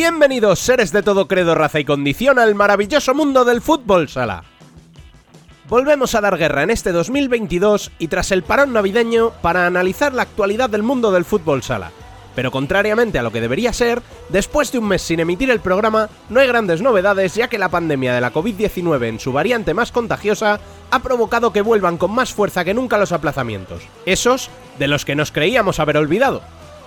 Bienvenidos, seres de todo credo, raza y condición, al maravilloso mundo del fútbol sala. Volvemos a dar guerra en este 2022 y tras el parón navideño para analizar la actualidad del mundo del fútbol sala. Pero contrariamente a lo que debería ser, después de un mes sin emitir el programa, no hay grandes novedades ya que la pandemia de la COVID-19 en su variante más contagiosa ha provocado que vuelvan con más fuerza que nunca los aplazamientos. Esos de los que nos creíamos haber olvidado.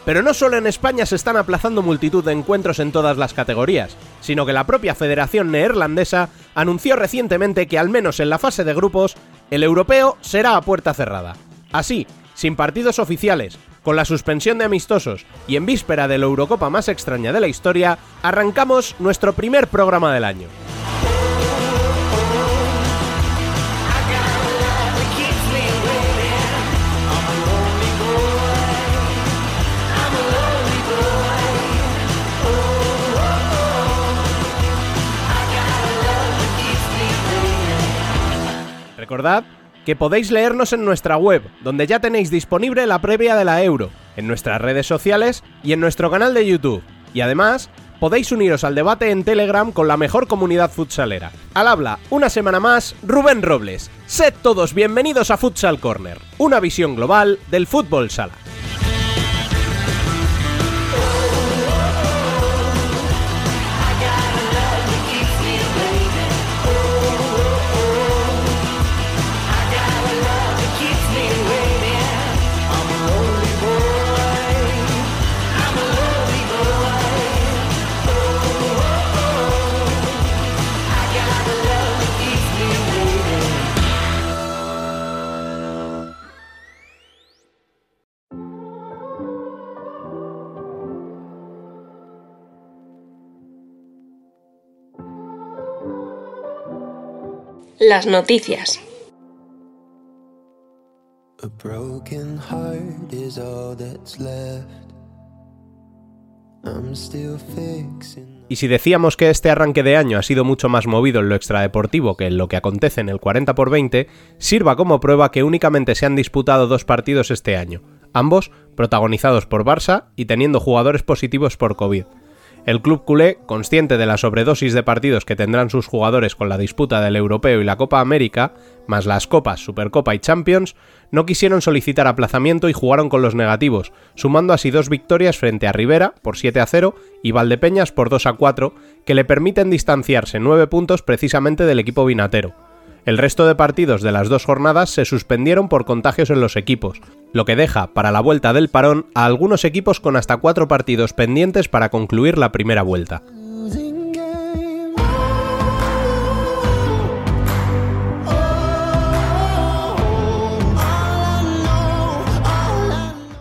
Pero no solo en España se están aplazando multitud de encuentros en todas las categorías, sino que la propia Federación Neerlandesa anunció recientemente que al menos en la fase de grupos, el europeo será a puerta cerrada. Así, sin partidos oficiales, con la suspensión de amistosos y en víspera de la Eurocopa más extraña de la historia, arrancamos nuestro primer programa del año. Recordad que podéis leernos en nuestra web, donde ya tenéis disponible la previa de la Euro, en nuestras redes sociales y en nuestro canal de YouTube. Y además, podéis uniros al debate en Telegram con la mejor comunidad futsalera. Al habla, una semana más, Rubén Robles. Sed todos bienvenidos a Futsal Corner, una visión global del fútbol sala. Las noticias. A broken heart is all that's left. I'm still fixing. Y si decíamos que este arranque de año ha sido mucho más movido en lo extradeportivo que en lo que acontece en el 40 por 20, sirva como prueba que únicamente se han disputado dos partidos este año, ambos protagonizados por Barça y teniendo jugadores positivos por COVID. El club culé, consciente de la sobredosis de partidos que tendrán sus jugadores con la disputa del Europeo y la Copa América, más las Copas, Supercopa y Champions, no quisieron solicitar aplazamiento y jugaron con los negativos, sumando así dos victorias frente a Rivera por 7 a 0 y Valdepeñas por 2 a 4, que le permiten distanciarse 9 puntos precisamente del equipo vinatero. El resto de partidos de las dos jornadas se suspendieron por contagios en los equipos, lo que deja para la vuelta del parón a algunos equipos con hasta cuatro partidos pendientes para concluir la primera vuelta.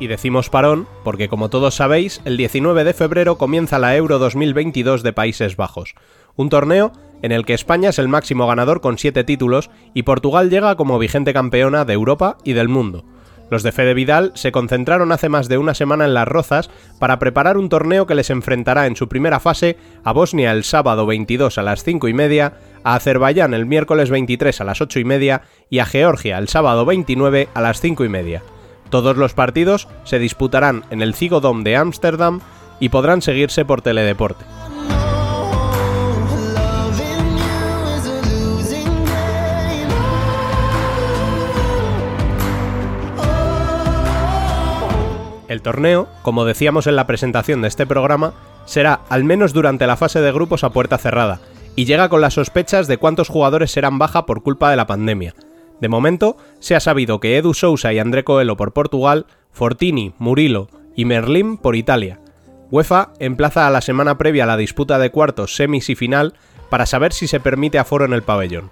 Y decimos parón porque como todos sabéis, el 19 de febrero comienza la Euro 2022 de Países Bajos, un torneo en el que España es el máximo ganador con 7 títulos y Portugal llega como vigente campeona de Europa y del mundo. Los de Fede Vidal se concentraron hace más de una semana en Las Rozas para preparar un torneo que les enfrentará en su primera fase a Bosnia el sábado 22 a las 5 y media, a Azerbaiyán el miércoles 23 a las 8 y media y a Georgia el sábado 29 a las 5 y media. Todos los partidos se disputarán en el Ziggo Dome de Ámsterdam y podrán seguirse por Teledeporte. El torneo, como decíamos en la presentación de este programa, será al menos durante la fase de grupos a puerta cerrada, y llega con las sospechas de cuántos jugadores serán baja por culpa de la pandemia. De momento, se ha sabido que Edu Sousa y André Coelho por Portugal, Fortini, Murilo y Merlin por Italia. UEFA emplaza a la semana previa la disputa de cuartos, semis y final para saber si se permite aforo en el pabellón.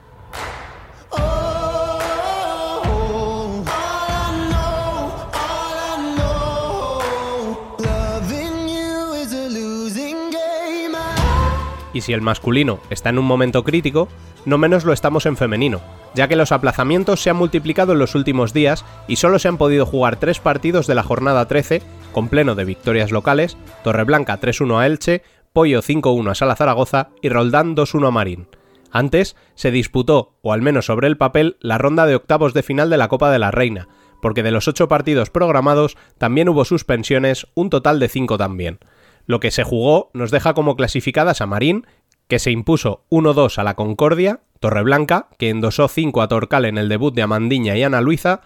Y si el masculino está en un momento crítico, no menos lo estamos en femenino, ya que los aplazamientos se han multiplicado en los últimos días y solo se han podido jugar tres partidos de la jornada 13, con pleno de victorias locales, Torreblanca 3-1 a Elche, Pollo 5-1 a Sala Zaragoza y Roldán 2-1 a Marín. Antes se disputó, o al menos sobre el papel, la ronda de octavos de final de la Copa de la Reina, porque de los ocho partidos programados también hubo suspensiones, un total de cinco también. Lo que se jugó nos deja como clasificadas a Marín, que se impuso 1-2 a la Concordia, Torreblanca, que endosó 5 a Torcal en el debut de Amandiña y Ana Luisa,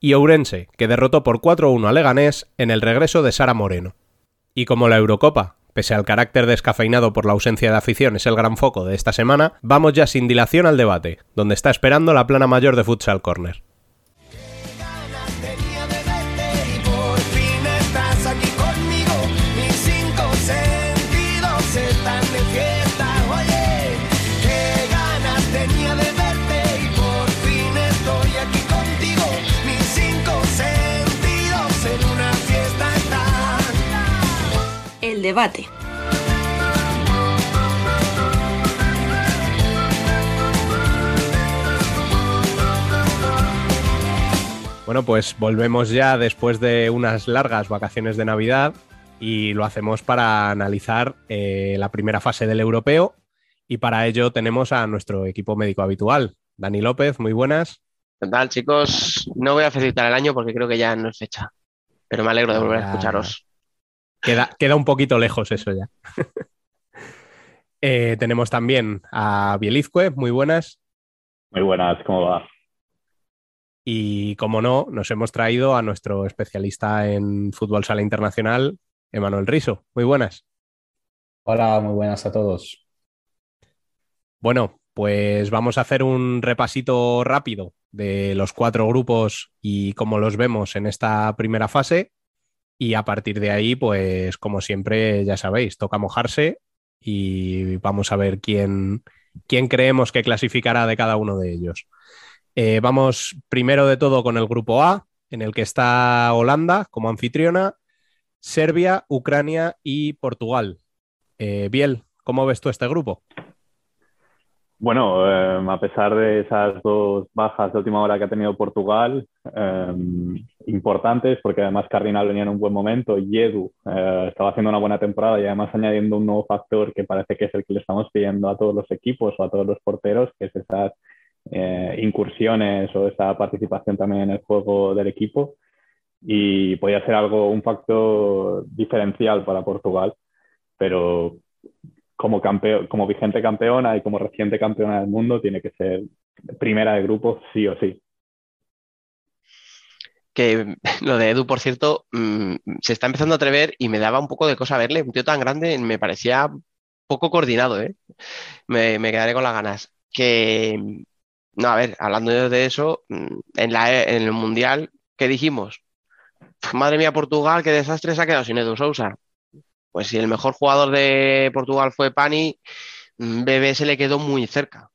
y Ourense, que derrotó por 4-1 a Leganés en el regreso de Sara Moreno. Y como la Eurocopa, pese al carácter descafeinado por la ausencia de afición es el gran foco de esta semana, vamos ya sin dilación al debate, donde está esperando la plana mayor de Futsal Corner. Debate. Bueno, pues volvemos ya después de unas largas vacaciones de Navidad y lo hacemos para analizar eh, la primera fase del europeo y para ello tenemos a nuestro equipo médico habitual. Dani López, muy buenas. ¿Qué tal, chicos? No voy a felicitar el año porque creo que ya no es fecha, pero me alegro de volver a escucharos. Queda, queda un poquito lejos eso ya. Eh, tenemos también a Bielizque, muy buenas. Muy buenas, ¿cómo va? Y como no, nos hemos traído a nuestro especialista en fútbol sala internacional, Emanuel Riso. Muy buenas. Hola, muy buenas a todos. Bueno, pues vamos a hacer un repasito rápido de los cuatro grupos y cómo los vemos en esta primera fase. Y a partir de ahí, pues como siempre, ya sabéis, toca mojarse y vamos a ver quién, quién creemos que clasificará de cada uno de ellos. Eh, vamos primero de todo con el grupo A, en el que está Holanda como anfitriona, Serbia, Ucrania y Portugal. Eh, Biel, ¿cómo ves tú este grupo? Bueno, eh, a pesar de esas dos bajas de última hora que ha tenido Portugal, eh, importantes, porque además Cardinal venía en un buen momento y Edu eh, estaba haciendo una buena temporada y además añadiendo un nuevo factor que parece que es el que le estamos pidiendo a todos los equipos o a todos los porteros, que es esas eh, incursiones o esa participación también en el juego del equipo. Y podía ser algo, un factor diferencial para Portugal, pero como, campeón, como vigente campeona y como reciente campeona del mundo, tiene que ser primera de grupo sí o sí. Lo de Edu, por cierto, mm, se está empezando a atrever y me daba un poco de cosa verle. Un tío tan grande me parecía poco coordinado, ¿eh? Me, me quedaré con las ganas. Que, no, a ver, hablando de eso, mm, en la, en el Mundial, ¿qué dijimos? Madre mía, Portugal, qué desastre se ha quedado sin Edu Sousa. Pues si el mejor jugador de Portugal fue Pani, mm, Bebé se le quedó muy cerca.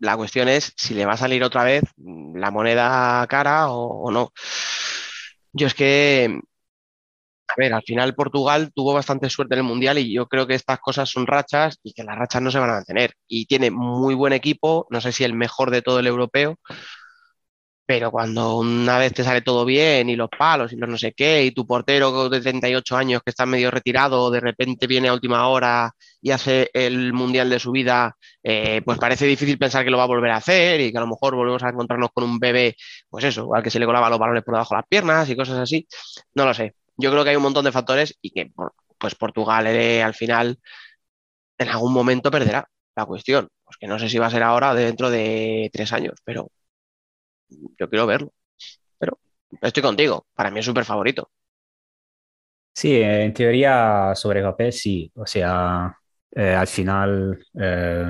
La cuestión es si le va a salir otra vez mm, la moneda cara o, o no. Yo es que, a ver, al final Portugal tuvo bastante suerte en el Mundial y yo creo que estas cosas son rachas y que las rachas no se van a mantener. Y tiene muy buen equipo, no sé si el mejor de todo el europeo, pero cuando una vez te sale todo bien y los palos y los no sé qué, y tu portero de 38 años que está medio retirado, de repente viene a última hora y hace el mundial de su vida, eh, pues parece difícil pensar que lo va a volver a hacer y que a lo mejor volvemos a encontrarnos con un bebé, pues eso, al que se le colaba los balones por debajo de las piernas y cosas así. No lo sé. Yo creo que hay un montón de factores y que pues Portugal eh, al final en algún momento perderá la cuestión. Pues que no sé si va a ser ahora o dentro de tres años, pero yo quiero verlo. Pero estoy contigo. Para mí es súper favorito. Sí, en teoría sobre papel sí, o sea, eh, al final eh,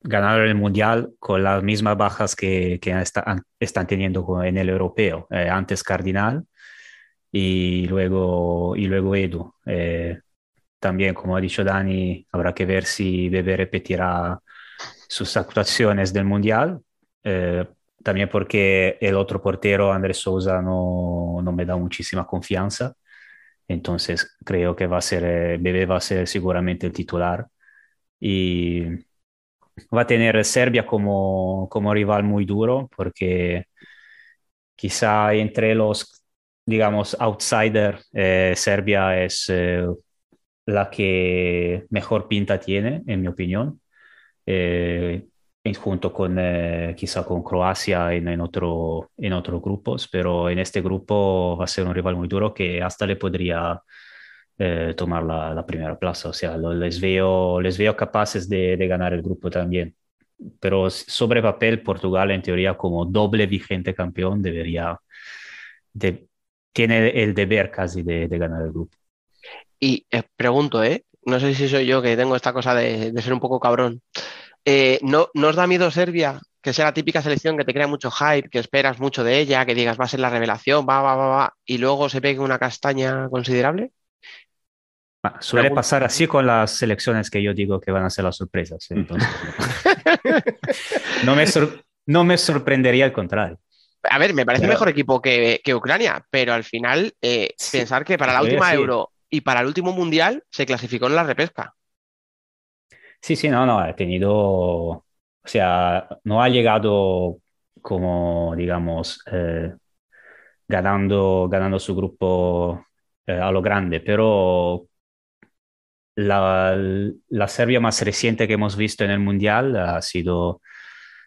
ganaron el Mundial con las mismas bajas que, que está- están teniendo en el europeo. Eh, antes Cardinal y luego, y luego Edu. Eh, también, como ha dicho Dani, habrá que ver si Bebe repetirá sus actuaciones del Mundial. También porque el otro portero, Andrés Sousa, no, no me da muchísima confianza. Entonces creo que va a ser, eh, Bebé va a ser seguramente el titular y va a tener Serbia como, como rival muy duro porque quizá entre los, digamos, outsiders, eh, Serbia es eh, la que mejor pinta tiene, en mi opinión, junto con eh, quizá con Croacia en, en otro, en otros grupos, pero en este grupo va a ser un rival muy duro que hasta le podría eh, tomar la, la, primera plaza. O sea, lo, les, veo, les veo capaces de, de, ganar el grupo también. Pero sobre papel, Portugal en teoría como doble vigente campeón debería, de, tiene el deber casi de, de ganar el grupo. Y eh, pregunto, ¿eh? no sé si soy yo que tengo esta cosa de, de ser un poco cabrón. Eh, ¿no, ¿No os da miedo Serbia? Que sea la típica selección que te crea mucho hype, que esperas mucho de ella, que digas va a ser la revelación, va, va, va, va, y luego se pegue una castaña considerable. Ah, suele pasar así con las selecciones que yo digo que van a ser las sorpresas. ¿eh? Entonces, no, me no me sorprendería el contrario. A ver, me parece pero... mejor equipo que, que, Ucrania, pero al final eh, sí, pensar que para la última sí. Euro y para el último Mundial se clasificó en la repesca. Sí, sí, no, no, ha tenido, o sea, no ha llegado como, digamos, eh, ganando, ganando su grupo eh, a lo grande, pero la, la, Serbia más reciente que hemos visto en el Mundial ha sido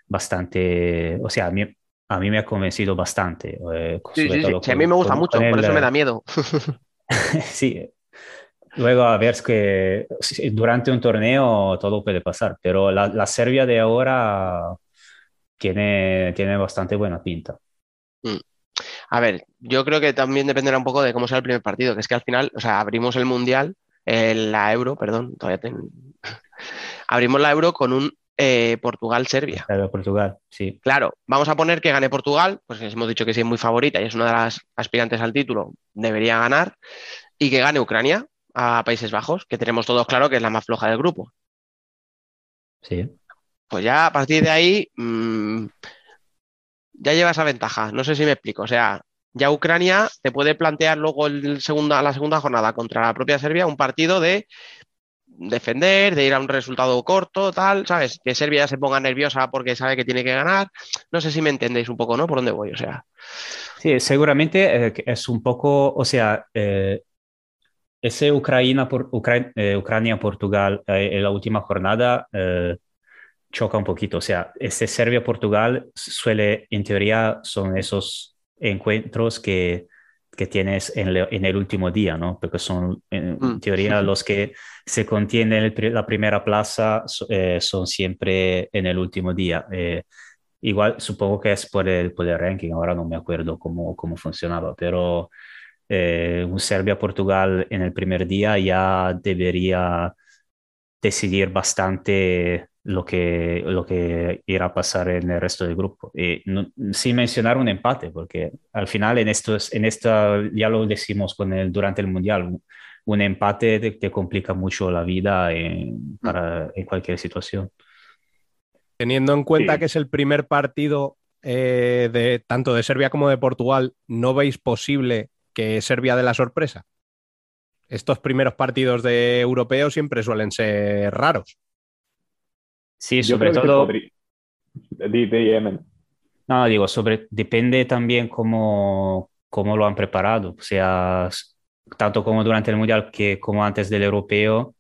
bastante, o sea, a mí, a mí me ha convencido bastante. Eh, sí, sí, sí. Con, a mí me gusta mucho, con por el, eso me da miedo. sí, Luego, a ver, es que durante un torneo todo puede pasar, pero la, la Serbia de ahora tiene, tiene bastante buena pinta. Mm. A ver, yo creo que también dependerá un poco de cómo sea el primer partido, que es que al final, o sea, abrimos el Mundial, eh, la Euro, perdón, todavía ten... abrimos la Euro con un eh, Portugal-Serbia. Claro, Portugal, sí. Claro, vamos a poner que gane Portugal, pues hemos dicho que sí es muy favorita y es una de las aspirantes al título, debería ganar, y que gane Ucrania, a Países Bajos, que tenemos todos claro que es la más floja del grupo. Sí. Pues ya a partir de ahí mmm, ya lleva esa ventaja. No sé si me explico. O sea, ya Ucrania te puede plantear luego el segunda, la segunda jornada contra la propia Serbia un partido de defender, de ir a un resultado corto, tal, ¿sabes? Que Serbia ya se ponga nerviosa porque sabe que tiene que ganar. No sé si me entendéis un poco, ¿no? Por dónde voy, o sea. Sí, seguramente eh, es un poco, o sea, eh, ese Ucrania, por, Ucra eh, Ucrania-Portugal eh, en la última jornada eh, choca un poquito. O sea, este Serbia-Portugal suele, en teoría, son esos encuentros que, que tienes en, le, en, el último día, ¿no? Porque son, en mm. teoría, los que se contienen en la primera plaza eh, son siempre en el último día. Eh, igual, supongo que es por el, por el ranking, ahora no me acuerdo cómo, cómo funcionaba, pero eh, un Serbia-Portugal en el primer día ya debería decidir bastante lo que, lo que irá a pasar en el resto del grupo. Y no, sin mencionar un empate, porque al final en, estos, en esta, ya lo decimos con el, durante el Mundial, un empate te, te complica mucho la vida en, para, en cualquier situación. Teniendo en cuenta sí. que es el primer partido eh, de tanto de Serbia como de Portugal, ¿no veis posible que Serbia de la sorpresa. Estos primeros partidos de europeos siempre suelen ser raros. Sí, sobre todo. No, digo, sobre, depende también cómo, cómo lo han preparado. O sea, tanto como durante el Mundial que como antes del europeo,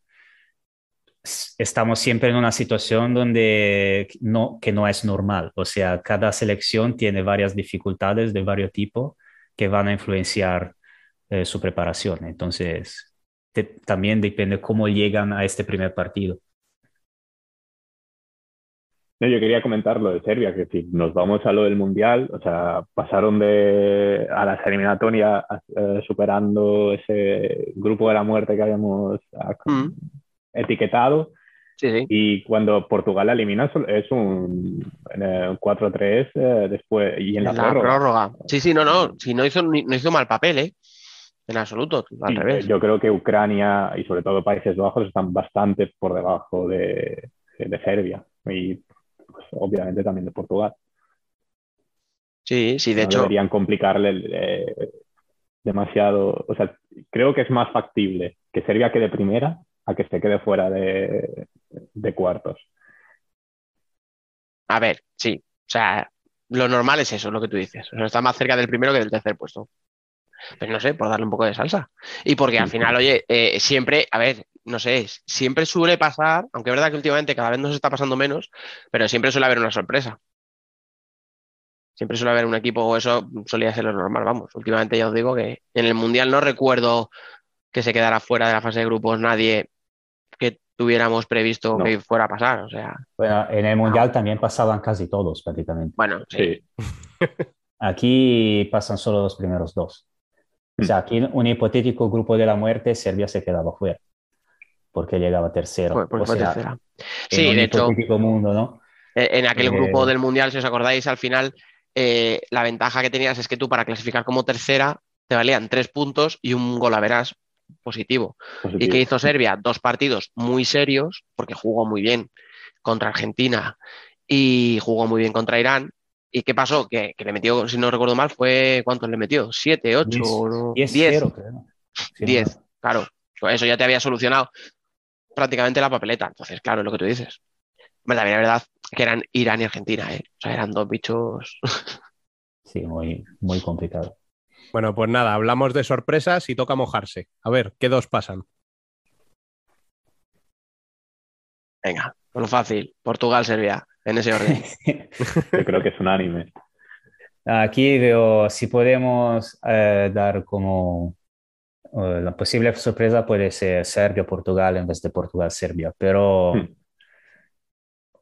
estamos siempre en una situación donde no, que no es normal. O sea, cada selección tiene varias dificultades de varios tipos que van a influenciar eh, su preparación. Entonces, te, también depende cómo llegan a este primer partido. No, yo quería comentar lo de Serbia, que si nos vamos a lo del Mundial, o sea, pasaron de, a las eliminatorias eh, superando ese grupo de la muerte que habíamos mm. etiquetado. Sí, sí. Y cuando Portugal la elimina es un, un 4-3 eh, después y en la, la prórroga. prórroga. Sí, sí, no, no, si no hizo, no hizo mal papel, ¿eh? En absoluto, al sí, revés. Yo creo que Ucrania y sobre todo Países Bajos están bastante por debajo de, de Serbia y pues, obviamente también de Portugal. Sí, sí, de no hecho. Deberían complicarle eh, demasiado. O sea, creo que es más factible que Serbia quede primera a que se quede fuera de, de cuartos. A ver, sí. O sea, lo normal es eso, lo que tú dices. O sea, está más cerca del primero que del tercer puesto. Pues no sé, por darle un poco de salsa. Y porque al final, oye, eh, siempre, a ver, no sé, siempre suele pasar, aunque es verdad que últimamente cada vez nos está pasando menos, pero siempre suele haber una sorpresa. Siempre suele haber un equipo, o eso solía ser lo normal, vamos. Últimamente ya os digo que en el Mundial no recuerdo que se quedara fuera de la fase de grupos nadie tuviéramos previsto No. que fuera a pasar. O sea, Bueno, en el Mundial también pasaban casi todos prácticamente. bueno, sí. Sí, Aquí pasan solo los primeros dos. O sea, aquí un hipotético grupo de la muerte, Serbia se quedaba fuera, porque llegaba tercero. O sea, tercera. en Sí, un de hecho, mundo, ¿no? eh, en aquel Eh, grupo del Mundial, si os acordáis, al final eh, la ventaja que tenías es que tú para clasificar como tercera te valían tres puntos y un gol a verás positivo. ¿Y qué hizo Serbia? Dos partidos muy serios, porque jugó muy bien contra Argentina y jugó muy bien contra Irán. ¿Y qué pasó? Que, que le metió, si no recuerdo mal, fue ¿cuántos le metió? ¿Siete, ocho? no? 10 diez? 0 creo. ¿no? Sí, 10, claro. Pues Eso ya te había solucionado prácticamente la papeleta. Entonces, claro, es lo que tú dices. La verdad que eran Irán y Argentina, ¿eh? O sea, eran dos bichos. Sí, muy, muy complicado. Bueno, pues nada, hablamos de sorpresas y toca mojarse. A ver, ¿qué dos pasan? Venga, lo fácil. Portugal, Serbia, en ese orden. Yo creo que es unánime. Aquí veo si podemos eh, dar como eh, la posible sorpresa puede ser Serbia-Portugal en vez de Portugal-Serbia, pero Hmm.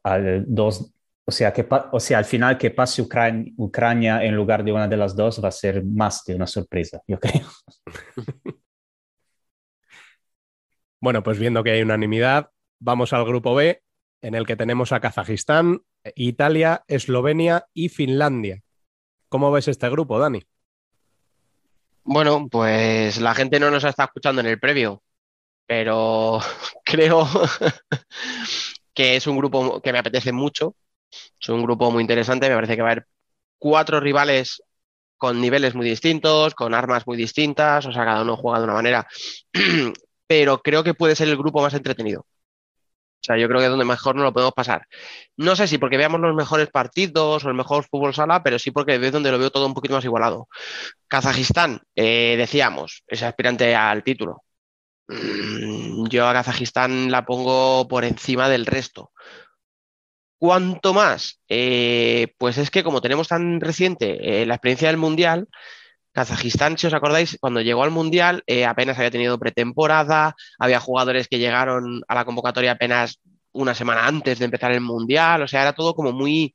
al dos, o sea, que o sea, al final que pase Ucrania, Ucrania en lugar de una de las dos va a ser más de una sorpresa, yo creo. Bueno, pues viendo que hay unanimidad, vamos al grupo B, en el que tenemos a Kazajistán, Italia, Eslovenia y Finlandia. ¿Cómo ves este grupo, Dani? Bueno, pues la gente no nos está escuchando en el previo, pero creo que es un grupo que me apetece mucho. Es un grupo muy interesante. Me parece que va a haber cuatro rivales con niveles muy distintos, con armas muy distintas, o sea, cada uno juega de una manera, pero creo que puede ser el grupo más entretenido. O sea, yo creo que es donde mejor nos lo podemos pasar. No sé si porque veamos los mejores partidos o el mejor fútbol sala, pero sí porque es donde lo veo todo un poquito más igualado. Kazajistán, eh, decíamos, es aspirante al título. Yo a Kazajistán la pongo por encima del resto. ¿Cuánto más? Eh, pues es que como tenemos tan reciente eh, la experiencia del Mundial, Kazajistán, si os acordáis, cuando llegó al Mundial eh, apenas había tenido pretemporada, había jugadores que llegaron a la convocatoria apenas una semana antes de empezar el Mundial, o sea, era todo como muy,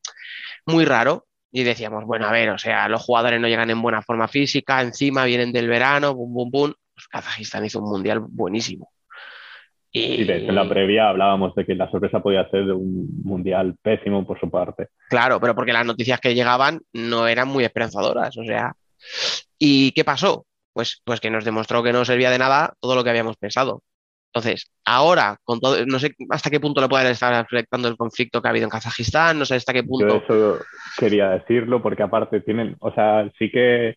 muy raro. Y decíamos, bueno, a ver, o sea, los jugadores no llegan en buena forma física, encima vienen del verano, bum, bum, bum. Pues Kazajistán hizo un Mundial buenísimo. Y de en la previa hablábamos de que la sorpresa podía ser de un mundial pésimo por su parte. Claro, pero porque las noticias que llegaban no eran muy esperanzadoras, o sea. ¿Y qué pasó? Pues, pues que nos demostró que no servía de nada todo lo que habíamos pensado. Entonces, ahora, con todo, no sé hasta qué punto le puede estar afectando el conflicto que ha habido en Kazajistán, no sé hasta qué Yo punto. eso quería decirlo porque aparte tienen, o sea, sí que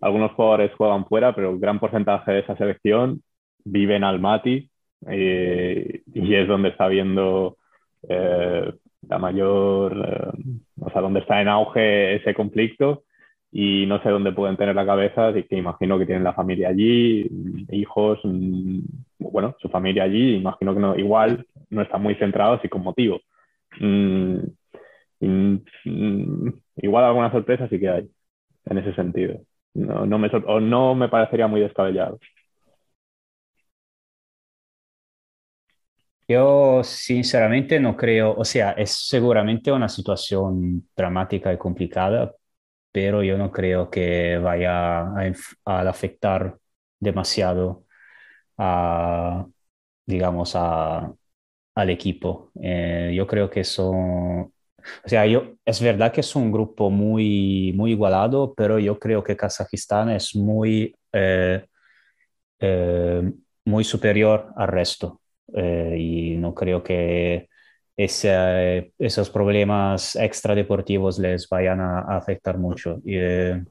algunos jugadores juegan fuera, pero un gran porcentaje de esa selección vive en Almaty eh, y es donde está viendo eh, la mayor, eh, o sea, donde está en auge ese conflicto y no sé dónde pueden tener la cabeza, así que imagino que tienen la familia allí, hijos, mm, bueno, su familia allí, imagino que no, igual no están muy centrados y con motivo. Mm, mm, igual alguna sorpresa sí que hay en ese sentido. No, no me, o no me parecería muy descabellado. Yo sinceramente no creo, o sea, es seguramente una situación dramática y complicada, pero yo no creo que vaya a, afectar demasiado a, digamos, a, al equipo. Eh, yo creo que son, o sea, yo, es verdad que es un grupo muy, muy igualado, pero yo creo que Kazajistán es muy, eh, eh, muy superior al resto. Eh, y no creo que ese- esos problemas extradeportivos les vayan a, a afectar mucho. Y, eh,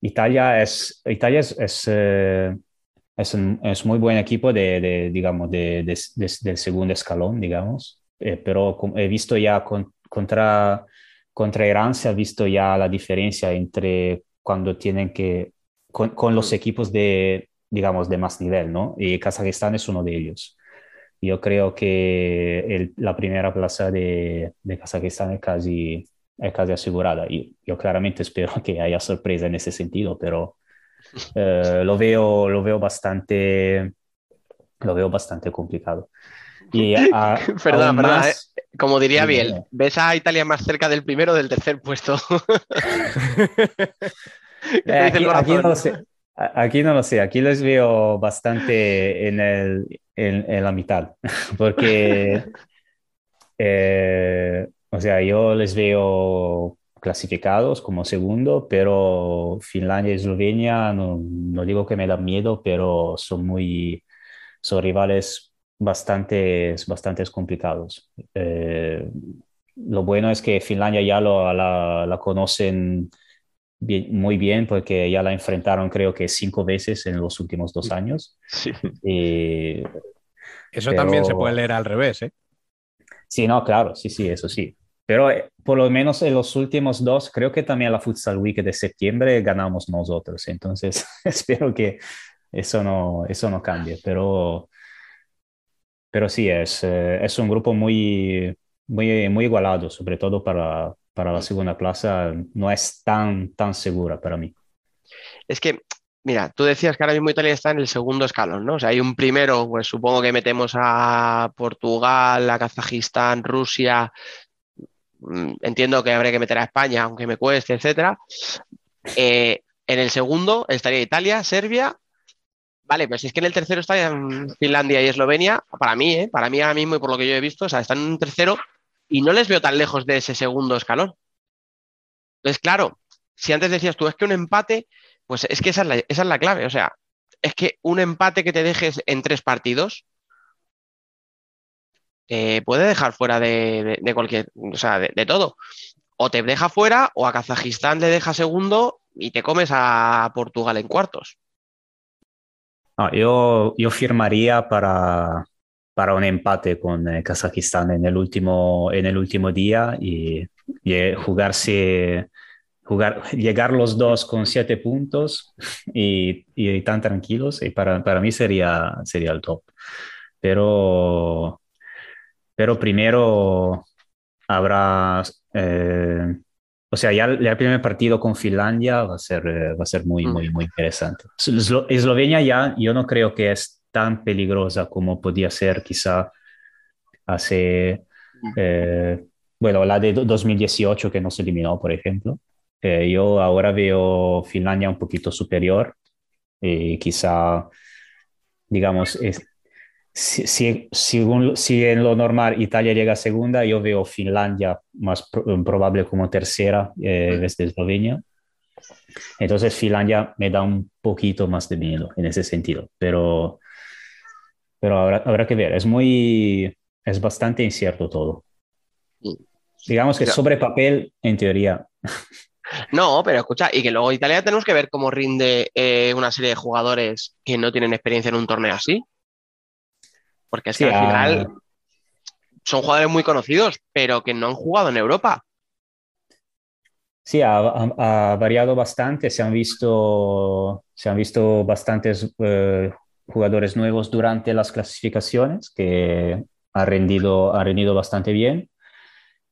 Italia es, Italia es, es, eh, es un es muy buen equipo de, de, digamos, de, de- de- del segundo escalón, digamos, Eh, pero he visto ya con- contra, contra Irán se ha visto ya la diferencia entre cuando tienen que, con, con los equipos de, digamos, de más nivel, ¿no? Y Kazajistán es uno de ellos. Yo creo que el- la primera plaza de, de Kazajistán es casi, es casi asegurada. Y yo claramente espero que haya sorpresa en ese sentido, pero eh, lo veo, lo veo bastante, lo veo bastante complicado. Y a- más- eh. Como diría Dime, Biel. ¿ves a Italia más cerca del primero o del tercer puesto? ¿Qué te Eh, aquí, aquí no lo sé. Aquí no lo sé. Aquí les veo bastante en, el, en, en la mitad. Porque, eh, o sea, yo les veo clasificados como segundo, pero Finlandia y Eslovenia, no, no digo que me dan miedo, pero son muy, son rivales bastante, bastantes complicados. Eh, lo bueno es que Finlandia ya lo, la conocen bien- muy bien porque ya la enfrentaron creo que cinco veces en los últimos dos años. Sí. Y, Eso Pero- también se puede leer al revés, ¿eh? sí, no, claro, sí, sí, eso sí. Pero eh, por lo menos en los últimos dos, creo que también la Futsal Week de septiembre ganamos nosotros. Entonces, espero que eso no, eso no cambie. Pero, pero sí, es, eh, es un grupo muy, muy, muy igualado, sobre todo para, para la segunda plaza. No es tan, tan segura para mí. Es que, mira, tú decías que ahora mismo Italia está en el segundo escalón, ¿no? O sea, hay un primero, pues supongo que metemos a Portugal, a Kazajistán, Rusia. Mm, Entiendo que habría que meter a España, aunque me cueste, etcétera. Eh, en el segundo estaría Italia, Serbia. Vale, pero si es que en el tercero estarían Finlandia y Eslovenia, para mí, ¿eh? Para mí ahora mismo y por lo que yo he visto, o sea, están en un tercero y no les veo tan lejos de ese segundo escalón. Entonces, claro, si antes decías tú, es que un empate, pues es que esa es la, clave. O sea, es que un empate que te dejes en tres partidos te puede dejar fuera de, cualquier, o sea, de, todo. O te deja fuera, o a Kazajistán le deja segundo y te comes a Portugal en cuartos. Yo, yo firmaría para, para un empate con eh, Kazajistán en el último, en el último día y, y, eh, jugarse, jugar, llegar los dos con siete puntos y, y tan tranquilos. Y para, para mí sería, sería el top. Pero, pero primero habrá, eh, o sea, ya, ya el primer partido con Finlandia va a ser, eh, va a ser muy, Mm. muy, muy interesante. Eslo- Eslovenia ya, yo no creo que es tan peligrosa como podía ser quizá hace, eh, bueno, la de do- 2018 que nos eliminó, por ejemplo. Eh, yo ahora veo Finlandia un poquito superior y quizá, digamos, es- si, si, según- si en lo normal Italia llega a segunda, yo veo Finlandia más pro- probable como tercera eh, en vez de Eslovenia. Entonces Finlandia me da un poquito más de miedo en ese sentido, pero, pero habrá, habrá que ver. Es muy, es bastante incierto todo. Digamos que sobre papel, en teoría, No, pero escucha, y que luego Italia tenemos que ver cómo rinde eh, una serie de jugadores que no tienen experiencia en un torneo así. Porque es que al ah. final son jugadores muy conocidos, pero que no han jugado en Europa. Sí, ha, ha- ha variado bastante. Se han visto, se han visto bastantes eh, jugadores nuevos durante las clasificaciones que ha rendido, ha rendido bastante bien.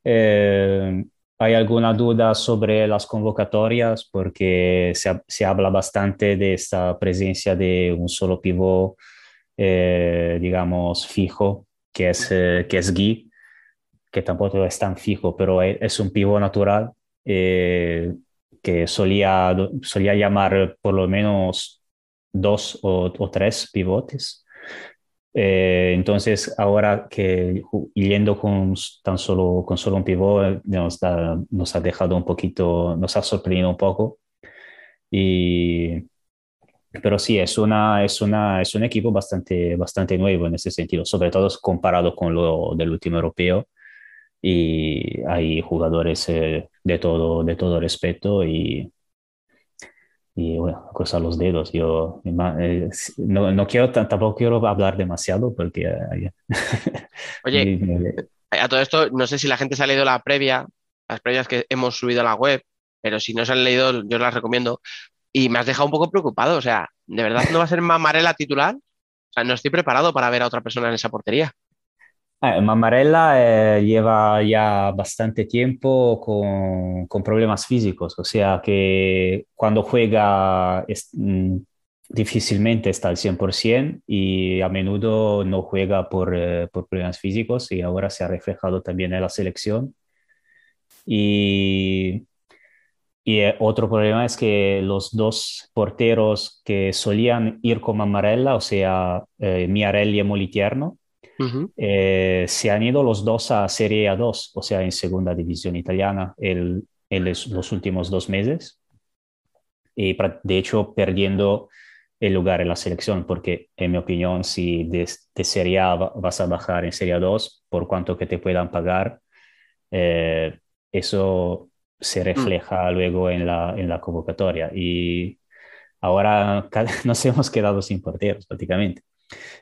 Eh, hay alguna duda sobre las convocatorias porque se, se habla bastante de esta presencia de un solo pivot, eh, digamos, fijo, que es, eh, que es Guy, que tampoco es tan fijo, pero es, es un pivot natural eh, que solía, solía llamar por lo menos dos o, o tres pivotes. Eh, entonces, ahora que yendo con tan solo, con solo un pivot, eh, nos, nos ha dejado un poquito, nos ha sorprendido un poco. Y, pero sí, es, una, es, una, es un equipo bastante, bastante nuevo en ese sentido, sobre todo comparado con lo del último europeo y hay jugadores eh, de todo, de todo respeto y, y bueno, cruzar los dedos. Yo eh, no, no quiero, tampoco quiero hablar demasiado porque... eh, Oye, me- a todo esto, no sé si la gente se ha leído la previa, las previas que hemos subido a la web, pero si no se han leído, yo las recomiendo. Y me has dejado un poco preocupado, o sea, ¿de verdad no va a ser Mamarela titular? O sea, no estoy preparado para ver a otra persona en esa portería. Ah, Mamarella eh, lleva ya bastante tiempo con, problemas físicos, o sea que cuando juega mm, difícilmente está al 100% y a menudo no juega por, eh, por problemas físicos y ahora se ha reflejado también en la selección. Y, y eh, otro problema es que los dos porteros que solían ir con Mamarella, o sea, eh, Miarelli y Molitierno, Eh, se han ido los dos a Serie A2, o sea, en segunda división italiana, el- en los últimos dos meses. Y de hecho, perdiendo el lugar en la selección, porque en mi opinión, si de, de Serie A vas a bajar en Serie A2, por cuanto que te puedan pagar, eh, eso se refleja luego en la, en la convocatoria. Y ahora nos hemos quedado sin porteros prácticamente.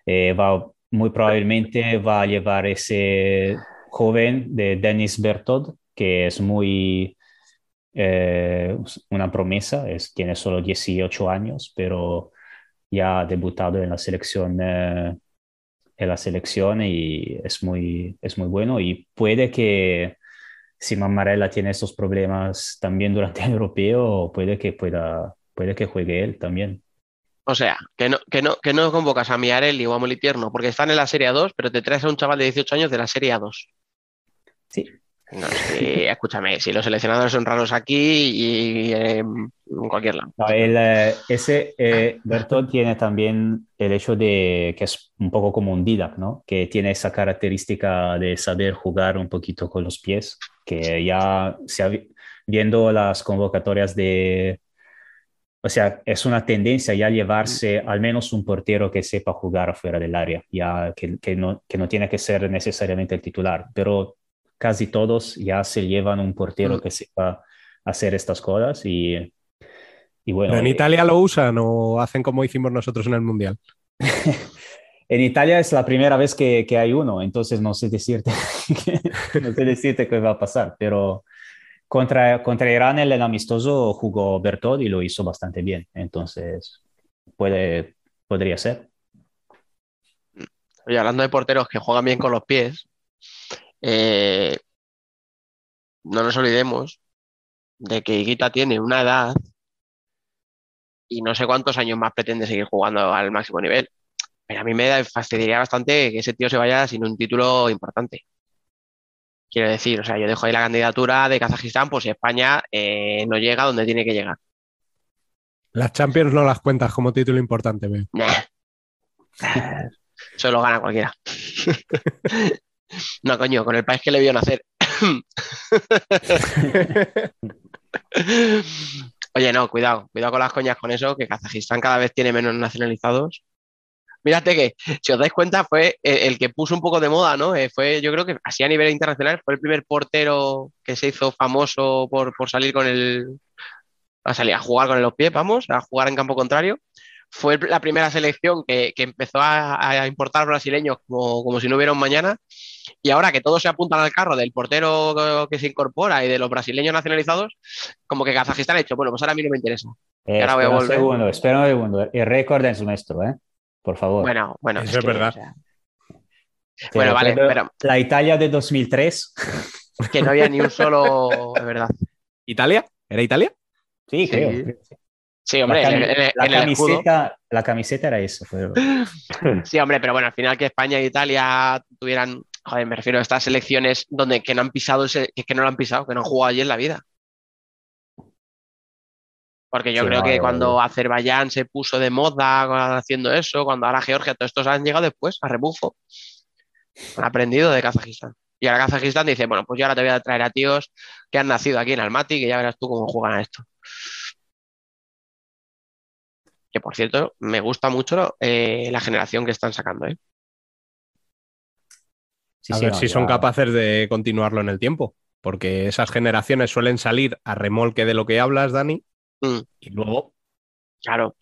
Eh, va, muy probablemente va a llevar ese joven de Dennis Bertod, que es muy eh, una promesa, es, tiene solo 18 años, pero ya ha debutado en la selección, eh, en la selección y es muy, es muy bueno y puede que si Mamarella tiene estos problemas también durante el europeo, puede que pueda, puede que juegue él también. O sea, que no, que no, que no convocas a Miarelli o a Molitierno porque están en la Serie A2, pero te traes a un chaval de 18 años de la Serie A2. Sí, No, sí, escúchame, si los seleccionadores son raros aquí y eh, en cualquier lado. No, el, eh, ese eh, Bertol tiene también el hecho de que es un poco como un Didac, ¿no? Que tiene esa característica de saber jugar un poquito con los pies, que ya se ha vi- viendo las convocatorias de... O sea, es una tendencia ya llevarse al menos un portero que sepa jugar afuera del área, ya que, que no, que no tiene que ser necesariamente el titular, pero casi todos ya se llevan un portero Mm. que sepa hacer estas cosas y, y bueno, ¿Pero en eh, Italia lo usan o hacen como hicimos nosotros en el Mundial? en Italia es la primera vez que, que hay uno, entonces no sé decirte, no sé decirte qué va a pasar, pero contra, contra Irán el amistoso jugó Bertol y lo hizo bastante bien, entonces puede, podría ser. Oye, hablando de porteros que juegan bien con los pies, eh, no nos olvidemos de que Higuita tiene una edad y no sé cuántos años más pretende seguir jugando al máximo nivel. Pero a mí me fastidiaría bastante que ese tío se vaya sin un título importante. Quiero decir, o sea, yo dejo ahí la candidatura de Kazajistán, pues si España eh, no llega donde tiene que llegar. Las Champions no las cuentas como título importante, veo. Nah. Eso lo gana cualquiera. No, coño, con el país que le vio nacer. Oye, no, cuidado, cuidado con las coñas con eso, que Kazajistán cada vez tiene menos nacionalizados. Mírate que, si os dais cuenta, fue el, el que puso un poco de moda, ¿no? Eh, fue, yo creo que así a nivel internacional, fue el primer portero que se hizo famoso por, por salir con el. A salir a jugar con los pies, vamos, a jugar en campo contrario. Fue la primera selección que, que empezó a, a importar brasileños como, como si no hubiera un mañana. Y ahora que todos se apuntan al carro del portero que se incorpora y de los brasileños nacionalizados, como que Kazajistán ha dicho, bueno, pues ahora a mí no me interesa. Eh, espera un segundo, espera un segundo, el récord es nuestro, ¿eh? Por favor. Bueno, bueno. Eso es verdad. o sea, Te bueno, vale, pero La Italia de 2003. que no había ni un solo, de verdad. ¿Italia? ¿Era Italia? Sí, Sí. creo. Sí, hombre, la, en, en el camiseta, la camiseta era eso. pero- Sí, hombre, pero bueno, al final que España e Italia tuvieran, joder, me refiero a estas selecciones donde que no han pisado ese, que es que no lo han pisado, que no han jugado allí en la vida. Porque yo Sí, creo no, que cuando Azerbaiyán se puso de moda haciendo eso, cuando ahora Georgia, todos estos han llegado después a rebufo. Han aprendido de Kazajistán. Y ahora Kazajistán dice, bueno, pues yo ahora te voy a traer a tíos que han nacido aquí en Almaty, que ya verás tú cómo juegan a esto. Que por cierto, me gusta mucho eh, la generación que están sacando, ¿eh? Sí, a sí, ver no, si son capaces de continuarlo en el tiempo. Porque esas generaciones suelen salir a remolque de lo que hablas, Dani. Mm. Y luego Claro,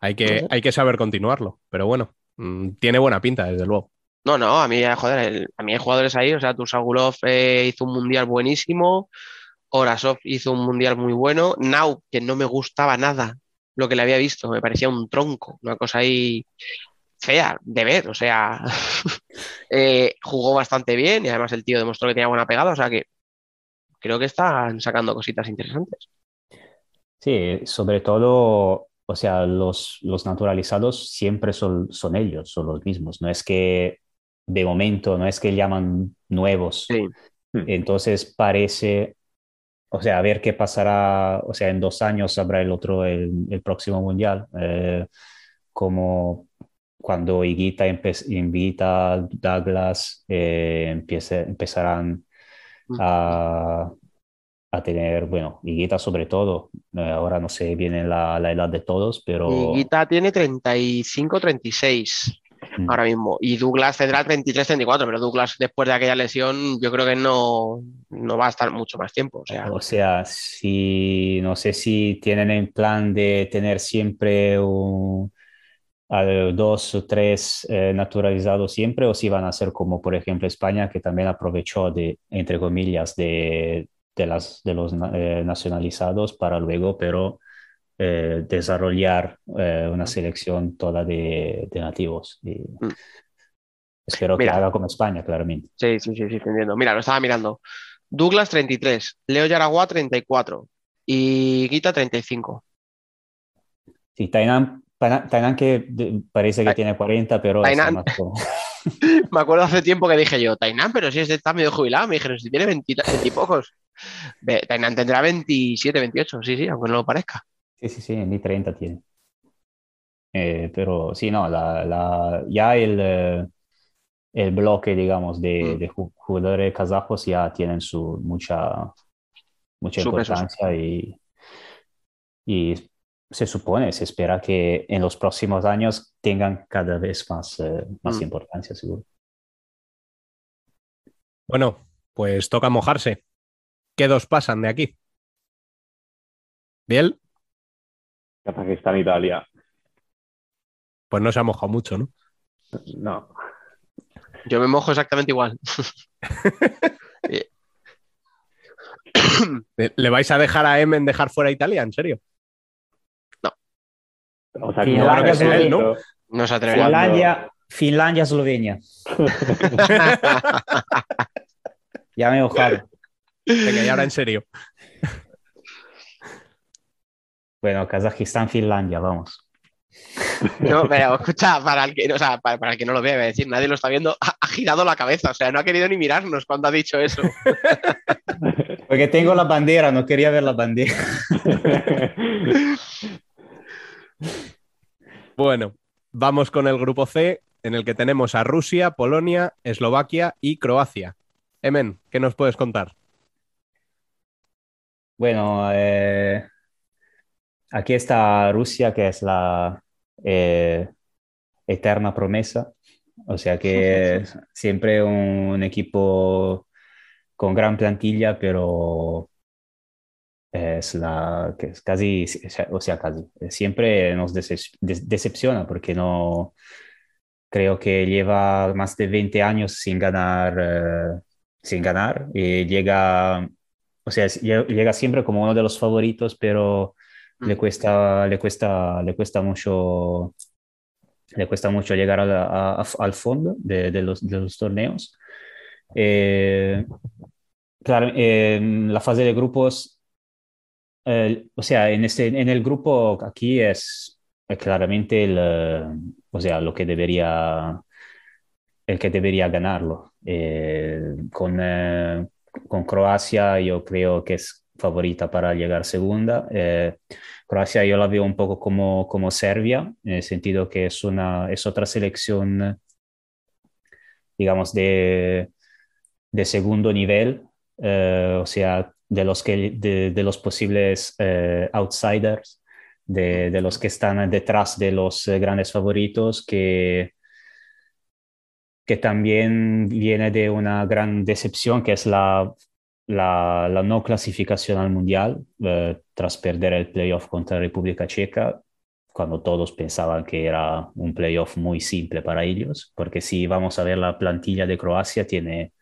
hay que, hay que saber continuarlo. Pero bueno, mm, tiene buena pinta, desde luego. No, no, a mí, eh, joder, el- a mí hay jugadores ahí, o sea, Tursagulov eh, hizo un mundial buenísimo, Orasov hizo un mundial muy bueno, Nau, que no me gustaba nada lo que le había visto, me parecía un tronco, una cosa ahí fea de ver, o sea, eh, jugó bastante bien y además el tío demostró que tenía buena pegada, o sea que creo que están sacando cositas interesantes. Sí, sobre todo, o sea, los, los naturalizados siempre son, son ellos, son los mismos. No es que de momento, no es que llaman nuevos. Sí. Entonces parece, o sea, a ver qué pasará, o sea, en dos años habrá el otro, el, el próximo mundial. Eh, como cuando Higuita invita a Douglas, eh, empiece- empezarán a, a tener, bueno, Higuita sobre todo, eh, ahora no sé bien la, la edad de todos, pero Y Guita tiene 35, 36 Mm. ahora mismo. Y Douglas tendrá 33, 34, pero Douglas después de aquella lesión yo creo que no, no va a estar mucho más tiempo. O sea, O sea, si no sé si tienen en plan de tener siempre un, dos o tres eh, naturalizados siempre, o si van a ser como por ejemplo España, que también aprovechó de, entre comillas, de, de, las, de los eh, nacionalizados para luego, pero eh, desarrollar eh, una selección toda de, de nativos. Y espero que haga como España, claramente. sí, sí, sí, sí, te entiendo. Mira, lo estaba mirando. Douglas 33, Leo Yaragua 34 y Guita 35. Sí, Tainan, Tainan- que parece que tiene 40, pero Tainan. Me acuerdo hace tiempo que dije yo, Tainan, pero si este está medio jubilado, me dijeron, si tiene 20, y 20 y pocos. Tainan tendrá 27, 28, sí, sí, aunque no lo parezca. Sí, sí, sí, ni 30 tiene. Eh, pero sí, no, la, la- ya el, eh, el bloque, digamos, de, Mm. de ju- jugadores kazajos ya tienen su mucha, mucha importancia y, y se supone, se espera que en los próximos años tengan cada vez más, eh, más Mm. importancia, seguro. Bueno, pues toca mojarse. ¿Qué dos pasan de aquí? Biel, Kazajistán, Italia. pues no se ha mojado mucho, ¿no? No. Yo me mojo exactamente igual. ¿Le le vais a dejar a Emen dejar fuera a Italia? ¿En serio? O sea, Finlandia, que hemos ¿no? No se atreverá. Finlandia, Finlandia, Eslovenia. Ya me he mojado. Venga, y ahora en serio. Bueno, Kazajistán, Finlandia, vamos. No, pero escucha, para el que, o sea, para, para el que no lo vea, voy a decir, nadie lo está viendo, ha, ha girado la cabeza, o sea, no ha querido ni mirarnos cuando ha dicho eso. Porque tengo la bandera, no quería ver la bandera. Bueno, vamos con el grupo C, en el que tenemos a Rusia, Polonia, Eslovaquia y Croacia. Emen, ¿qué nos puedes contar? Bueno, eh, aquí está Rusia, que es la eh, eterna promesa. O sea que siempre un equipo con gran plantilla, pero es la que es casi, o sea, casi, siempre nos decep- de- decepciona porque no creo que lleva más de 20 años sin ganar, eh, sin ganar y llega, o sea, llega siempre como uno de los favoritos, pero le Mm. cuesta, le cuesta, le cuesta mucho, le cuesta mucho llegar a la- a- a- al fondo de, de los, de los torneos. Eh, claro, en la fase de grupos, eh, o sea, en, este, en el grupo aquí es eh, claramente el, eh, o sea, lo que debería, el que debería ganarlo. Eh, con, eh, con Croacia yo creo que es favorita para llegar segunda. Eh, Croacia yo la veo un poco como, como Serbia, en el sentido que es, una, es otra selección, digamos, de, de segundo nivel, eh, o sea, de los, que, de, los posibles eh, outsiders, de, de, los que están detrás de los grandes favoritos, que, que también viene de una gran decepción, que es la, la, la no clasificación al Mundial, eh, tras perder el playoff contra República Checa, cuando todos pensaban que era un playoff muy simple para ellos, porque si vamos a ver la plantilla de Croacia, tiene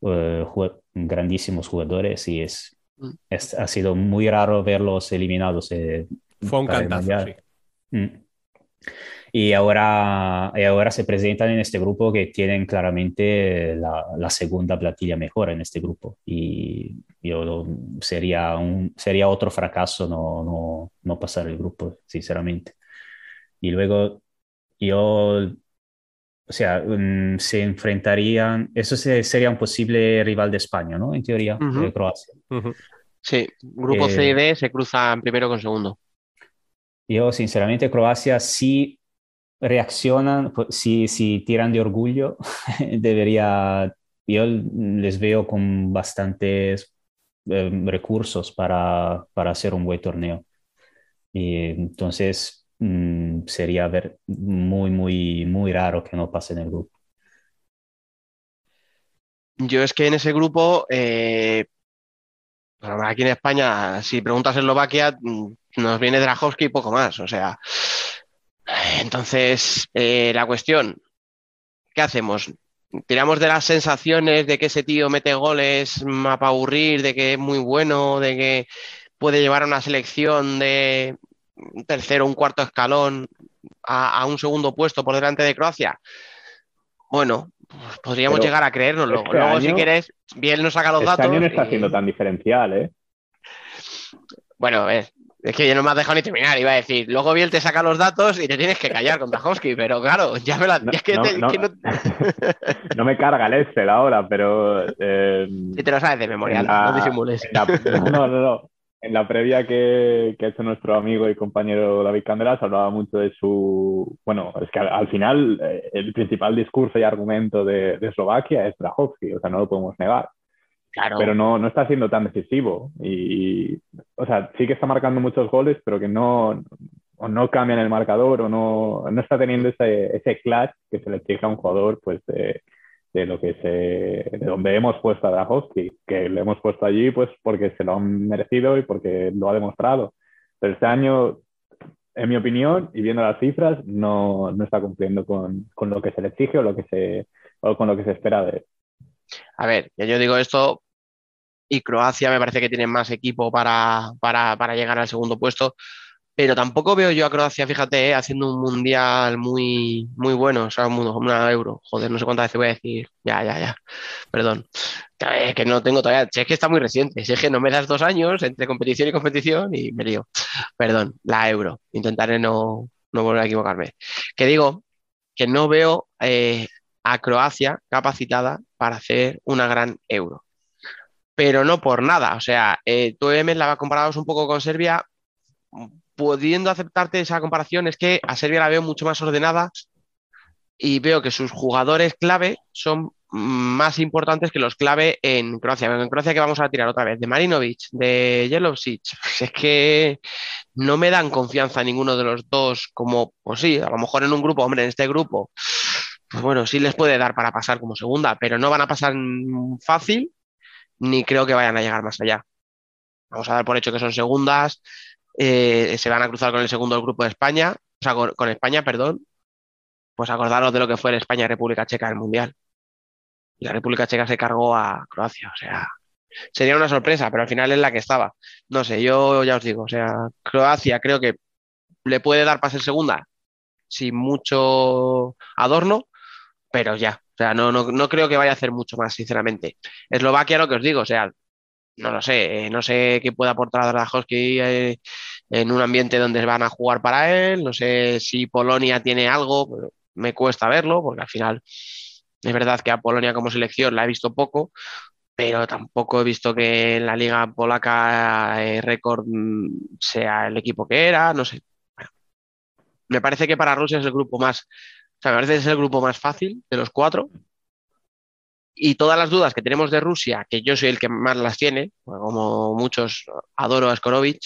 uh, grandísimos jugadores y es, Mm. es, ha sido muy raro verlos eliminados. Eh, Fue un cantazo, sí. Mm. Y ahora, y ahora se presentan en este grupo que tienen claramente la, la segunda platilla mejor en este grupo. Y yo sería, un, sería otro fracaso no, no, no pasar el grupo, sinceramente. Y luego yo, o sea, um, se enfrentarían, eso se, sería un posible rival de España, ¿no? En teoría, Ujú. de Croacia. Ujú. Sí, grupo Eh, C y D se cruzan primero con segundo. Yo, sinceramente, Croacia sí reaccionan, pues, si, si tiran de orgullo, debería, yo les veo con bastantes eh, recursos para, para hacer un buen torneo. Y entonces mm, sería ver muy, muy, muy raro que no pasen el grupo. Yo es que en ese grupo, eh, pues, aquí en España, si preguntas Eslovaquia, mm, nos viene Drahovski y poco más. O sea, entonces, eh, la cuestión, ¿qué hacemos? ¿Tiramos de las sensaciones de que ese tío mete goles para aburrir, de que es muy bueno, de que puede llevar a una selección de un tercero, un cuarto escalón a, a un segundo puesto por delante de Croacia? Bueno, pues podríamos Pero llegar a creérnoslo. este Luego, si quieres, bien nos saca los Este datos. año no está y- siendo tan diferencial, ¿eh? Bueno, es, es que ya no me has dejado ni terminar, iba a decir. Luego Biel te saca los datos y te tienes que callar con Tajowski, pero claro, ya me la. No, es que, no- te- no- que no- no me carga el Excel ahora, pero eh, si te lo sabes de memoria, la- no disimules. la- no, no, no. En la previa que, que ha hecho nuestro amigo y compañero David Candelas hablaba mucho de su... Bueno, es que al, al final eh, el principal discurso y argumento de, de Eslovaquia es Drahovski, o sea, no lo podemos negar. Claro. pero no, no está siendo tan decisivo. Y, o sea, sí que está marcando muchos goles, pero que no, o no cambian el marcador o no, no está teniendo ese, ese clutch que se le exige a un jugador pues, de, de lo que se, de donde hemos puesto a Drahovski, que le hemos puesto allí pues porque se lo han merecido y porque lo ha demostrado. Pero este año, en mi opinión, y viendo las cifras, no, no está cumpliendo con, con lo que se le exige o, lo que se, o con lo que se espera de él. A ver, ya yo digo esto, y Croacia me parece que tiene más equipo para, para, para llegar al segundo puesto, pero tampoco veo yo a Croacia, fíjate, eh, haciendo un mundial muy, muy bueno, o sea, un- una euro. Joder, no sé cuántas veces voy a decir. Ya, ya, ya. Perdón. Es que no tengo todavía. Es que está muy reciente. Es que no me das dos años entre competición y competición y me lío. Perdón, la euro. Intentaré no, no volver a equivocarme. Que digo que no veo eh, a Croacia capacitada para hacer una gran euro. Pero no por nada. O sea, eh, tú M la comparabas un poco con Serbia. Pudiendo aceptarte esa comparación, es que a Serbia la veo mucho más ordenada y veo que sus jugadores clave son más importantes que los clave en Croacia. En Croacia que vamos a tirar otra vez, de Marinovic, de Jelovsic, es que no me dan confianza ninguno de los dos como, pues sí, a lo mejor en un grupo, hombre, en este grupo, pues bueno, sí les puede dar para pasar como segunda, pero no van a pasar fácil ni creo que vayan a llegar más allá. Vamos a dar por hecho que son segundas, eh, se van a cruzar con el segundo del grupo de España, o sea, con, España, perdón, pues acordaros de lo que fue el España-República Checa en el Mundial. La República Checa se cargó a Croacia, o sea, sería una sorpresa, pero al final es la que estaba. No sé, yo ya os digo, o sea, Croacia creo que le puede dar para ser segunda sin mucho adorno, pero ya, o sea, no, no, no creo que vaya a hacer mucho más, sinceramente. Eslovaquia, lo que os digo, o sea, no lo sé, eh, no sé qué puede aportar a Drahovski eh, en un ambiente donde van a jugar para él, no sé si Polonia tiene algo, me cuesta verlo, porque al final es verdad que a Polonia como selección la he visto poco, pero tampoco he visto que en la liga polaca eh, récord mm, sea el equipo que era, no sé. Me parece que para Rusia es el grupo más, o sea, me parece que es el grupo más fácil de los cuatro. Y todas las dudas que tenemos de Rusia, que yo soy el que más las tiene, pues como muchos adoro a Skorovic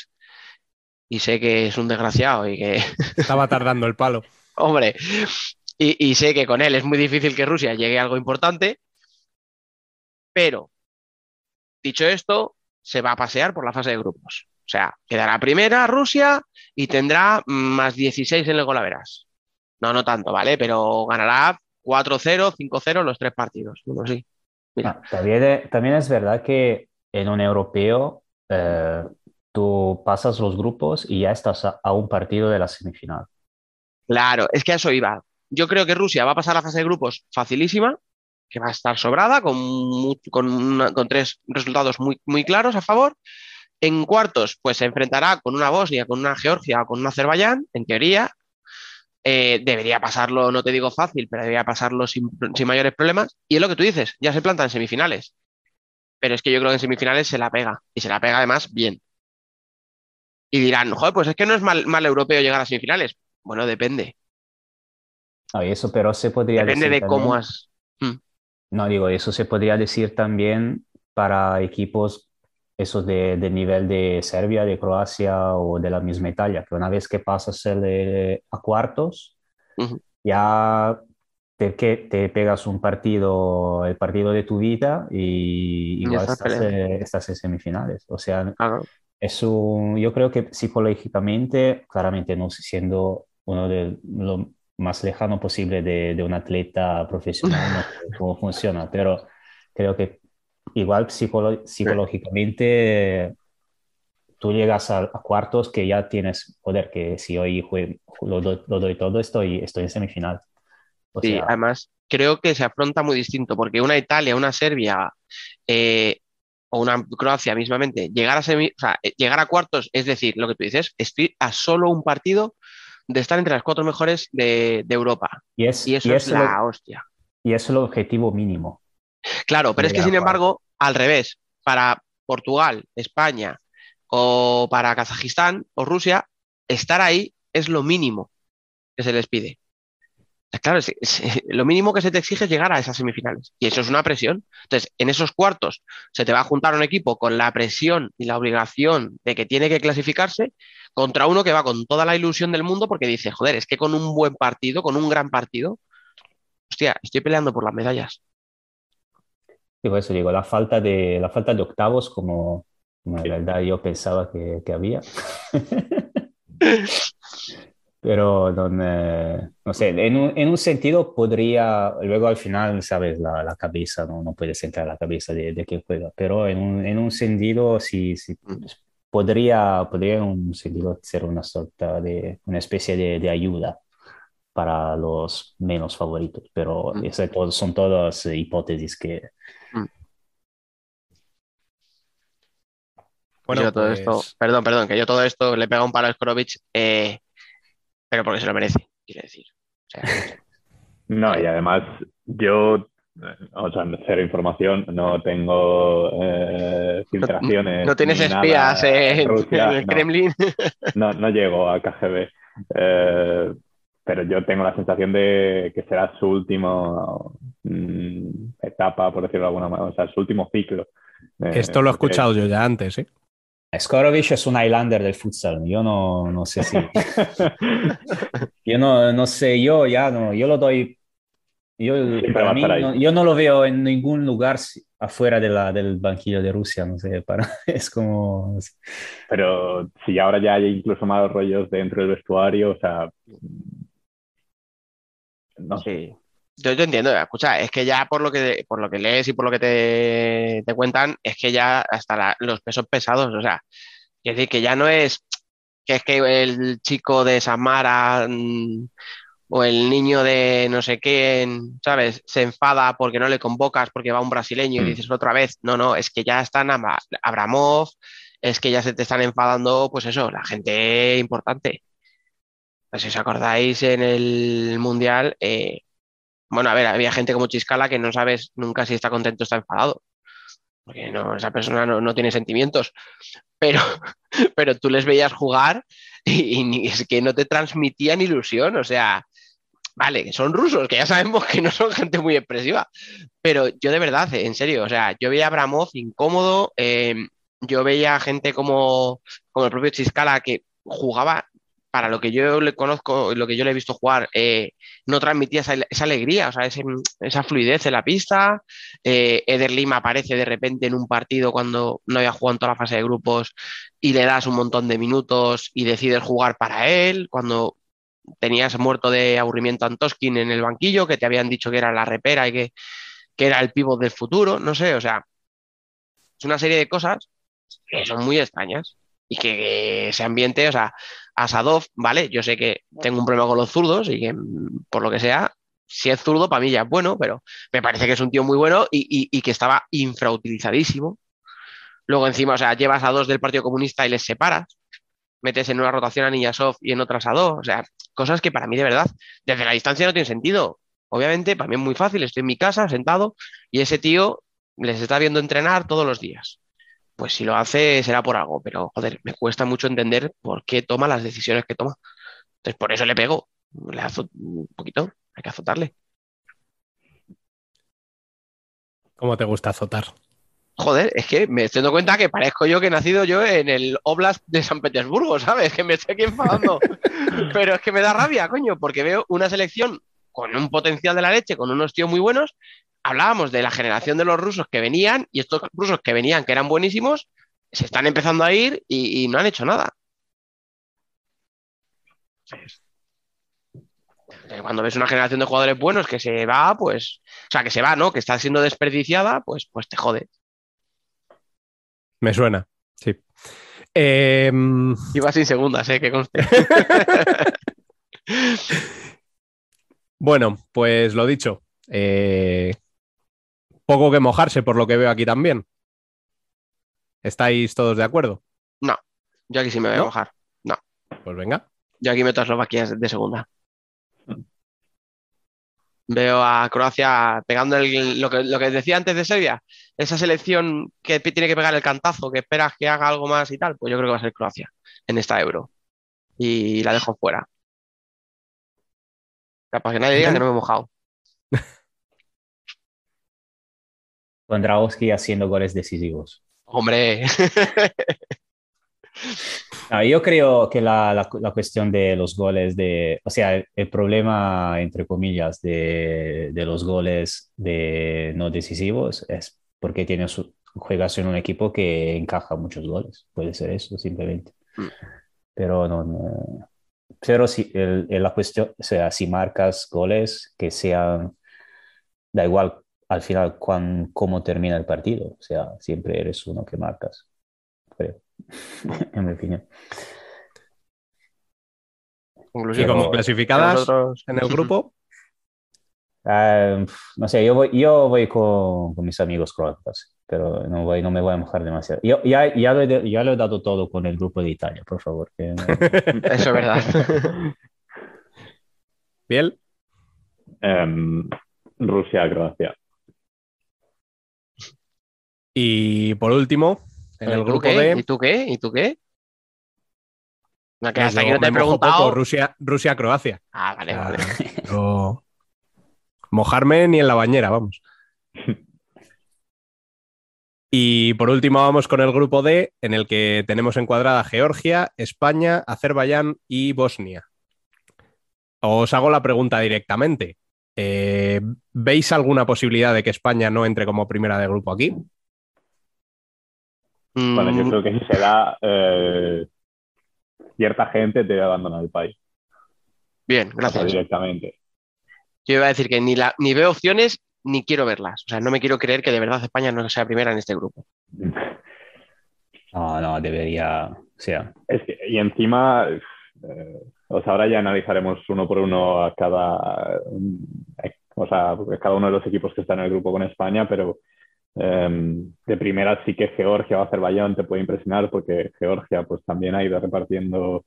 y sé que es un desgraciado y que, Estaba tardando el palo. hombre, y, y sé que con él es muy difícil que Rusia llegue a algo importante, pero dicho esto, se va a pasear por la fase de grupos. O sea, quedará primera Rusia y tendrá más 16 en el golaveras. No, no tanto, ¿vale? Pero ganará 4-0, 5-0 los tres partidos. Bueno, sí. Mira, Ah, también, también es verdad que en un europeo eh, tú pasas los grupos y ya estás a, a un partido de la semifinal. Claro, es que a eso iba. Yo creo que Rusia va a pasar la fase de grupos facilísima, que va a estar sobrada, con, con, una- con tres resultados muy, muy claros a favor. En cuartos, pues se enfrentará con una Bosnia, con una Georgia o con un Azerbaiyán, en teoría. Eh, debería pasarlo, no te digo fácil, pero debería pasarlo sin, sin mayores problemas. Y es lo que tú dices, ya se planta en semifinales. Pero es que yo creo que en semifinales se la pega. Y se la pega además bien. Y dirán, joder, pues es que no es mal, mal europeo llegar a semifinales. Bueno, depende. No, y eso, pero se podría Depende decir de cómo también- has. No, digo, eso se podría decir también para equipos esos de, de nivel de Serbia, de Croacia o de la misma Italia, que una vez que pasas el a cuartos, ya te, que, te pegas un partido, el partido de tu vida y igual estás eh, estás en semifinales. O sea, Claro. es un, yo creo que psicológicamente, claramente no siendo uno de lo más lejano posible de, de un atleta profesional, no sé cómo funciona, pero creo que igual psicológicamente tú llegas a, a cuartos que ya tienes poder, que si hoy jue- lo, doy, lo doy todo, estoy, estoy en semifinal. O Sí, sea, además creo que se afronta muy distinto, porque una Italia, una Serbia eh, o una Croacia mismamente, llegar a, semi- o sea, eh, llegar a cuartos, es decir, lo que tú dices, estoy a solo un partido de estar entre las cuatro mejores de, de Europa. y es, Y eso y es es la lo- hostia. y es el objetivo mínimo. Claro, pero es que sin embargo, al revés, para Portugal, España o para Kazajistán o Rusia, estar ahí es lo mínimo que se les pide. Claro, es- es- lo mínimo que se te exige es llegar a esas semifinales. Y eso es una presión. Entonces, en esos cuartos se te va a juntar un equipo con la presión y la obligación de que tiene que clasificarse contra uno que va con toda la ilusión del mundo porque dice, joder, es que con un buen partido, con un gran partido, hostia, estoy peleando por las medallas. Digo eso, digo, la falta de, la falta de octavos como, como en verdad yo pensaba que, que había. Pero no, eh, no sé, en un, en un sentido podría, luego al final, sabes, la, la cabeza, no, no puedes entrar a la cabeza de, de quien juega, pero en un, en un sentido sí, sí podría, podría en un sentido ser una sorta de, una especie de, de ayuda para los menos favoritos, pero Mm. eso son todas eh, hipótesis que, Bueno, yo todo pues- esto, perdón, perdón, que yo todo esto le pega un palo a Skorovic, eh, pero porque se lo merece, quiero decir. O sea, No, y además yo, eh, o sea, cero información, no tengo eh, filtraciones. no tienes espías en, Rusia, en el no. Kremlin. No, no llego a KGB. Eh, pero yo tengo la sensación de que será su última mm, etapa, por decirlo de alguna manera, o sea, su último ciclo. Eh, Esto lo he escuchado yo ya antes, ¿eh? Skorovic es un Highlander del futsal. Yo no, no sé si. yo no, no sé, yo ya no. Yo lo doy. Yo, para mí, no- yo no lo veo en ningún lugar afuera de la, del banquillo de Rusia. No sé, para, es como. no sé. Pero si ahora ya hay incluso malos rollos dentro del vestuario, o sea. No sé. Sí. Yo, yo entiendo, escucha, es que ya por lo que, por lo que lees y por lo que te, te cuentan, es que ya hasta la- los pesos pesados, o sea, es decir, que ya no es que es que el chico de Samara mm, o el niño de no sé quién, ¿sabes? Se enfada porque no le convocas porque va un brasileño y Mm. dices otra vez, no, no, es que ya están Abramov, es que ya se te están enfadando, pues eso, la gente importante. Si os acordáis en el Mundial, eh, bueno, a ver, había gente como Chiscala que no sabes nunca si está contento o está enfadado. Porque no, esa persona no, tiene sentimientos. Pero, pero tú les veías jugar y, es que no te transmitían ilusión. O sea, vale, son rusos, que ya sabemos que no son gente muy expresiva. Pero yo de verdad, en serio, o sea, yo veía a Abramov incómodo, eh, yo veía gente como, como el propio Chiscala que jugaba para lo que yo le conozco, lo que yo le he visto jugar, eh, no transmitía esa, alegría, o sea, esa fluidez en la pista. Eh, Eder Lima aparece de repente en un partido cuando no había jugado en toda la fase de grupos y le das un montón de minutos y decides jugar para él, cuando tenías muerto de aburrimiento a Antoskin en el banquillo, que te habían dicho que era la repera y que, que era el pívot del futuro, no sé, o sea, es una serie de cosas que son muy extrañas. Y que ese ambiente, o sea, Asadov, ¿vale? Yo sé que tengo un problema con los zurdos y que por lo que sea, si es zurdo, para mí ya es bueno, pero me parece que es un tío muy bueno y, y- y que estaba infrautilizadísimo. Luego encima, o sea, llevas a dos del Partido Comunista y les separas, metes en una rotación a Niyasov y en otras a dos, o sea, cosas que para mí de verdad, desde la distancia no tienen sentido. Obviamente, para mí es muy fácil, estoy en mi casa sentado y ese tío les está viendo entrenar todos los días. Pues si lo hace será por algo, pero joder, me cuesta mucho entender por qué toma las decisiones que toma. Entonces, por eso le pego, le azo un poquito, hay que azotarle. ¿Cómo te gusta azotar? Joder, es que me estoy dando cuenta que parezco yo que he nacido yo en el Oblast de San Petersburgo, ¿sabes? Que me estoy aquí enfadando. Pero es que me da rabia, coño, porque veo una selección con un potencial de la leche, con unos tíos muy buenos. Hablábamos de la generación de los rusos que venían y estos rusos que venían, que eran buenísimos, se están empezando a ir y, y no han hecho nada. Eh, Cuando ves una generación de jugadores buenos que se va, pues, o sea, que se va, ¿no? Que está siendo desperdiciada, pues, pues te jode. Me suena, sí. Em, Iba sin segundas, ¿eh? Que conste. bueno, pues lo dicho. eh, poco que mojarse por lo que veo aquí también. ¿Estáis todos de acuerdo? Yo aquí sí me voy a ¿No? mojar. Pues venga. Yo aquí meto a Eslovaquia de segunda. Veo a Croacia pegando el- lo, que, lo que decía antes de Serbia, esa selección que tiene que pegar el cantazo, que esperas que haga algo más y tal, pues yo creo que va a ser Croacia en esta Euro. Y la dejo fuera. Para que nadie diga que no me he mojado. Kondraowski haciendo goles decisivos. Hombre, Ah, yo creo que la, la- la cuestión de los goles, de, o sea, el, el problema, entre comillas, de, de los goles de no decisivos es porque tienes, juegas en un equipo que encaja muchos goles. Puede ser eso, simplemente. Mm. Pero no, no- pero si el- el- la cuestión, o sea, si marcas goles que sean, da igual al final cuán, cómo termina el partido, o sea, siempre eres uno que marcas, creo, en mi opinión. Y conclusión. como clasificadas Nosotros- en el grupo, Ah, no sé, yo voy, yo voy con, con mis amigos croatas, pero no, voy, no me voy a mojar demasiado. Yo ya, ya, lo he, ya lo he dado todo con el grupo de Italia, por favor. que no- Eso es verdad. Biel, Em, Rusia, Croacia. Y por último, en el ¿Y tú grupo qué? D. ¿Y tú qué? ¿Y tú qué? No, que hasta yo aquí no te he preguntado. poco, Rusia, Rusia, Croacia. Ah, vale, Ah, vale. no- Mojarme ni en la bañera, vamos. Y por último vamos con el grupo D, en el que tenemos encuadrada Georgia, España, Azerbaiyán y Bosnia. Os hago la pregunta directamente. Eh, ¿Veis alguna posibilidad de que España no entre como primera de grupo aquí? Bueno, yo Mm, creo que si se da, eh, cierta gente debe abandonar el país. Bien, O sea, gracias. directamente. Yo iba a decir que ni, la, ni veo opciones ni quiero verlas. O sea, no me quiero creer que de verdad España no sea primera en este grupo. No, no, debería, o sea, Es que, y encima, eh, o sea, ahora ya analizaremos uno por uno a cada, eh, o sea, a cada uno de los equipos que están en el grupo con España, pero eh, de primera sí que Georgia o Azerbaiyán te puede impresionar porque Georgia pues también ha ido repartiendo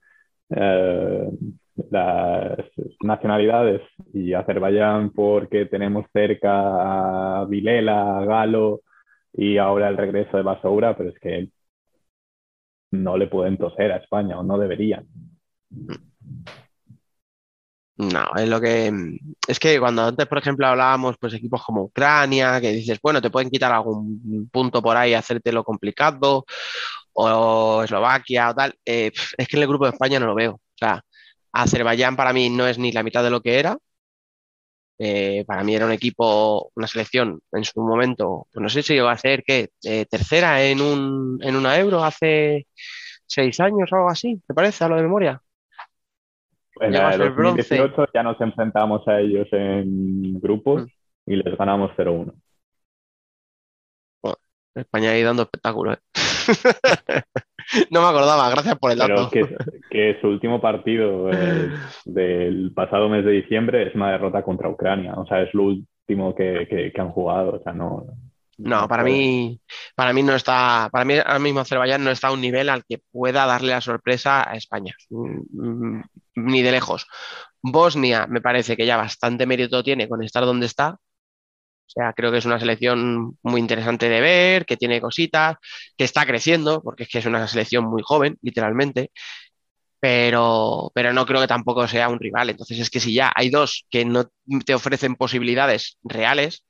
eh, las nacionalidades y Azerbaiyán porque tenemos cerca a Vilela, Galo y ahora el regreso de Basoura, pero es que no le pueden toser a España o no deberían. No, es lo que. Es que cuando antes, por ejemplo, hablábamos, pues equipos como Ucrania, que dices, bueno, te pueden quitar algún punto por ahí, hacértelo complicado, o Eslovaquia o tal. eh, es que en el grupo de España no lo veo. O sea, Azerbaiyán para mí no es ni la mitad de lo que era. Eh, para mí era un equipo, una selección en su momento, pues no sé si llegó a ser que tercera en un, en una euro hace seis años o algo así, ¿te parece? A lo de memoria. En la de ser bronce. 2018 ya nos enfrentamos a ellos en grupos y les ganamos 0-1. España ahí dando espectáculo. ¿eh? no me acordaba, gracias por el Pero dato. que, que su último partido eh, del pasado mes de diciembre es una derrota contra Ucrania. O sea, es lo último que, que- que han jugado. O sea, no. No, para mí, para mí no está, para mí ahora mismo Azerbaiyán no está a un nivel al que pueda darle la sorpresa a España, Mm, mm, ni de lejos. Bosnia me parece que ya bastante mérito tiene con estar donde está. O sea, creo que es una selección muy interesante de ver, que tiene cositas, que está creciendo, porque es que es una selección muy joven, literalmente. Pero, pero no creo que tampoco sea un rival. Entonces es que si ya hay dos que no te ofrecen posibilidades reales,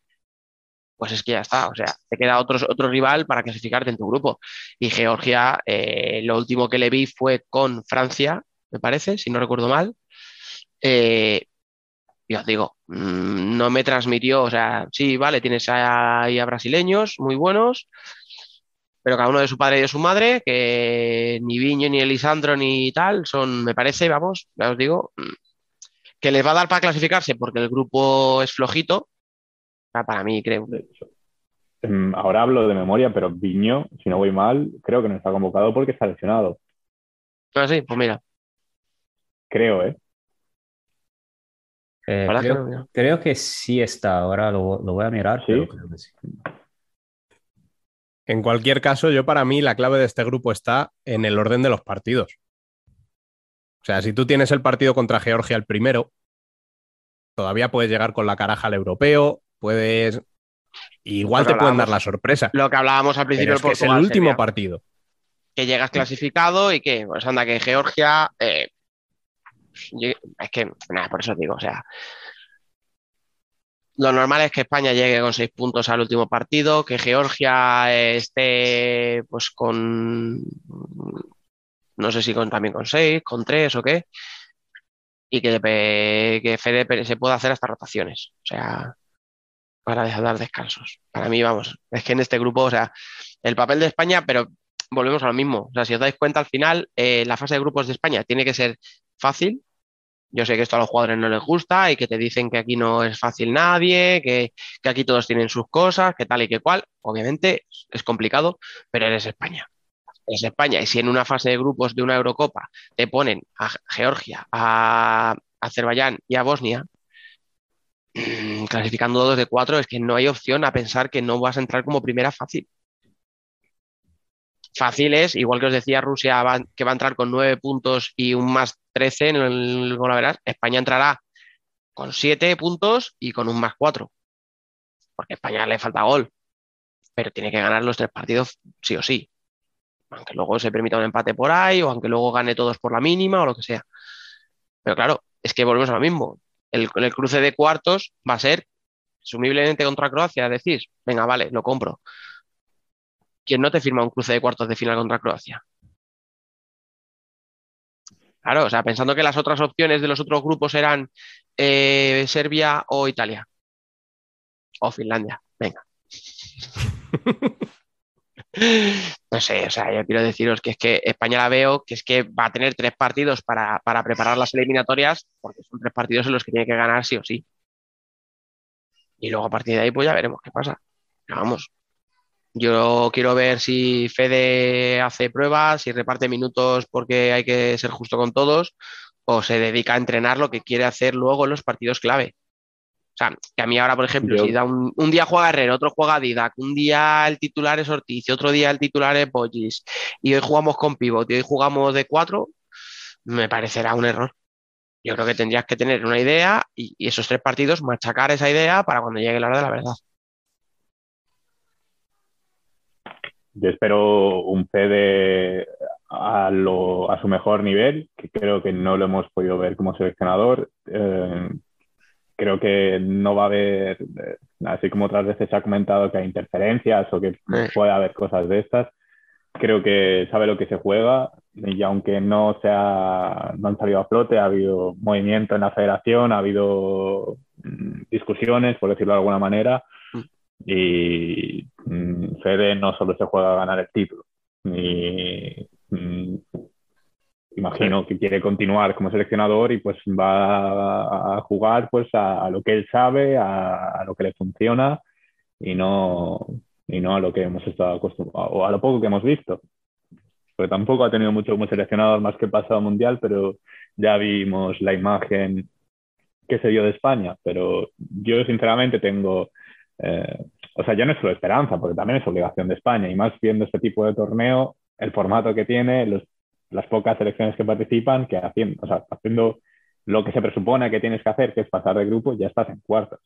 pues es que ya está. O sea, te queda otro, otro rival para clasificarte en tu grupo. Y Georgia, eh, lo último que le vi fue con Francia, me parece, si no recuerdo mal. Eh, y os digo, mm, no me transmitió, o sea, sí, vale, tienes ahí a brasileños muy buenos, pero cada uno de su padre y de su madre, que ni Viño, ni Elisandro, ni tal, son, me parece, vamos, ya os digo, mm, que les va a dar para clasificarse porque el grupo es flojito. Sea, Para mí, creo. De hecho, em, ahora hablo de memoria, pero Viño, si no voy mal, creo que no está convocado porque está lesionado. Ah, sí, pues mira, Creo, ¿eh? Eh, ¿verdad que creo, no? Mira. creo que sí está, ahora lo, lo voy a mirar, ¿Sí? pero creo que sí. En cualquier caso, yo para mí la clave de este grupo está en el orden de los partidos. O sea, si tú tienes el partido contra Georgia el primero, todavía puedes llegar con la caraja al europeo, puedes... Igual te pueden dar la sorpresa. Lo que hablábamos al principio es del que es el último partido. que llegas clasificado y que, pues anda, que Georgia, eh, es que, nada, por eso digo, o sea, lo normal es que España llegue con seis puntos al último partido, que Georgia esté, pues, con, no sé si con, también con seis, con tres o qué, y que, que Fede se pueda hacer hasta rotaciones, o sea, para dar descansos. Para mí, vamos, es que en este grupo, o sea, el papel de España, pero volvemos a lo mismo. O sea, si os dais cuenta, al final, eh, la fase de grupos de España tiene que ser fácil. Yo sé que esto a los jugadores no les gusta y que te dicen que aquí no es fácil nadie, que, que aquí todos tienen sus cosas, que tal y que cual. Obviamente es complicado, pero eres España. Eres España. Y si en una fase de grupos de una Eurocopa te ponen a Georgia, a Azerbaiyán y a Bosnia, mm, clasificando dos de cuatro, es que no hay opción a pensar que no vas a entrar como primera fácil fácil es, igual que os decía, Rusia va, que va a entrar con 9 puntos y un más 13 en el Golaveras, España entrará con 7 puntos y con un más 4. Porque España le falta gol, pero tiene que ganar los tres partidos sí o sí. Aunque luego se permita un empate por ahí o aunque luego gane todos por la mínima o lo que sea. Pero claro, es que volvemos a lo mismo. El, el cruce de cuartos va a ser presumiblemente contra Croacia, decís, venga, vale, lo compro. ¿quién no te firma un cruce de cuartos de final contra Croacia? Claro, o sea, pensando que las otras opciones de los otros grupos eran eh, Serbia o Italia. O Finlandia, venga. No sé, o sea, yo quiero deciros que es que España la veo, que es que va a tener tres partidos para, para preparar las eliminatorias, porque son tres partidos en los que tiene que ganar sí o sí. Y luego a partir de ahí, pues ya veremos qué pasa. Vamos, yo quiero ver si Fede hace pruebas, si reparte minutos porque hay que ser justo con todos, o se dedica a entrenar lo que quiere hacer luego en los partidos clave. O sea, que a mí ahora, por ejemplo, Yo- si da un, un día juega Herrera, otro juega Didac, un día el titular es Ortiz otro día el titular es Bollis, y hoy jugamos con pivot y hoy jugamos de cuatro, me parecerá un error. Yo creo que tendrías que tener una idea y, y esos tres partidos machacar esa idea para cuando llegue la hora de la verdad. Yo espero un Fede a, lo, a su mejor nivel, que creo que no lo hemos podido ver como seleccionador. Eh, creo que no va a haber, eh, así como otras veces se ha comentado que hay interferencias o que puede haber cosas de estas. Creo que sabe lo que se juega y aunque no, sea, no han salido a flote, ha habido movimiento en la federación, ha habido mm, discusiones, por decirlo de alguna manera, y mm, Fede no solo se juega a ganar el título, mm, imagino que quiere continuar como seleccionador y pues va a jugar pues a, a lo que él sabe, a, a lo que le funciona y no, y no a lo que hemos estado acostumbrados o a lo poco que hemos visto. Porque tampoco ha tenido mucho como seleccionador más que el pasado mundial, pero ya vimos la imagen que se dio de España. Pero yo sinceramente tengo, eh, o sea, ya no es solo esperanza, porque también es obligación de España y más viendo este tipo de torneo, el formato que tiene, los, las pocas selecciones que participan, que haciendo, o sea, haciendo lo que se presupone que tienes que hacer, que es pasar de grupo, ya estás en cuartos.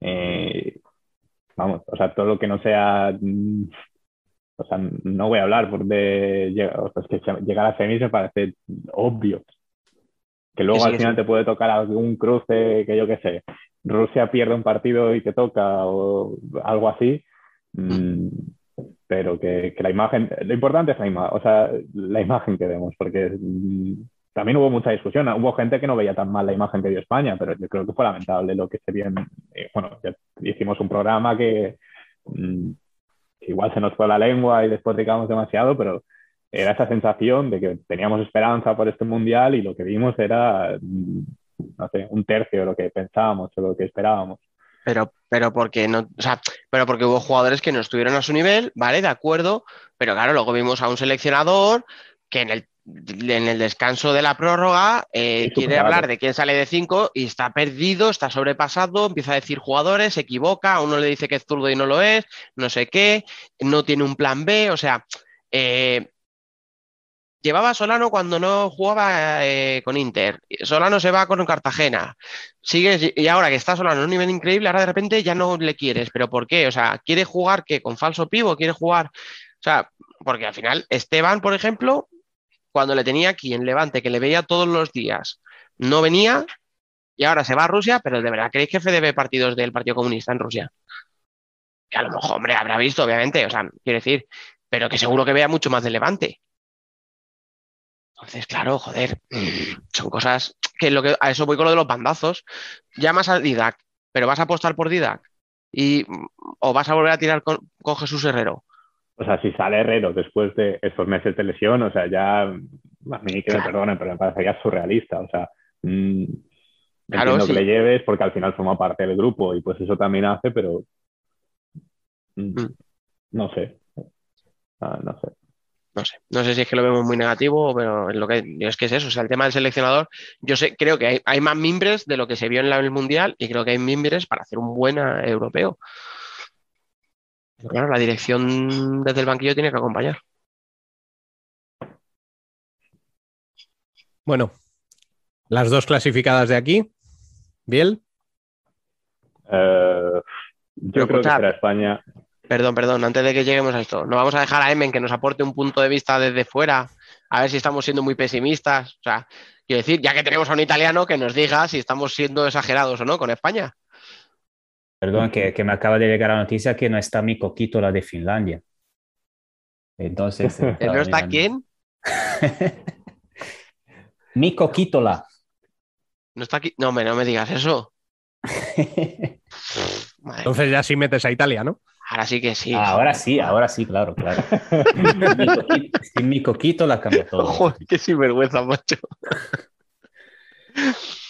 Eh, vamos, o sea, todo lo que no sea, mm, o sea, no voy a hablar por de o sea, es que llegar a semis me parece obvio. Que luego sí, al final sí. te puede tocar algún cruce, que yo qué sé, Rusia pierde un partido y te toca o algo así. mm, pero que, que la imagen, lo importante es la imagen, o sea, la imagen que vemos, porque mm, también hubo mucha discusión, hubo gente que no veía tan mal la imagen que dio España, pero yo creo que fue lamentable lo que se vio en, eh, bueno, ya hicimos un programa que mm, igual se nos fue la lengua y después digamos demasiado, pero era esa sensación de que teníamos esperanza por este mundial y lo que vimos era, mm, no sé, un tercio de lo que pensábamos o lo que esperábamos. Pero, pero porque no, o sea, pero porque hubo jugadores que no estuvieron a su nivel, ¿vale? De acuerdo, pero claro, luego vimos a un seleccionador que en el, en el descanso de la prórroga eh, quiere hablar de quién sale de cinco y está perdido, está sobrepasado, empieza a decir jugadores, se equivoca, a uno le dice que es zurdo y no lo es, no sé qué, no tiene un plan B, o sea, eh, llevaba a Solano cuando no jugaba eh, con Inter, Solano se va con Cartagena, sigues y ahora que está Solano en un nivel increíble, ahora de repente ya no le quieres, pero ¿por qué? O sea, ¿quiere jugar que con falso pivo? ¿Quiere jugar? O sea, porque al final Esteban, por ejemplo, cuando le tenía aquí en Levante, que le veía todos los días, no venía y ahora se va a Rusia, pero ¿de verdad creéis que ve partidos del Partido Comunista en Rusia? Que a lo mejor, hombre, habrá visto, obviamente, o sea, quiero decir, pero que seguro que vea mucho más de Levante. Entonces, claro, joder, son cosas que lo que a eso voy con lo de los bandazos. Llamas a Didac, pero vas a apostar por Didac y o vas a volver a tirar con, con Jesús Herrero. O sea, si sale Herrero después de estos meses de lesión, o sea, ya a mí que me perdonen, pero me parecería surrealista. O sea, mm, Claro, entiendo sí. que le lleves porque al final forma parte del grupo y pues eso también hace, pero mm, Mm. no sé. Ah, no sé. No sé, no sé si es que lo vemos muy negativo, pero es lo que es que es eso, o sea, el tema del seleccionador, yo sé, creo que hay, hay más mimbres de lo que se vio en la- el Mundial y creo que hay mimbres para hacer un buen europeo. Pero claro, la dirección desde el banquillo tiene que acompañar. Bueno, las dos clasificadas de aquí. Biel, Eh, yo Pero creo que será España. Perdón, perdón, antes de que lleguemos a esto, no vamos a dejar a Emen que nos aporte un punto de vista desde fuera, a ver si estamos siendo muy pesimistas. O sea, quiero decir, ya que tenemos a un italiano que nos diga si estamos siendo exagerados o no con España. Perdón, que, que me acaba de llegar la noticia que no está mi coquito, la de Finlandia. Entonces. ¿El no está mirando. quién? mi coquítola. No está aquí. No, hombre, no me digas eso. Entonces ya sí metes a Italia, ¿no? Ahora sí que sí. ahora sí, ahora sí, claro, claro. mi coquito, sin mi coquito la cambia todo. Joder, qué sinvergüenza, macho.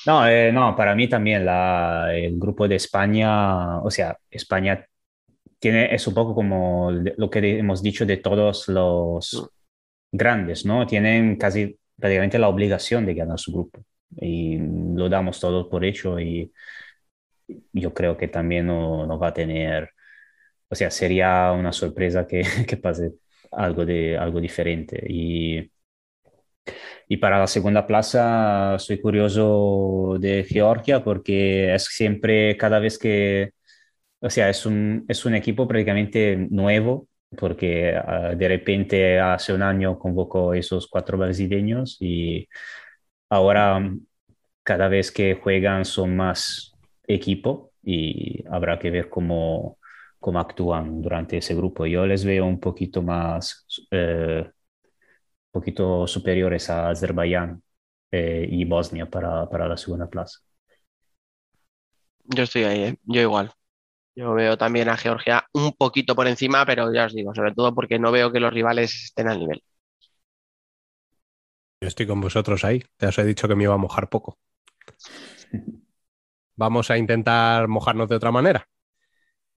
No, eh, no, para mí también la, el grupo de España, o sea, España tiene, es un poco como lo que hemos dicho de todos los grandes, ¿no? Tienen casi prácticamente la obligación de ganar su grupo y lo damos todo por hecho y yo creo que también no, no va a tener, o sea, sería una sorpresa que, que pase algo, de, algo diferente. Y... Y para la segunda plaza soy curioso de Georgia porque es siempre, cada vez que, o sea, es un, es un equipo prácticamente nuevo porque uh, de repente hace un año convocó esos cuatro brasileños y ahora cada vez que juegan son más equipo y habrá que ver cómo, cómo actúan durante ese grupo. Yo les veo un poquito más... Eh, poquito superiores a Azerbaiyán eh, y Bosnia para, para, la segunda plaza. Yo estoy ahí, ¿eh? yo igual. Yo veo también a Georgia un poquito por encima, pero ya os digo, sobre todo porque no veo que los rivales estén al nivel. Yo estoy con vosotros ahí. Ya os he dicho que me iba a mojar poco. Vamos a intentar mojarnos de otra manera.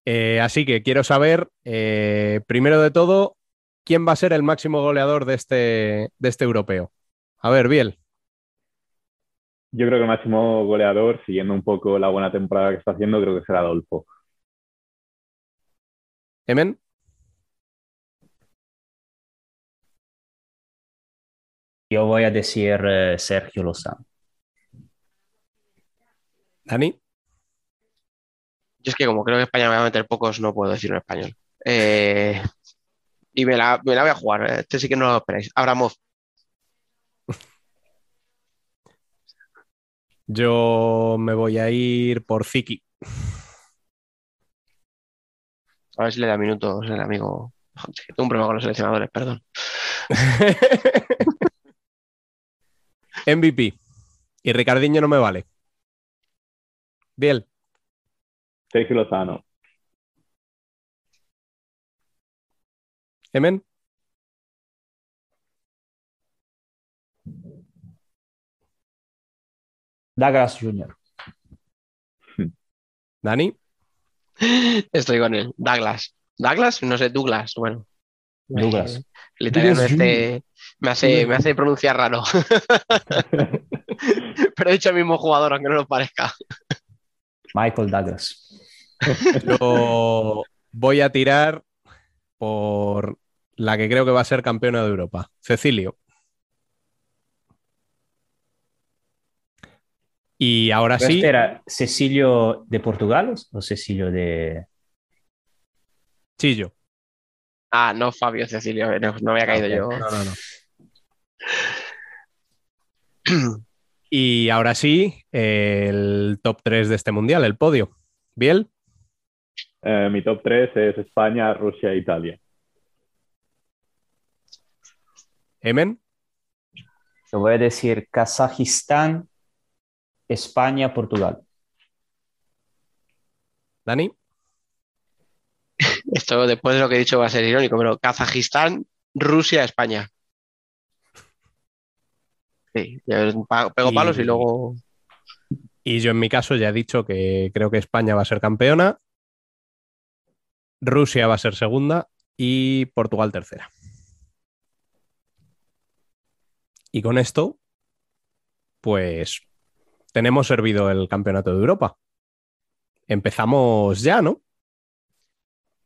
Eh, así que quiero saber, eh, primero de todo, quién va a ser el máximo goleador de este, de este europeo. A ver, Biel. Yo creo que el máximo goleador, siguiendo un poco la buena temporada que está haciendo, creo que será Adolfo. Emen. Yo voy a decir eh, Sergio Lozano. Dani. Yo es que como creo que España me va a meter pocos, no puedo decirlo en español. Eh, y me la, me la voy a jugar. Este sí que no lo esperáis. Abramov. Yo me voy a ir por Ziki. A ver si le da minutos el amigo. Joder, Tengo un problema con los seleccionadores, perdón. MVP. Y Ricardiño no me vale. Biel. Sergio Lozano. Emen. Douglas Jr. Dani. Estoy con él. Douglas. Douglas, no sé, Douglas. Bueno, Douglas. Douglas este me hace, me hace pronunciar raro. Pero he dicho el mismo jugador, aunque no lo parezca. Michael Douglas. Yo voy a tirar por la que creo que va a ser campeona de Europa. Cecilio. Y ahora Pero sí, este ¿Era Cecilio de Portugal o Cecilio de... Chillo. Ah, no, Fabio Cecilio, no, no había caído Ok. yo. No, no, no. Y ahora sí, el top 3 de este mundial, el podio. Biel, Eh, mi top 3 es España, Rusia e Italia. Emen, Yo voy a decir Kazajistán, España, Portugal. Dani, Esto después de lo que he dicho va a ser irónico, pero Kazajistán, Rusia, España. Sí, pego palos y luego. y yo en mi caso ya he dicho que creo que España va a ser campeona, Rusia va a ser segunda y Portugal tercera. Y con esto, pues tenemos servido el campeonato de Europa. Empezamos ya, ¿no?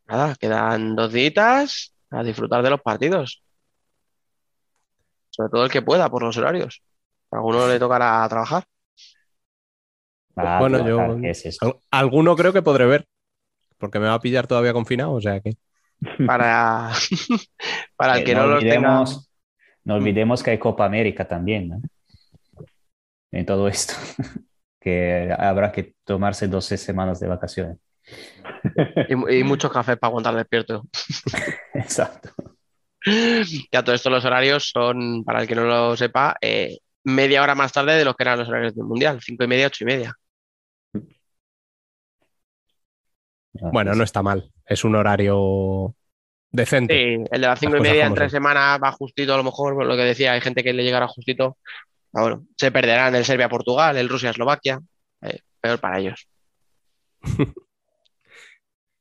Nada, quedan dos días a disfrutar de los partidos. Sobre todo el que pueda por los horarios. A alguno le tocará trabajar. Ah, Bueno, yo- alguno creo que podré ver, porque me va a pillar todavía confinado, o sea que... Para, para el Eh, que no, los tenga. olvidemos, no olvidemos que hay Copa América también, ¿no? En todo esto, que habrá que tomarse 12 semanas de vacaciones. Y, y muchos cafés para aguantar despierto. Exacto. Ya todo esto, los horarios son, para el que no lo sepa, eh, media hora más tarde de los que eran los horarios del Mundial. Cinco y media, ocho y media. Bueno, no está mal, es un horario decente. Sí, el de las cinco y media como entre son. semana va justito, a lo mejor, por lo que decía, hay gente que le llegará justito. Ah, bueno, se perderán el Serbia-Portugal, el Rusia-Eslovaquia. Eh, peor para ellos.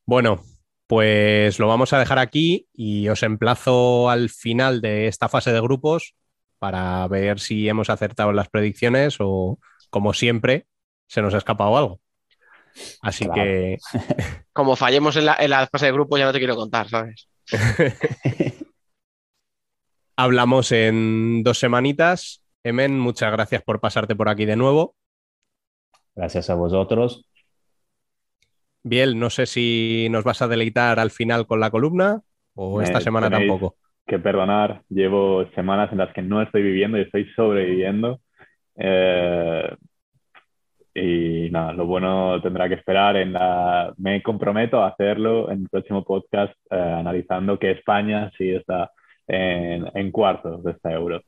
Bueno, pues lo vamos a dejar aquí y os emplazo al final de esta fase de grupos para ver si hemos acertado las predicciones o, como siempre, se nos ha escapado algo. Así Claro. que Como fallemos en la, en la fase de grupo, ya no te quiero contar, ¿sabes? hablamos en dos semanitas. Emen, muchas gracias por pasarte por aquí de nuevo. Gracias a vosotros. Biel, no sé si nos vas a deleitar al final con la columna o esta Me semana tampoco. Que perdonar, llevo semanas en las que no estoy viviendo y estoy sobreviviendo. Eh, y nada, lo bueno tendrá que esperar en la... Me comprometo a hacerlo en el próximo podcast eh, analizando que España sí está en, en cuartos de esta euro. Te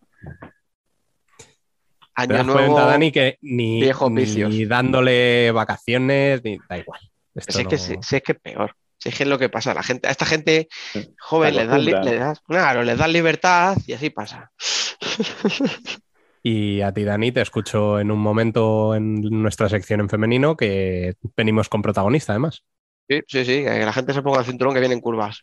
Año das nuevo. cuenta, Dani, que ni, viejos ni vicios. dándole vacaciones, ni da igual. Esto Si es, que, si, si es que es peor. Si es que es lo que pasa. La gente, a esta gente joven les acostumbran. les das- claro, les das libertad y así pasa. Y a ti, Dani, te escucho en un momento en nuestra sección en femenino que venimos con protagonista, además. Sí, sí, sí, que la gente se ponga el cinturón que vienen curvas.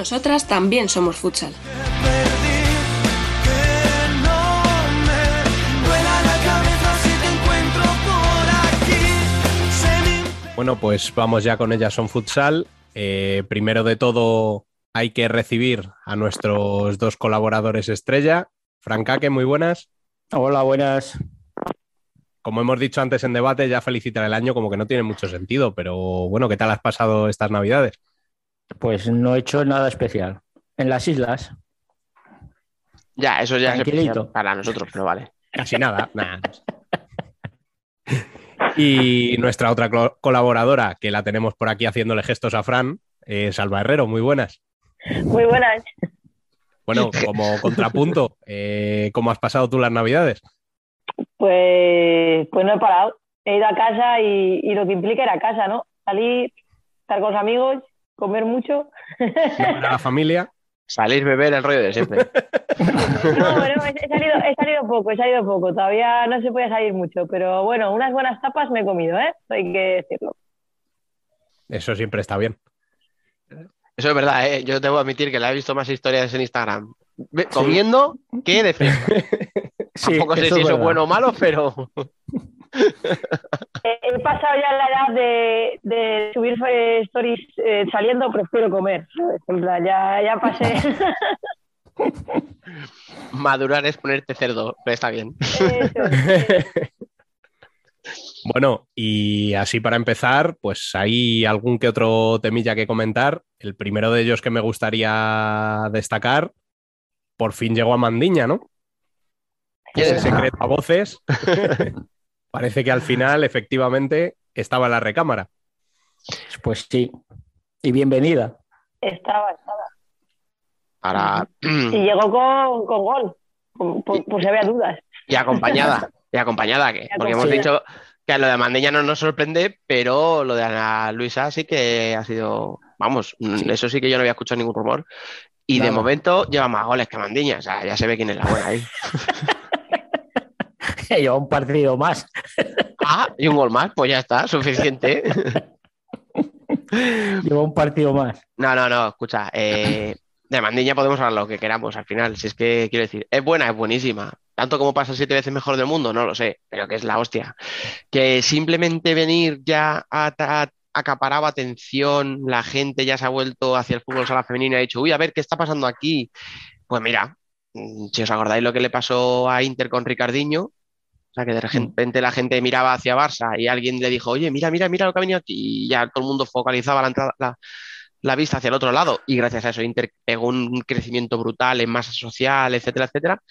Nosotras también somos futsal. Bueno, pues vamos ya con ellas son futsal. Eh, primero de todo, hay que recibir a nuestros dos colaboradores estrella. Francaque, muy buenas. Hola, buenas. Como hemos dicho antes en debate, ya felicitar el año como que no tiene mucho sentido, pero bueno, ¿qué tal has pasado estas navidades? Pues no he hecho nada especial. En las islas. Ya, eso ya es para nosotros, pero vale. Casi nada. nada. Y nuestra otra colaboradora, que la tenemos por aquí haciéndole gestos a Fran, es Alba Herrero, muy buenas. Muy buenas. Bueno, como contrapunto, eh, ¿cómo has pasado tú las navidades? Pues, pues no he parado. He ido a casa y, y lo que implica ir a casa, ¿no? Salir, estar con los amigos, comer mucho. ¿Llamar a la familia? Salir, beber, el rollo de siempre. No, bueno, he, he salido, he salido poco, he salido poco. Todavía no se puede salir mucho, pero bueno, unas buenas tapas me he comido, ¿eh? Hay que decirlo. Eso siempre está bien. Eso es verdad, ¿eh? Yo debo admitir que le he visto más historias en Instagram comiendo que de fiesta. Sí, Tampoco sé si es eso es bueno o malo, pero He, he pasado ya la edad de, de subir eh, stories eh, saliendo, prefiero comer. En plan, ya, ya pasé. madurar es ponerte cerdo, pero está bien. Eso. Bueno, y así para empezar, pues hay algún que otro temilla que comentar. El primero de ellos que me gustaría destacar, por fin llegó a Mandiña, ¿no? Ese secreto a voces. Parece que al final, efectivamente, estaba en la recámara. Pues sí. Y bienvenida. Estaba, estaba. Ahora, Y llegó con, con gol, por, por- por si había dudas. y acompañada, y acompañada, que, porque hemos dicho que lo de Mandeña no nos sorprende, pero lo de Ana Luisa sí que ha sido, vamos, mm, eso sí que yo no había escuchado ningún rumor. Y de momento lleva más goles que Mandiña, o sea, ya se ve quién es la buena ahí. Lleva un partido más. Ah, y un gol más, pues ya está, suficiente. Lleva un partido más. No, no, no, escucha, eh, de Mandiña podemos hablar lo que queramos al final, si es que quiero decir, es buena, es buenísima. Tanto como pasa siete veces mejor del mundo, no lo sé, pero que es la hostia. Que simplemente venir ya a, a- acaparado atención, la gente ya se ha vuelto hacia el fútbol sala femenino y ha dicho, uy, a ver qué está pasando aquí. Pues mira, mm, si os acordáis lo que le pasó a Inter con Ricardiño, o sea, que de repente la gente miraba hacia Barça y alguien le dijo, oye, mira, mira, mira lo que ha venido aquí, y ya todo el mundo focalizaba la entrada, la, la vista hacia el otro lado, y gracias a eso Inter pegó un crecimiento brutal en masa social, etcétera, etcétera.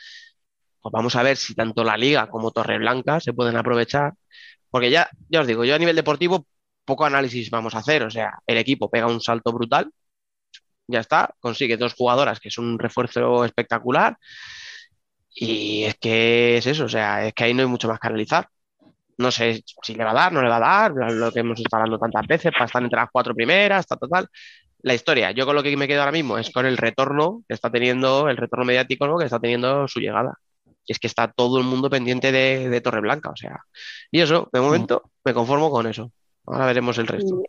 Pues vamos a ver si tanto la Liga como Torreblanca se pueden aprovechar, porque ya, ya os digo, yo a nivel deportivo poco análisis vamos a hacer, o sea, el equipo pega un salto brutal, ya está, consigue dos jugadoras, que es un refuerzo espectacular, y es que es eso, o sea, es que ahí no hay mucho más que analizar. No sé si le va a dar, no le va a dar, lo que hemos estado hablando tantas veces, para estar entre las cuatro primeras, tal, tal, tal. La historia, yo con lo que me quedo ahora mismo es con el retorno que está teniendo, el retorno mediático ¿no? que está teniendo su llegada. Y es que está todo el mundo pendiente de, de Torreblanca, o sea. Y eso, de momento, me conformo con eso. Ahora veremos el resto.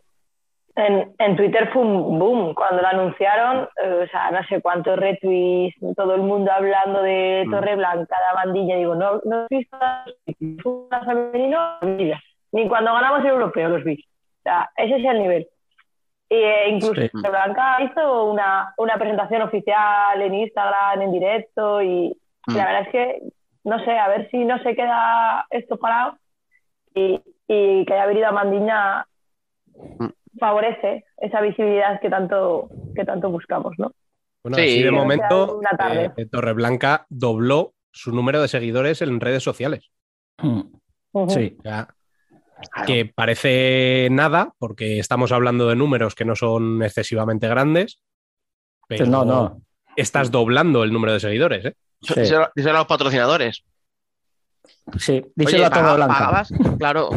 En, en Twitter fue un boom cuando lo anunciaron, eh, o sea, no sé cuántos retweets, todo el mundo hablando de Mm. Torreblanca, de Bandilla, digo, no, no he visto fútbol femenino ni cuando ganamos el europeo los vi. O sea, ese es el nivel. Eh, incluso Sí. Torreblanca hizo una, una presentación oficial en Instagram, en directo, y Mm. la verdad es que, no sé, a ver si no se queda esto parado y, y que haya venido a Mandiña Mm. Favorece esa visibilidad que tanto, que tanto buscamos, ¿no? Bueno, Sí, así de momento, tarde. eh, Torreblanca dobló su número de seguidores en redes sociales. Mm, Ujú. Sí. O sea, Claro. que parece nada, porque estamos hablando de números que no son excesivamente grandes. Pero No, no. Estás doblando el número de seguidores, ¿eh? Sí, Díselo, díselo a los patrocinadores. sí. díselo Oye, a todo paga- Blanca. pagabas, claro.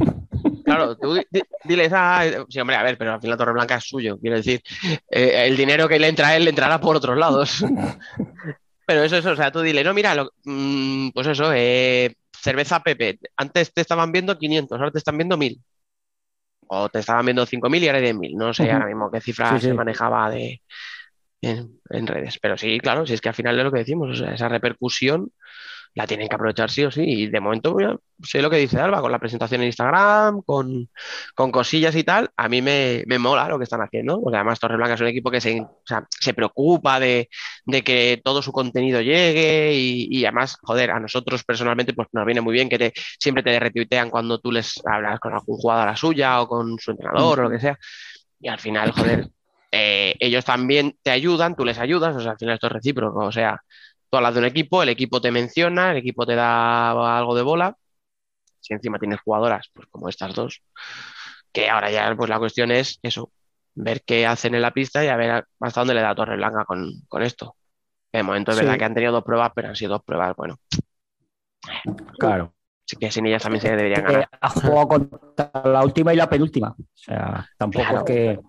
Claro, tú di- diles, ah, sí, hombre, a ver, pero al final Torreblanca es suyo, quiero decir, eh, el dinero que le entra a él le entrará por otros lados. Pero eso, eso, o sea, tú dile, no, mira, lo- mm, pues eso, eh, cerveza Pepe, antes te estaban viendo 500, ahora te están viendo 1000. O te estaban viendo 5000 y ahora hay 10.000. No sé ahora mismo qué cifra Sí, se manejaba de, en, en redes. Pero sí, claro, si es que al final es lo que decimos, o sea, esa repercusión la tienen que aprovechar sí o sí. Y de momento, sé lo que dice Alba, con la presentación en Instagram, con, con cosillas y tal, a mí me, me mola lo que están haciendo, porque además Torreblanca es un equipo que se, se preocupa de, de que todo su contenido llegue y, además, joder, a nosotros personalmente pues nos viene muy bien que siempre te retuitean cuando tú les hablas con algún jugador a la suya o con su entrenador o lo que sea. Y al final, joder, eh, ellos también te ayudan, tú les ayudas, o sea, al final esto es recíproco, o sea, tú hablas de un equipo, el equipo te menciona, el equipo te da algo de bola, si encima tienes jugadoras, pues como estas dos, que ahora ya pues la cuestión es eso, ver qué hacen en la pista y a ver hasta dónde le da Torreblanca con, con esto. De momento es Sí. verdad que han tenido dos pruebas, pero han sido dos pruebas, bueno, Claro. sí que sin ellas también se deberían Eh, ganar. ha jugado contra la última y la penúltima. O sea, tampoco Claro. es que.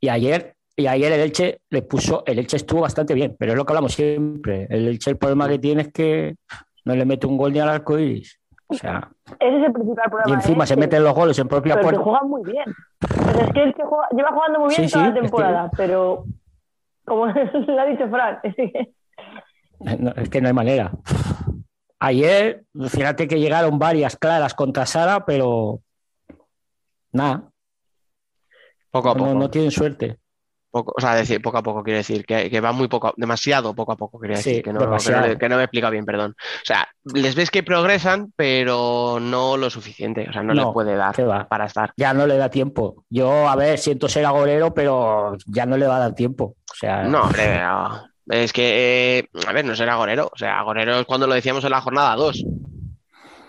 Y ayer, y ayer el Elche le puso. El Elche estuvo bastante bien, pero es lo que hablamos siempre. El Elche, el problema que tiene es que no le mete un gol ni al arco iris. O sea, Ese es el principal problema. y encima se meten los goles en propia Pero que puerta. juegan muy bien. Pues es que el que juega- lleva jugando muy bien Sí, toda sí, la es que- temporada, pero como le ha dicho Fran, es que- No, es que no hay manera. Ayer, fíjate que llegaron varias claras contra Sara, pero nada, Poco a no, poco. no tienen suerte. Poco- o sea, decir, poco a poco quiere decir que, que va muy poco, demasiado poco a poco, quería Sí, decir, que no, que no que me he explicado bien, perdón. O sea, les ves que progresan, pero no lo suficiente, o sea, no, No, les puede dar para estar. Ya no le da tiempo. Yo, a ver, siento ser agorero, pero ya no le va a dar tiempo. O sea, No, hombre, no. es que, eh, a ver, no será agorero, o sea, agorero es cuando lo decíamos en la jornada 2.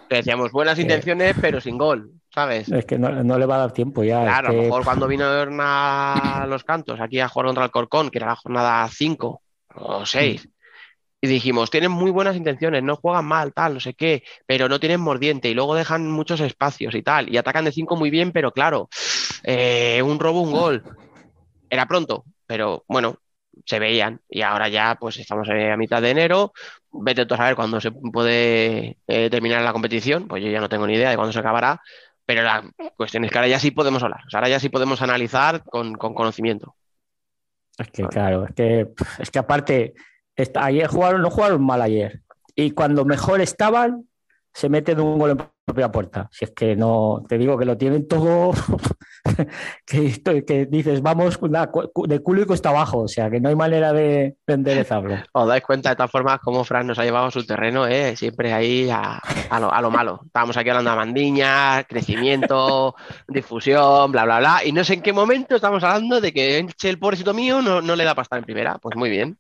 Que decíamos buenas Eh. intenciones, pero sin gol, ¿sabes? es que no, no le va a dar tiempo ya. es Claro, a lo mejor cuando vino a los cantos aquí a jugar contra el Corcón, que era la jornada 5 o 6, y dijimos, tienen muy buenas intenciones, no juegan mal, tal, no sé qué, pero no tienen mordiente y luego dejan muchos espacios y tal, y atacan de 5 muy bien, pero claro, eh, un robo, un gol. Era pronto, pero bueno, se veían y ahora ya pues estamos eh, a mitad de enero, vete tú a saber cuándo se puede eh, terminar la competición, pues yo ya no tengo ni idea de cuándo se acabará, pero la cuestión es que ahora ya sí podemos hablar, ahora ya sí podemos analizar con, con conocimiento. Es que, claro, es que, es que aparte, ayer jugaron, no jugaron mal ayer. Y cuando mejor estaban, se meten un gol en propia puerta. Si es que no, te digo que lo tienen todo, que, que dices, vamos de culo y cuesta abajo. O sea, que no hay manera de, de enderezarlo. Os dais cuenta de todas formas cómo Fran nos ha llevado a su terreno, ¿eh? siempre ahí a, a lo, a lo malo. Estábamos aquí hablando de mandiña, crecimiento, difusión, bla, bla, bla. Y no sé en qué momento estamos hablando de que el pobrecito mío, no, no le da para estar en primera. Pues muy bien.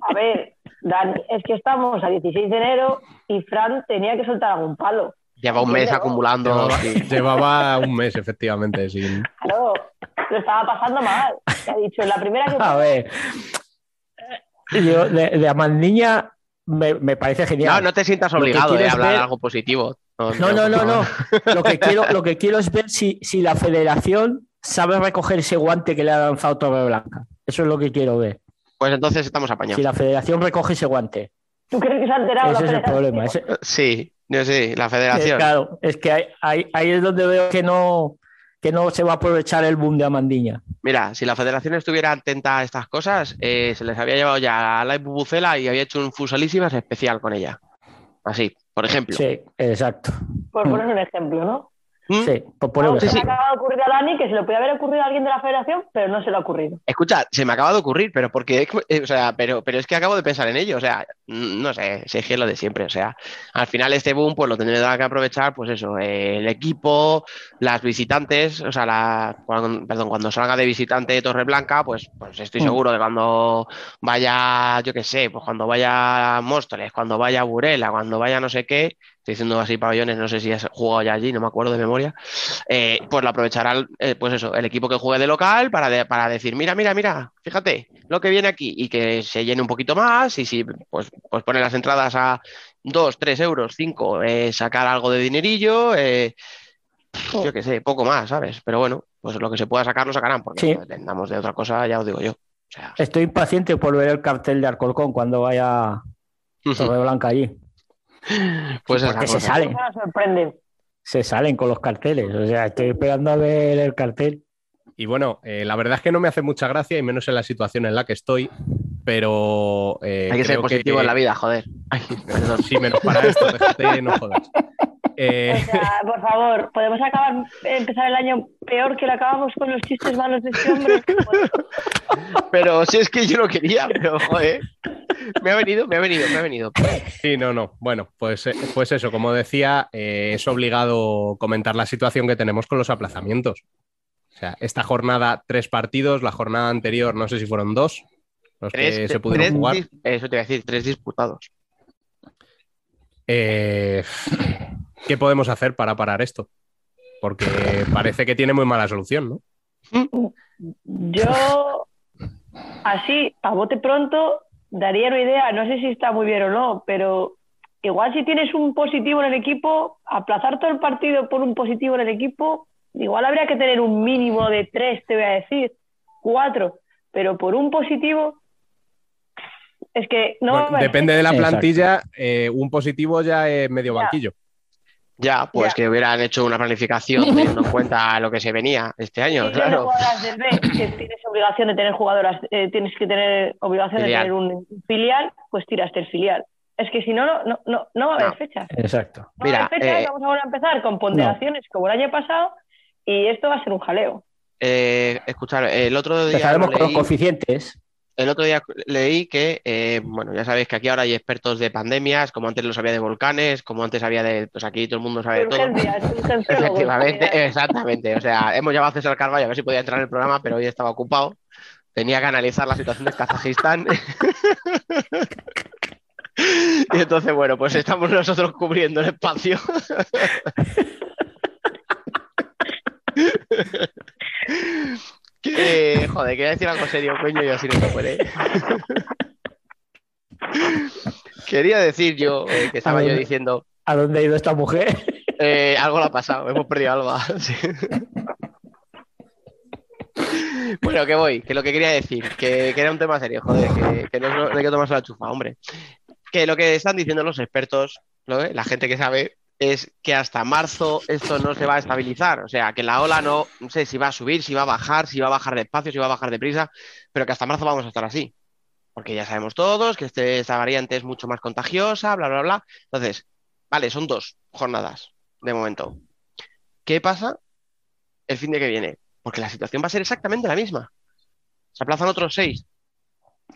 a ver, Dani, es que estamos a 16 de enero y Fran tenía que soltar algún palo. Lleva un mes acumulando. Llevaba, sí. llevaba un mes, efectivamente, sin. Claro, lo estaba pasando mal. Ha dicho, en la primera que A ver, yo de, de Amandiña me, me parece No, genial. no te sientas obligado quieres a hablar ver- algo positivo. No, no, no, no. Lo que quiero, lo que quiero es ver si, si la federación sabe recoger ese guante que le ha lanzado Torreblanca. Eso es lo que quiero ver. Pues entonces estamos apañados. Si la federación recoge ese guante. ¿Tú crees que se ha enterado Ese la es el problema. Ese- Sí, yo sí, la eh, federación. claro, es que ahí, ahí- ahí es donde veo que no, que no se va a aprovechar el boom de Amandiña. Mira, si la federación estuviera atenta a estas cosas, eh, se les había llevado ya a la bubucela y había hecho un fusalísimas especial con ella. Así, por ejemplo. Sí, exacto. Por poner un ejemplo, ¿no? ¿Mm? Sí, por poner un Aunque sí, se le acaba de ocurrir a Dani que se le podía haber ocurrido a alguien de la federación, pero no se le ha ocurrido. Escucha, se me acaba de ocurrir, pero porque, eh, o sea, pero, pero es que acabo de pensar en ello, o sea, mm, no sé, si es que es lo de siempre, o sea, al final este boom, pues lo tendrá que aprovechar, pues eso, eh, el equipo, las visitantes, o sea, la, cuando, perdón, cuando salga de visitante Torreblanca, pues, pues estoy Mm. seguro de cuando vaya, yo qué sé, pues cuando vaya Móstoles, cuando vaya Burela, cuando vaya no sé qué, estoy diciendo así pabellones, no sé si has jugado ya allí, no me acuerdo de memoria, eh, pues lo aprovechará, el- eh, pues eso, el equipo que juegue de local para, de- para decir, mira, mira, mira, fíjate lo que viene aquí y que se llene un poquito más y si pues, pues pone las entradas a 2, 3 euros, 5, sacar algo de dinerillo, eh, yo qué sé, poco más, ¿sabes? Pero bueno, pues lo que se pueda sacar lo sacarán, porque Sí. dependamos de otra cosa, ya os digo yo. O sea, Estoy impaciente por ver el cartel de Alcorcón cuando vaya Torreblanca allí. pues Porque se salen, se salen con los carteles. O sea, estoy esperando a ver el cartel. Y bueno, eh, la verdad es que no me hace mucha gracia y menos en la situación en la que estoy, pero... eh, Hay que ser positivo en la vida, joder. Ay. Sí, menos para esto, déjate, no jodas. Eh, O sea, por favor, ¿podemos acabar, empezar el año peor que lo acabamos con los chistes malos de este hombre? Pero si es que yo no quería, pero joder. Me ha venido, me ha venido, me ha venido. Sí, no, no. Bueno, pues, eh, pues eso, como decía, eh, es obligado comentar la situación que tenemos con los aplazamientos. O sea, esta jornada, tres partidos, la jornada anterior, no sé si fueron dos, los que Tres, se pudieron tres jugar. eso te iba a decir, tres disputados. Eh, ¿Qué podemos hacer para parar esto? Porque parece que tiene muy mala solución, ¿no? Yo, así, a bote pronto, daría una idea, no sé si está muy bien o no, pero igual si tienes un positivo en el equipo, aplazar todo el partido por un positivo en el equipo, igual habría que tener un mínimo de tres, te voy a decir, cuatro, pero por un positivo, es que no... Bueno, depende de la plantilla, eh, un positivo ya es medio Ya. banquillo. Ya, pues Ya. que hubieran hecho una planificación teniendo en cuenta lo que se venía este año, claro. del B, que tienes obligación de tener jugadoras, eh, tienes que tener obligación Filial. de tener un filial, pues tiraste el filial. Es que si no, no, no, no, no va a haber No. fechas. Exacto. No va a Mira, haber fechas, eh, vamos a volver a empezar con ponderaciones como el año pasado y esto va a ser un jaleo. Eh, escuchar, el otro día Empezaremos con los coeficientes. El otro día leí que, eh, bueno, ya sabéis que aquí ahora hay expertos de pandemias, como antes los había de volcanes, como antes había de, pues aquí todo el mundo sabe de todo. Efectivamente, exactamente. O sea, hemos llamado a César Carvalho a ver si podía entrar en el programa, pero hoy estaba ocupado. Tenía que analizar la situación de Kazajistán. Y entonces, bueno, pues estamos nosotros cubriendo el espacio. Que, joder, quería decir algo serio, coño, y así no se puede. Quería decir yo, eh, que estaba yo diciendo, ¿A dónde ha ido esta mujer? eh, algo le ha pasado, hemos perdido a Alba. Sí. Bueno, que voy, que lo que quería decir, que, que era un tema serio, joder, que, que no, no hay que tomarse la chufa, hombre. Que lo que están diciendo los expertos, ¿no? eh? la gente que sabe, es que hasta marzo esto no se va a estabilizar. O sea, que la ola no, no sé si va a subir, si va a bajar, si va a bajar despacio, si va a bajar deprisa, pero que hasta marzo vamos a estar así. Porque ya sabemos todos que este- esta variante es mucho más contagiosa, bla, bla, bla. Entonces, vale, son dos jornadas de momento. ¿Qué pasa el fin de que viene? Porque la situación va a ser exactamente la misma. Se aplazan otros seis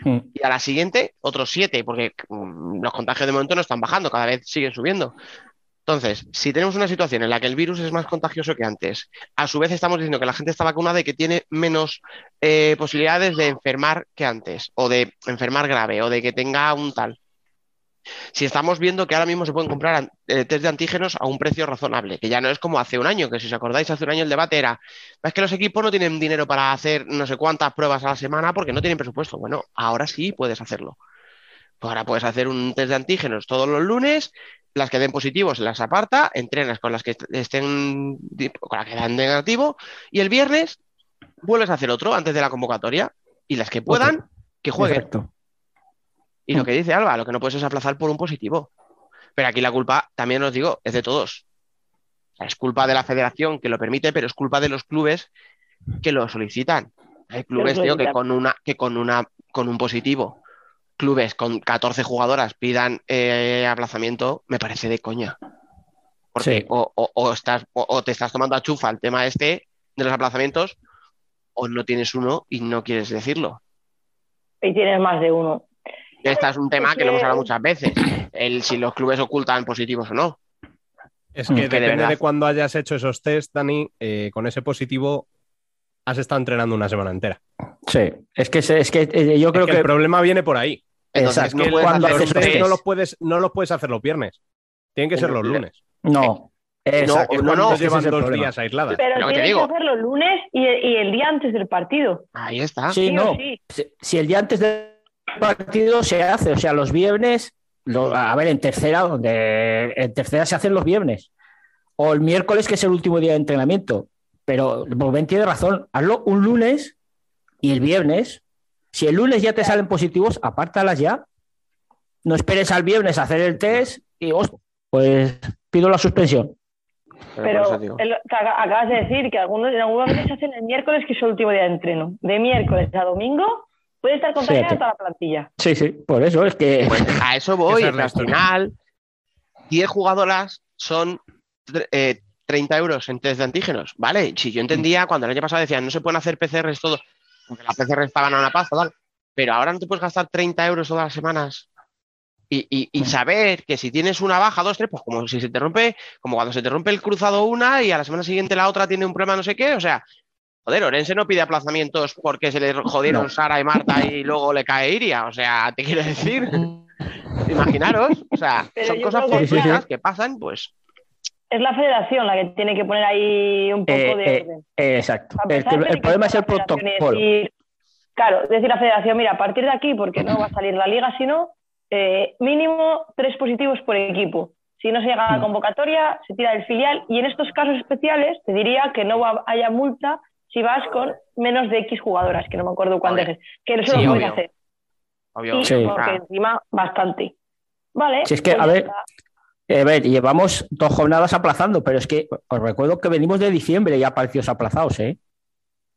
Mm. y a la siguiente otros siete, porque mm, los contagios de momento no están bajando, cada vez siguen subiendo. Entonces, si tenemos una situación en la que el virus es más contagioso que antes, a su vez estamos diciendo que la gente está vacunada y que tiene menos eh, posibilidades de enfermar que antes, o de enfermar grave, o de que tenga un tal. Si estamos viendo que ahora mismo se pueden comprar eh, test de antígenos a un precio razonable, que ya no es como hace un año, que si os acordáis, hace un año el debate era, es que los equipos no tienen dinero para hacer no sé cuántas pruebas a la semana porque no tienen presupuesto. Bueno, ahora sí puedes hacerlo. Pues ahora puedes hacer un test de antígenos todos los lunes, las que den positivos las aparta, entrenas con las que est- estén con las que dan negativo y el viernes vuelves a hacer otro antes de la convocatoria y las que puedan que jueguen. Exacto. Y lo que dice Alba, lo que no puedes es aplazar por un positivo. Pero aquí la culpa, también os digo, es de todos. O sea, es culpa de la federación que lo permite, pero es culpa de los clubes que lo solicitan. Hay clubes, tío, que con una, que con una, con un positivo, clubes con 14 jugadoras pidan eh, aplazamiento, me parece de coña. Porque Sí. o, o- o estás, o, o te estás tomando a chufa el tema este de los aplazamientos, o no tienes uno y no quieres decirlo. Y tienes más de uno. Este es un tema que lo hemos hablado muchas veces, el si los clubes ocultan positivos o no. Es Mm, que que de depende de, verdad. cuando hayas hecho esos test, Dani, eh, con ese positivo has estado entrenando una semana entera. Sí, es que, se- es que eh, yo Es creo que que, el problema viene por ahí. Entonces Exacto. no cuando hacer los test no los puedes, no los puedes hacer los viernes. Tienen que ser los lunes. no. Exacto. Es no, no, ese llevan dos problema. días aisladas. Pero Lo que hacerlo el lunes y, y el día antes del partido. Ahí está. Sí, no. sí. Si, si el día antes del partido se hace, o sea, los viernes, lo- a ver, en tercera, donde en tercera se hacen los viernes. O el miércoles, que es el último día de entrenamiento. Pero Ben tiene razón. Hazlo un lunes y el viernes. Si el lunes ya te salen positivos, apártalas ya. No esperes al viernes a hacer el test y os, pues pido la suspensión. Pero el- acabas de decir que algunos, en algunas veces hacen el miércoles, que es el último día de entreno. De miércoles a domingo puede estar contagiada toda la plantilla. Sí, sí, por eso es que. Pues a eso voy. Es al final, 10 jugadoras son eh, 30 euros en test de antígenos. Vale, si yo entendía cuando el año pasado decían no se pueden hacer PCRs todo, porque las PCRs pagan a una paz, tal. Pero ahora no te puedes gastar 30 euros todas las semanas. Y, y- y saber que si tienes una baja, dos, tres, pues como si se te rompe, como cuando se te rompe el cruzado una y a la semana siguiente la otra tiene un problema no sé qué, o sea, joder, Orense no pide aplazamientos porque se le jodieron No. Sara y Marta y luego le cae Iria, o sea, te quiero decir, imaginaros, o sea, Pero son cosas que que pasan, pues, Es la federación la que tiene que poner ahí un poco Eh, de eh, orden. eh, exacto. El, problema es el protocolo. decir- claro, decir la federación, mira, a partir de aquí, porque no va a salir la liga, sino eh, mínimo tres positivos por equipo. Si no se llega a la Mm. convocatoria, se tira del filial. Y en estos casos especiales, te diría que no va- haya multa si vas con menos de X jugadoras, que no me acuerdo cuántas es. Que eso Sí, lo puedes obvio. hacer. obvio. Y Sí. porque Ah, encima, bastante. Vale. Si es que, pues a ver, a ver, llevamos dos jornadas aplazando, pero es que os recuerdo que venimos de diciembre ya partidos aplazados, ¿eh?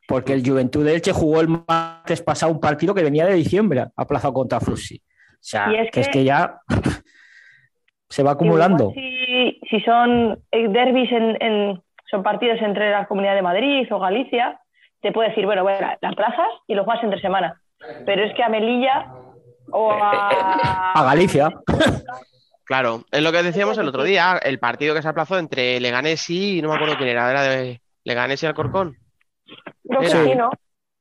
Porque el Juventud de Elche jugó el martes pasado un partido que venía de diciembre aplazado contra Flussi. O sea, es que es que- ya se va acumulando. Si, si son eh, derbis en, en- son partidos entre la Comunidad de Madrid o Galicia, te puede decir, bueno, bueno, la plazas y lo juegas entre semana. Pero es que a Melilla o a... A Galicia. Claro, es lo que decíamos el otro día, el partido que se aplazó entre Leganés y, no me acuerdo quién era, era de Leganés y Alcorcón, Creo que Era- sí, ¿no?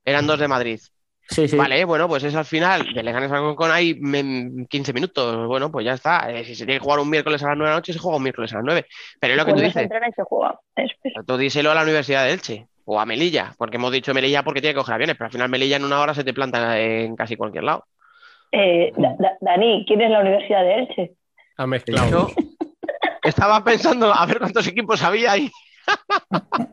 eran dos de Madrid. Sí, sí. Vale, bueno, pues es al final, de Leganés a Alcorcón hay mm, 15 minutos, bueno, pues ya está. Eh, si se tiene que jugar un miércoles a las 9 de la noche, se juega un miércoles a las 9. Pero es lo que Pues tú no se dices, entrena y se juega. Tú díselo a la Universidad de Elche o a Melilla, porque hemos dicho Melilla porque tiene que coger aviones, pero al final Melilla en una hora se te planta en casi cualquier lado. Eh, Da- Da- Dani, ¿quién es la Universidad de Elche? Ha mezclado. Yo estaba pensando a ver cuántos equipos había ahí.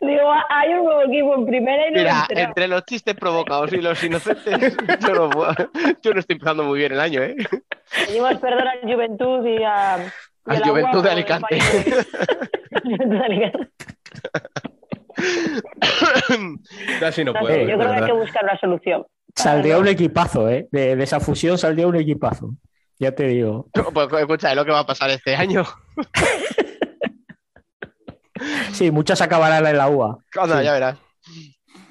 Digo, "Ah, hay un nuevo equipo en primera y no Mira, enterado". entre los chistes provocados y los inocentes, yo no, puedo- yo no estoy empezando muy bien el año, ¿eh? Pedimos perdón al Juventud y a... y Al la Juventud de Alicante. Juventud de Alicante. No No puedo. sé, yo creo que hay que buscar una solución. Saldría un equipazo, ¿eh? De, de esa fusión saldría un equipazo. Ya te digo. Pues escucha, es lo que va a pasar este año. Sí, muchas acabarán en la UA. Anda, Sí. ya verás.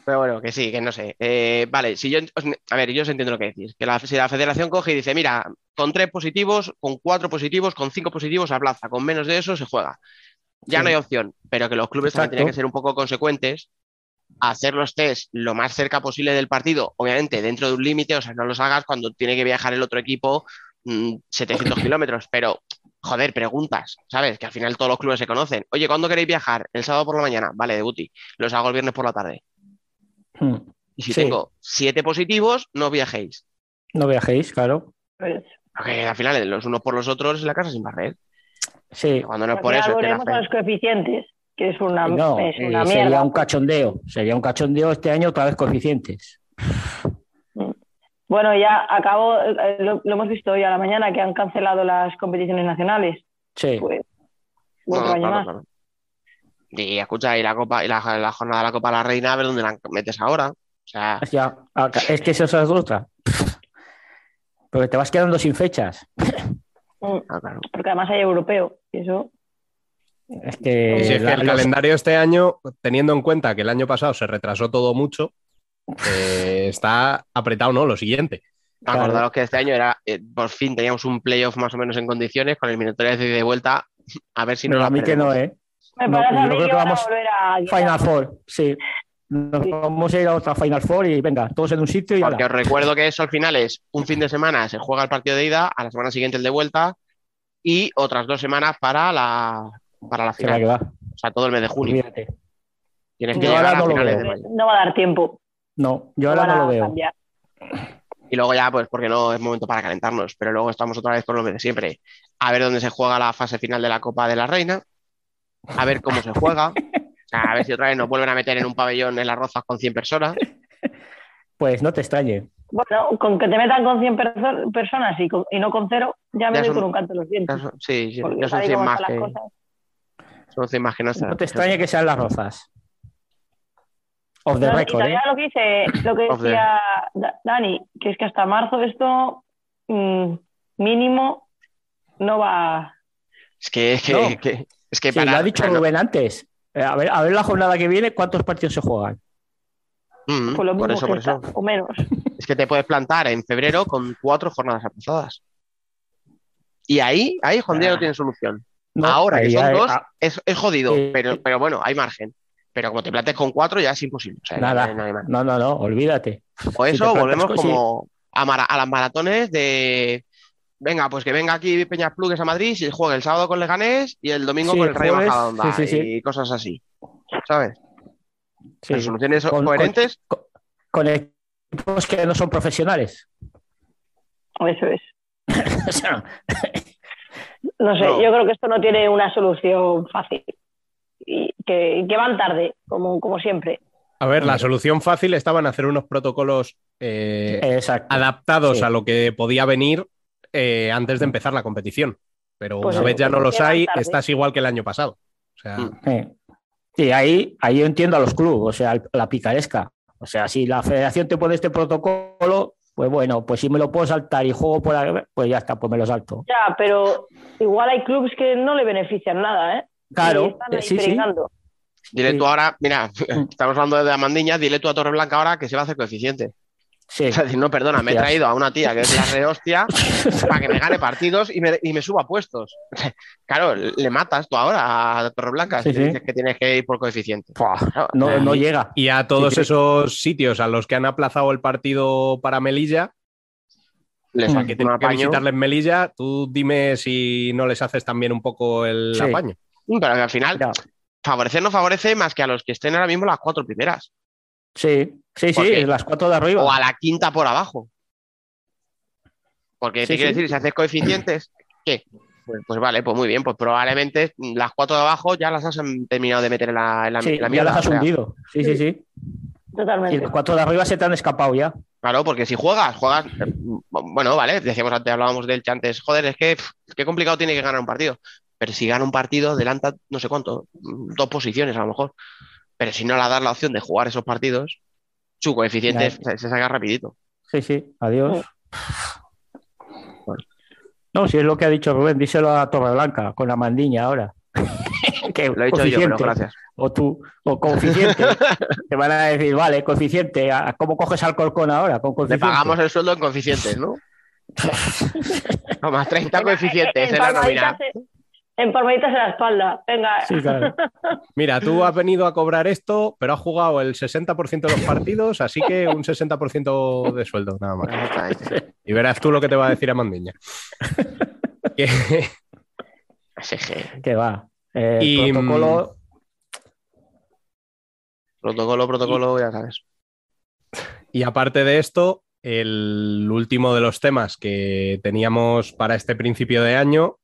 Pero bueno, que sí, que no sé. Eh, vale, si yo, a ver, yo os entiendo lo que decís. Que la, si la federación coge y dice, mira, con tres positivos, con cuatro positivos, con cinco positivos a plaza, con menos de eso se juega. Ya Sí. no hay opción, pero que los clubes también tienen que ser un poco consecuentes, hacer los test lo más cerca posible del partido, obviamente dentro de un límite, o sea, no los hagas cuando tiene que viajar el otro equipo 700 kilómetros, pero joder, preguntas, ¿sabes? Que al final todos los clubes se conocen. Oye, ¿cuándo queréis viajar? El sábado por la mañana. Vale, debuti. Los hago el viernes por la tarde. Hmm. Y si Sí. tengo siete positivos, no viajéis. No viajéis, claro. Porque al final, los unos por los otros en la casa sin barrer. Sí. Cuando no es por eso, es que los coeficientes, que es una, No, es eh, una sería mierda. un cachondeo. Sería un cachondeo este año otra vez coeficientes. Bueno, ya acabó, eh, lo, lo hemos visto hoy a la mañana, que han cancelado las competiciones nacionales. Sí. Pues, No, claro, claro. Y escucha, y la copa, y la, la jornada de la Copa de la Reina, a ver dónde la metes ahora. O sea, Ya, acá- es que eso es otra. Porque te vas quedando sin fechas. Mm, ah, claro. Porque además hay europeo. Y eso, Es que, Y si es que la- el los- calendario este año, teniendo en cuenta que el año pasado se retrasó todo mucho, eh, está apretado, ¿no? Lo siguiente. Claro. Acordaros que este año era, eh, por fin teníamos un playoff más o menos en condiciones, con el eliminatoria de ida y de vuelta. A ver si no a mí que no, ¿eh? me No, parece yo a creo que a vamos- volver a Final Four, sí. Nos Sí. vamos a ir a otra Final Four y venga, todos en un sitio y Porque os recuerdo que eso al final es un fin de semana, se juega el partido de ida, a la semana siguiente el de vuelta y otras dos semanas para la, para la final. que va. O sea, todo el mes de junio. Olvídate. Tienes que llegar a no finales de mayo. No va a dar tiempo. No, yo no ahora no lo veo. cambiar. Y luego ya, pues porque no es momento para calentarnos, pero luego estamos otra vez con lo de siempre. A ver dónde se juega la fase final de la Copa de la Reina a ver cómo se juega, o sea, a ver si otra vez nos vuelven a meter en un pabellón en las rozas con 100 personas. Pues no te extrañe. Bueno, con que te metan con 100 perso- personas y, con- y no con cero, ya me Ya doy son- con un canto en los dientes. Son- sí, sí, ya son sabes 100 cómo más que, son 100 más que no están. No te extrañe que sean las rozas. Of the No, y todavía ¿eh? lo que dice, lo que the- decía Da- Dani, que es que hasta marzo esto mm, mínimo no va. Es que, es que, No. que- es que Sí, para. lo ha dicho no- Rubén antes. Eh, A ver, a ver la jornada que viene, ¿cuántos partidos se juegan? Mm, Por lo por mismo eso, por está, eso. o menos. Es que te puedes plantar en febrero con cuatro jornadas aplazadas. Y ahí, ahí Juan Diego Ah. tiene solución. No, Ahora que son hay- dos, ah, es, es jodido, Sí. pero, pero bueno, hay margen. Pero como te plantes con cuatro, ya es imposible. O sea, nada. no hay- no hay. No, no, no, olvídate. O eso, volvemos como a, mara- a las maratones de. Venga, pues que venga aquí Peñas Plugues a Madrid y juegue el sábado con Leganés y el domingo Sí, con el Rayo jueves, Majadahonda sí, sí, sí. y cosas así. ¿Sabes? Las soluciones Con- coherentes. Con, con equipos que no son profesionales. Eso es. O sea, No sé, No. yo creo que esto no tiene una solución fácil. Y que, que van tarde, como, como siempre. A ver, la solución fácil estaba en hacer unos protocolos eh, adaptados Sí. a lo que podía venir eh, antes de empezar la competición. Pero Pues una vez ya no los hay, tarde. estás igual que el año pasado. O sea, Mm. Sí, ahí, ahí yo entiendo a los clubes, o sea, la picaresca. O sea, si la federación te pone este protocolo, pues bueno, pues si me lo puedo saltar y juego por ahí, pues ya está, pues me lo salto. Ya, pero igual hay clubes que no le benefician nada, ¿eh? Y Claro, están eh, sí, sí. Dile Sí. tú ahora, mira, Mm. estamos hablando de Amandiña, dile tú a Torreblanca ahora que se va a hacer coeficiente. Sí. Es decir, no, perdona, me he traído a una tía que es la rehostia para que me gane partidos y me, y me suba puestos. Claro, le matas tú ahora a Torreblanca Sí, si sí. dices que tienes que ir por coeficiente. No, no llega. y a todos Sí, sí. esos sitios a los que han aplazado el partido para Melilla, les Mm. que que visitarles en Melilla, tú dime si no les haces también un poco el Sí. apaño. Mm, Pero que al final, favorecer no favorece más que a los que estén ahora mismo las cuatro primeras. Sí, sí, Porque- sí, las cuatro de arriba. O a la quinta por abajo. Porque Sí, te quiere sí. decir, si haces coeficientes, ¿qué? Pues, pues vale, pues muy bien, pues probablemente las cuatro de abajo ya las has terminado de meter en la, en la, Sí, en la ya las has hundido. Sí, sí, sí. Y Totalmente. las cuatro de arriba se te han escapado ya. Claro, porque si juegas, juegas. eh, Bueno, vale, decíamos antes, hablábamos del antes, joder, es que pff, qué complicado tiene que ganar un partido. Pero si gana un partido, adelanta no sé cuánto, dos posiciones a lo mejor. Pero si no le das la opción de jugar esos partidos, su coeficiente se, se saca rapidito. Sí, sí, adiós. No, si es lo que ha dicho Rubén, díselo a Torreblanca con la mandiña ahora. Que Lo he dicho yo, pero gracias. O tú, o coeficiente. Te van a decir, vale, coeficiente. ¿a- ¿Cómo coges al Corcón ahora? Con Le coeficiente. pagamos el sueldo en coeficientes, ¿no? No, más 30 Venga, coeficientes en- en la nómina. En- En palmaditas en la espalda. Venga. Sí, claro. Mira, tú has venido a cobrar esto, pero has jugado el 60% de los partidos, así que un 60% de sueldo, nada más. Y verás tú lo que te va a decir a Mandiña. Que-. Que va. Eh, Y, protocolo. Protocolo, protocolo, ya sabes. Y aparte de esto, el último de los temas que teníamos para este principio de año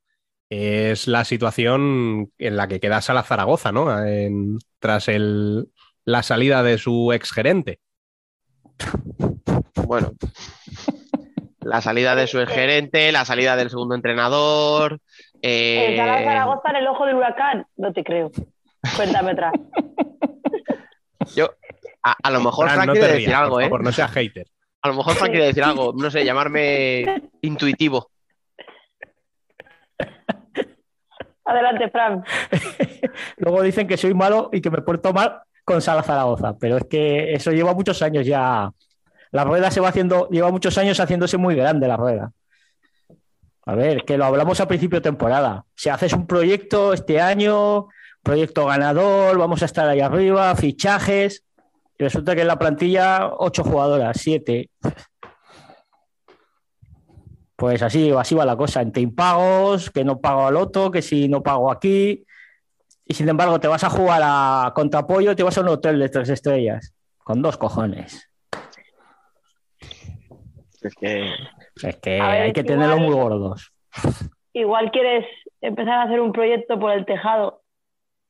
es la situación en la que queda Sala Zaragoza, ¿no? En- tras el- la salida de su exgerente. Bueno. La salida de su gerente, la salida del segundo entrenador. eh, El Salar Zaragoza en el ojo del huracán. No te creo. Cuéntame otra. yo, a, a lo mejor Fran, Frank no quiere decir rías, algo, por ¿eh? no seas hater. A lo mejor Frank quiere decir algo, no sé, llamarme intuitivo. Adelante, Fran. Luego dicen que soy malo y que me porto mal con Sala Zaragoza, pero es que eso lleva muchos años ya. La rueda se va haciendo, lleva muchos años haciéndose muy grande la rueda. A ver, que lo hablamos a principio de temporada. Si haces un proyecto este año, proyecto ganador, vamos a estar ahí arriba, fichajes, y resulta que en la plantilla ocho jugadoras, siete. Pues así, así va la cosa, entre impagos, que no pago al otro, que si no pago aquí, y sin embargo te vas a jugar a contrapollo, te vas a un hotel de tres estrellas, con dos cojones. Es que Es que ver, hay que igual- tenerlos muy gordos. Igual quieres empezar a hacer un proyecto por el tejado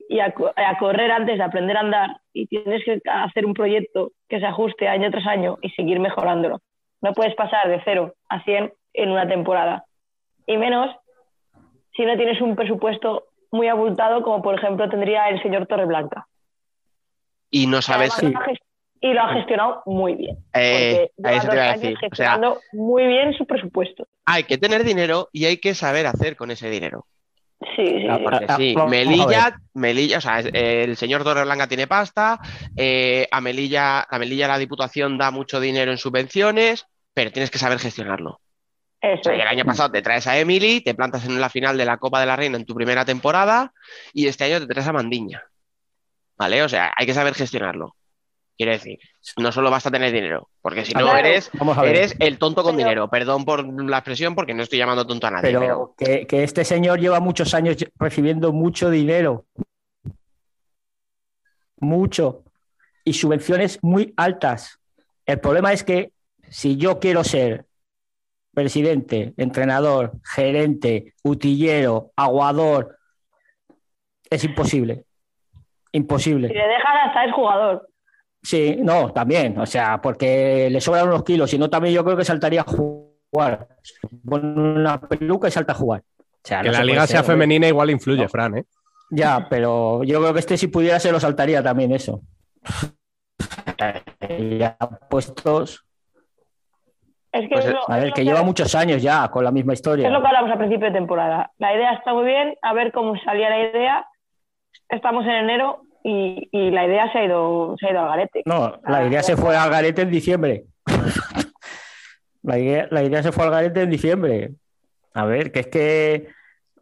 y a, co- a correr antes de aprender a andar y tienes que hacer un proyecto que se ajuste año tras año y seguir mejorándolo. No puedes pasar de 0 a 100 en una temporada. Y menos si no tienes un presupuesto muy abultado como por ejemplo tendría el señor Torreblanca. Y no sabes. Además, lo ha ges- Y lo ha gestionado muy bien. Eh, porque a lleva eso te dos iba a años decir. O sea, gestionando muy bien su presupuesto. hay que tener dinero y hay que saber hacer con ese dinero. Sí, sí, Ah, sí. Porque Ah, sí, vamos Melilla, Melilla, o sea, el señor Torreblanca tiene pasta, eh, a Melilla, a Melilla la Diputación da mucho dinero en subvenciones, pero tienes que saber gestionarlo. O Eso sea, y es. el año pasado te traes a Emily, te plantas en la final de la Copa de la Reina en tu primera temporada y este año te traes a Mandiña. ¿Vale? O sea, hay que saber gestionarlo. Quiero decir, no solo basta tener dinero, porque si no Claro. eres, el tonto con Pero- dinero. Perdón por la expresión, porque no estoy llamando tonto a nadie, Pero pero que, que este señor lleva muchos años recibiendo mucho dinero. Mucho. Y subvenciones muy altas. El problema es que si yo quiero ser presidente, entrenador, gerente, utillero, aguador, es imposible. Imposible. Si le dejas hasta es jugador. Sí, no, también, o sea, porque le sobran unos kilos, si no también yo creo que saltaría a jugar. Pone una peluca y salta a jugar. O sea, Que no la se liga sea ser, femenina igual influye, No. Fran, ¿eh? Ya, pero yo creo que este si pudiera se lo saltaría también eso. Ya puestos. Es que Pues, es lo- A es ver, que lleva muchos años ya con la misma historia. Es lo que hablamos a principio de temporada. La idea está muy bien, a ver cómo salía la idea. Estamos en enero y, y la idea se ha ido, se ha ido al garete. No, la idea se fue al garete en diciembre. La idea, la idea se fue al garete en diciembre. A ver, que es que,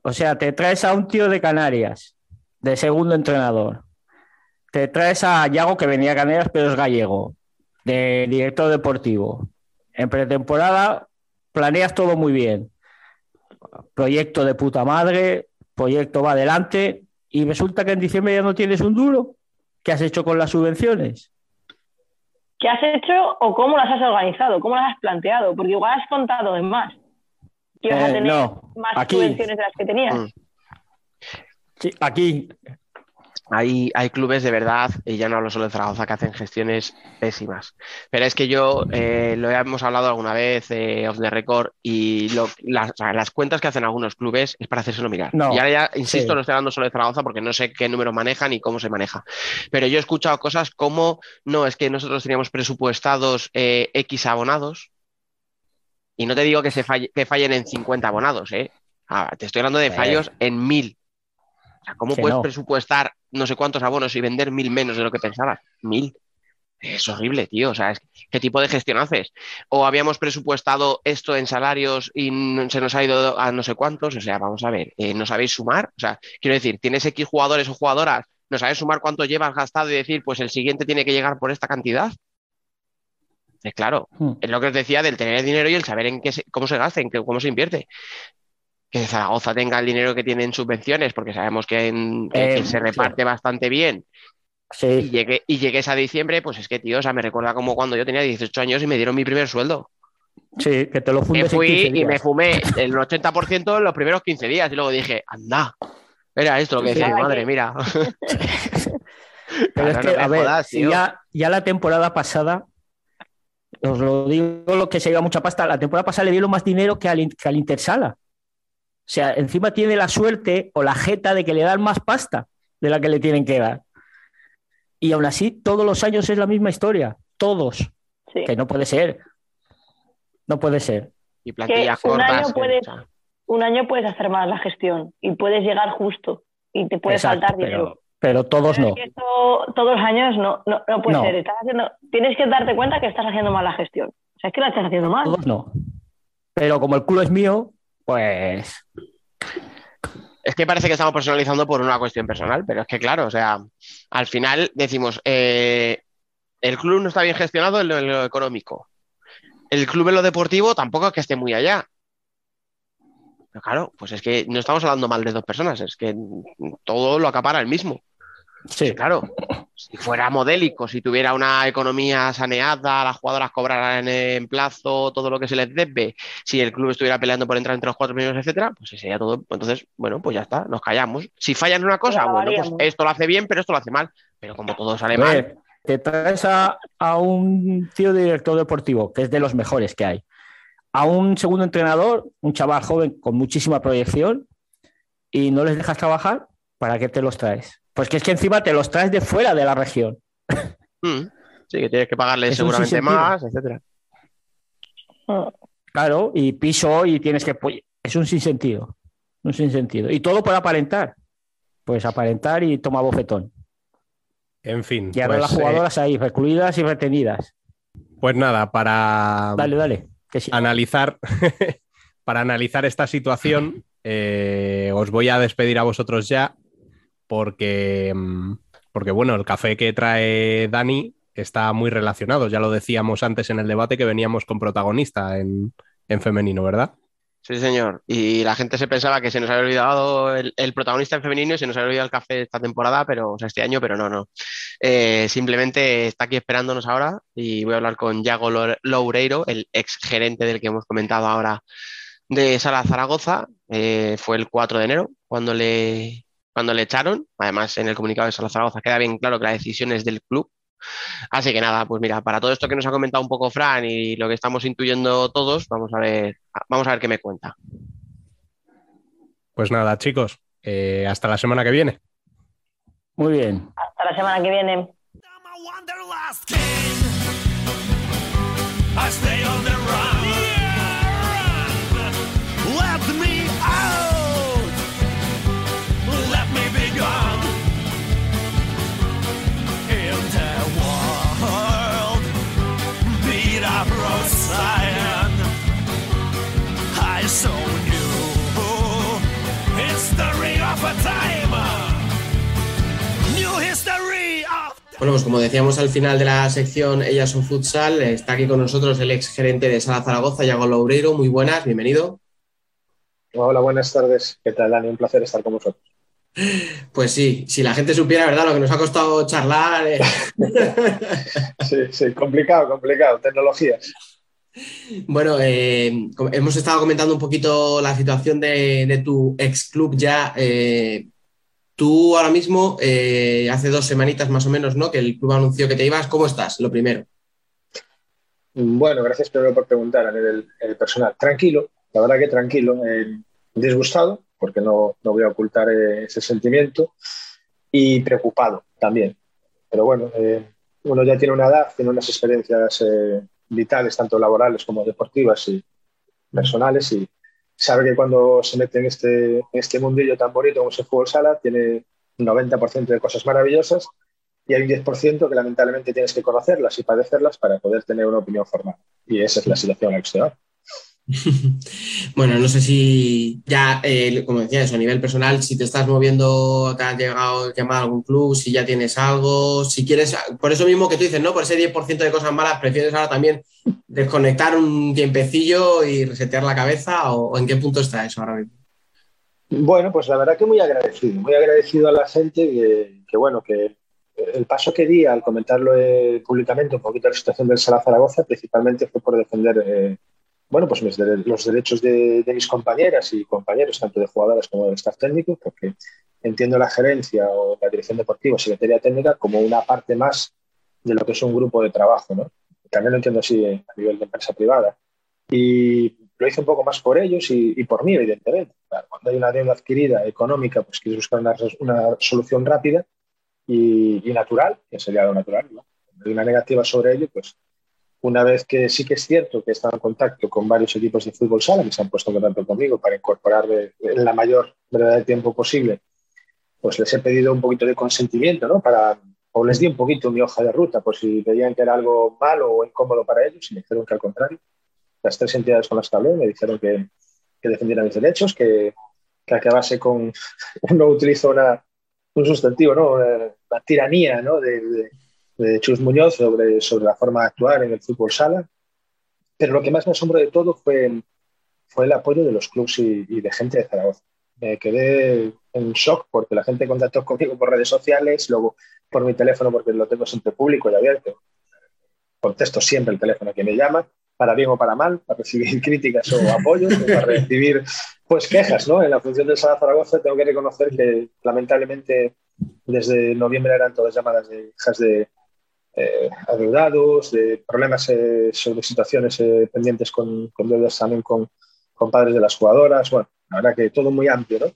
o sea, te traes a un tío de Canarias, de segundo entrenador. Te traes a Yago, que venía a Canarias, pero es gallego, de director deportivo. En pretemporada planeas todo muy bien. Proyecto de puta madre, proyecto va adelante, y resulta que en diciembre ya no tienes un duro. ¿Qué has hecho con las subvenciones? ¿Qué has hecho o cómo las has organizado? ¿Cómo las has planteado? Porque igual has contado de más. Que ibas a Eh, tener no, más aquí. subvenciones de las que tenías. Sí, aquí, Hay, hay clubes de verdad, y ya no hablo solo de Zaragoza, que hacen gestiones pésimas. Pero es que yo eh, lo hemos hablado alguna vez eh, off the record y lo- las, las cuentas que hacen algunos clubes es para hacérselo mirar. No, y ahora ya, insisto, sí. no estoy hablando solo de Zaragoza porque no sé qué números manejan y cómo se maneja. Pero yo he escuchado cosas como, no, es que nosotros teníamos presupuestados eh, X abonados. Y no te digo que, se falle- que fallen en 50 abonados, ¿eh? Ah, te estoy hablando de fallos en mil. O sea, ¿cómo Que puedes no. presupuestar no sé cuántos abonos y vender mil menos de lo que pensabas? Mil. Es horrible, tío. O sea, ¿qué tipo de gestión haces? O habíamos presupuestado esto en salarios y se nos ha ido a no sé cuántos. O sea, vamos a ver, eh, ¿no sabéis sumar? O sea, quiero decir, ¿tienes X jugadores o jugadoras? ¿No sabes sumar cuánto llevas gastado y decir, pues el siguiente tiene que llegar por esta cantidad? Es claro, Hmm. es lo que os decía del tener el dinero y el saber en qué se- cómo se gasta, en qué, cómo se invierte. Que Zaragoza tenga el dinero que tiene en subvenciones, porque sabemos que, en- Eh, se reparte bastante bien, y, llegué, y llegues a diciembre, pues es que, tío, o sea, me recuerda como cuando yo tenía 18 años y me dieron mi primer sueldo. sí, que te lo Me fundes en fui 15 y me fumé el 80% en los primeros 15 días y luego dije, anda, era esto lo que decía mi madre, mira. Pero es que, no me a ver, jodas, ya, ya la temporada pasada, os lo digo lo que se iba mucha pasta, la temporada pasada le dieron más dinero que al, que al Intersala. O sea, encima tiene la suerte o la jeta de que le dan más pasta de la que le tienen que dar. Y aún así, todos los años es la misma historia. Todos. Sí. Que no puede ser. No puede ser. Y plantillas un cortas. año que- puedes- Un año puedes hacer más la gestión y puedes llegar justo y te puede Exacto, faltar dinero. pero, pero todos Pero no. es que esto todos los años no, no, no puede No. ser. Estás haciendo, tienes que darte cuenta que estás haciendo mal la gestión. O sea, es que la estás haciendo mal. Todos no. Pero como el culo es mío, pues Es que parece que estamos personalizando por una cuestión personal, pero es que claro, o sea, al final decimos, eh, el club no está bien gestionado en lo, en lo económico. El club en lo deportivo tampoco es que esté muy allá. Pero claro, pues es que no estamos hablando mal de dos personas, es que todo lo acapara el mismo. Sí. Claro, si fuera modélico, si tuviera una economía saneada, las jugadoras cobraran en plazo todo lo que se les debe, si el club estuviera peleando por entrar entre los cuatro primeros, etcétera, pues sería todo. Entonces, bueno, pues ya está, nos callamos. Si fallan en una cosa, Pues bueno, pues esto lo hace bien, pero esto lo hace mal. Pero como todo sale A mal, te traes a, a un tío director deportivo, que es de los mejores que hay, a un segundo entrenador, un chaval joven con muchísima proyección, y no les dejas trabajar, ¿para qué te los traes? Pues que es que encima te los traes de fuera de la región. mm, sí, que tienes que pagarle Es seguramente más, etcétera. Claro, y piso y tienes que... Es un sinsentido. Un sinsentido. Y todo por aparentar. Pues aparentar y toma bofetón. En fin. Y ahora pues, las eh, jugadoras ahí, recluidas y retenidas. pues nada, para Dale, dale. Que sí. analizar, para analizar esta situación, eh, os voy a despedir a vosotros ya, porque, mm, porque bueno, el café que trae Dani está muy relacionado. Ya lo decíamos antes en el debate que veníamos con protagonista en, en femenino, ¿verdad? Sí, señor. Y la gente se pensaba que se nos había olvidado el, el protagonista en femenino y se nos había olvidado el café esta temporada, pero, o sea, este año, pero no, no. Eh, simplemente está aquí esperándonos ahora y voy a hablar con Yago Lo- Loureiro, el ex gerente del que hemos comentado ahora de Sala Zaragoza. Eh, fue el 4 de enero cuando le, cuando le echaron. Además, en el comunicado de Sala Zaragoza queda bien claro que la decisión es del club. Así que nada, pues mira, para todo esto que nos ha comentado un poco Fran y lo que estamos intuyendo todos, vamos a ver, vamos a ver qué me cuenta. Pues nada, chicos, eh, hasta la semana que viene. Muy bien. Hasta la semana que viene. I stay on the run. Bueno, pues como decíamos al final de la sección Ellas son Futsal, está aquí con nosotros el ex gerente de Sala Zaragoza, Yago Loureiro. Muy buenas, bienvenido. Hola, buenas tardes. ¿Qué tal, Dani? Un placer estar con vosotros. Pues sí, si la gente supiera, ¿verdad? Lo que nos ha costado charlar. eh. Sí, sí, complicado, complicado. Tecnologías. Bueno, eh, hemos estado comentando un poquito la situación de, de tu ex club ya. eh, tú ahora mismo, eh, hace dos semanitas más o menos, ¿no? Que el club anunció que te ibas. ¿Cómo estás? Lo primero. Bueno, gracias primero por preguntar a nivel eh, personal. Tranquilo, la verdad que tranquilo. eh, disgustado, porque no, no voy a ocultar eh, ese sentimiento, y preocupado también. Pero bueno, uno ya tiene una edad, tiene unas experiencias vitales, tanto laborales como deportivas y personales, y sabe que cuando se mete en este, en este mundillo tan bonito como es el fútbol sala, tiene un 90% de cosas maravillosas y hay un 10% que lamentablemente tienes que conocerlas y padecerlas para poder tener una opinión formada. Y esa es la situación en. Bueno, no sé si ya, eh, como decía eso, a nivel personal, si te estás moviendo, te has llegado a algún club, si ya tienes algo, si quieres, por eso mismo que tú dices, ¿no? Por ese 10% de cosas malas, prefieres ahora también desconectar un tiempecillo y resetear la cabeza o, o en qué punto está eso ahora mismo. Bueno, pues la verdad que muy agradecido, muy agradecido a la gente que, que, bueno, que el paso que di al comentarlo eh, públicamente un poquito la situación del Sala Zaragoza principalmente fue por defender eh, bueno, pues los derechos de, de, mis compañeras y compañeros, tanto de jugadoras como del staff técnico, porque entiendo la gerencia o la dirección deportiva secretaría técnica como una parte más de lo que es un grupo de trabajo, ¿no? También lo entiendo así a nivel de empresa privada. Y lo hice un poco más por ellos y, y por mí, evidentemente. Claro, cuando hay una deuda adquirida económica, pues quieres buscar una, una solución rápida y, y, natural, que sería lo natural. ¿no? Cuando hay una negativa sobre ello, pues una vez que sí que es cierto que he estado en contacto con varios equipos de fútbol sala que se han puesto en contacto conmigo para incorporarme en la mayor brevedad de tiempo posible, pues les he pedido un poquito de consentimiento, ¿no? Para, o les di un poquito mi hoja de ruta, por si veían que era algo malo o incómodo para ellos, y me dijeron que al contrario. Las tres entidades con las que hablé me dijeron que, que defendiera mis derechos, que, que acabase con, no utilizo una, un sustantivo, ¿no? Una, una tiranía, ¿no? de, de de Chus Muñoz sobre, sobre la forma de actuar en el fútbol sala. Pero lo que más me asombró de todo fue, fue el apoyo de los clubes y, y, de gente de Zaragoza. me quedé en shock porque la gente contactó conmigo por redes sociales, luego por mi teléfono porque lo tengo siempre público y abierto. Contesto siempre el teléfono que me llama, para bien o para mal, para recibir críticas o apoyos, o para recibir pues quejas, ¿no? En la función del Sala Zaragoza tengo que reconocer que lamentablemente desde noviembre eran todas llamadas de hijas de eh, de problemas eh, sobre situaciones eh, pendientes con, con deudas también con, con padres de las jugadoras. Bueno, la verdad que todo muy amplio, ¿no?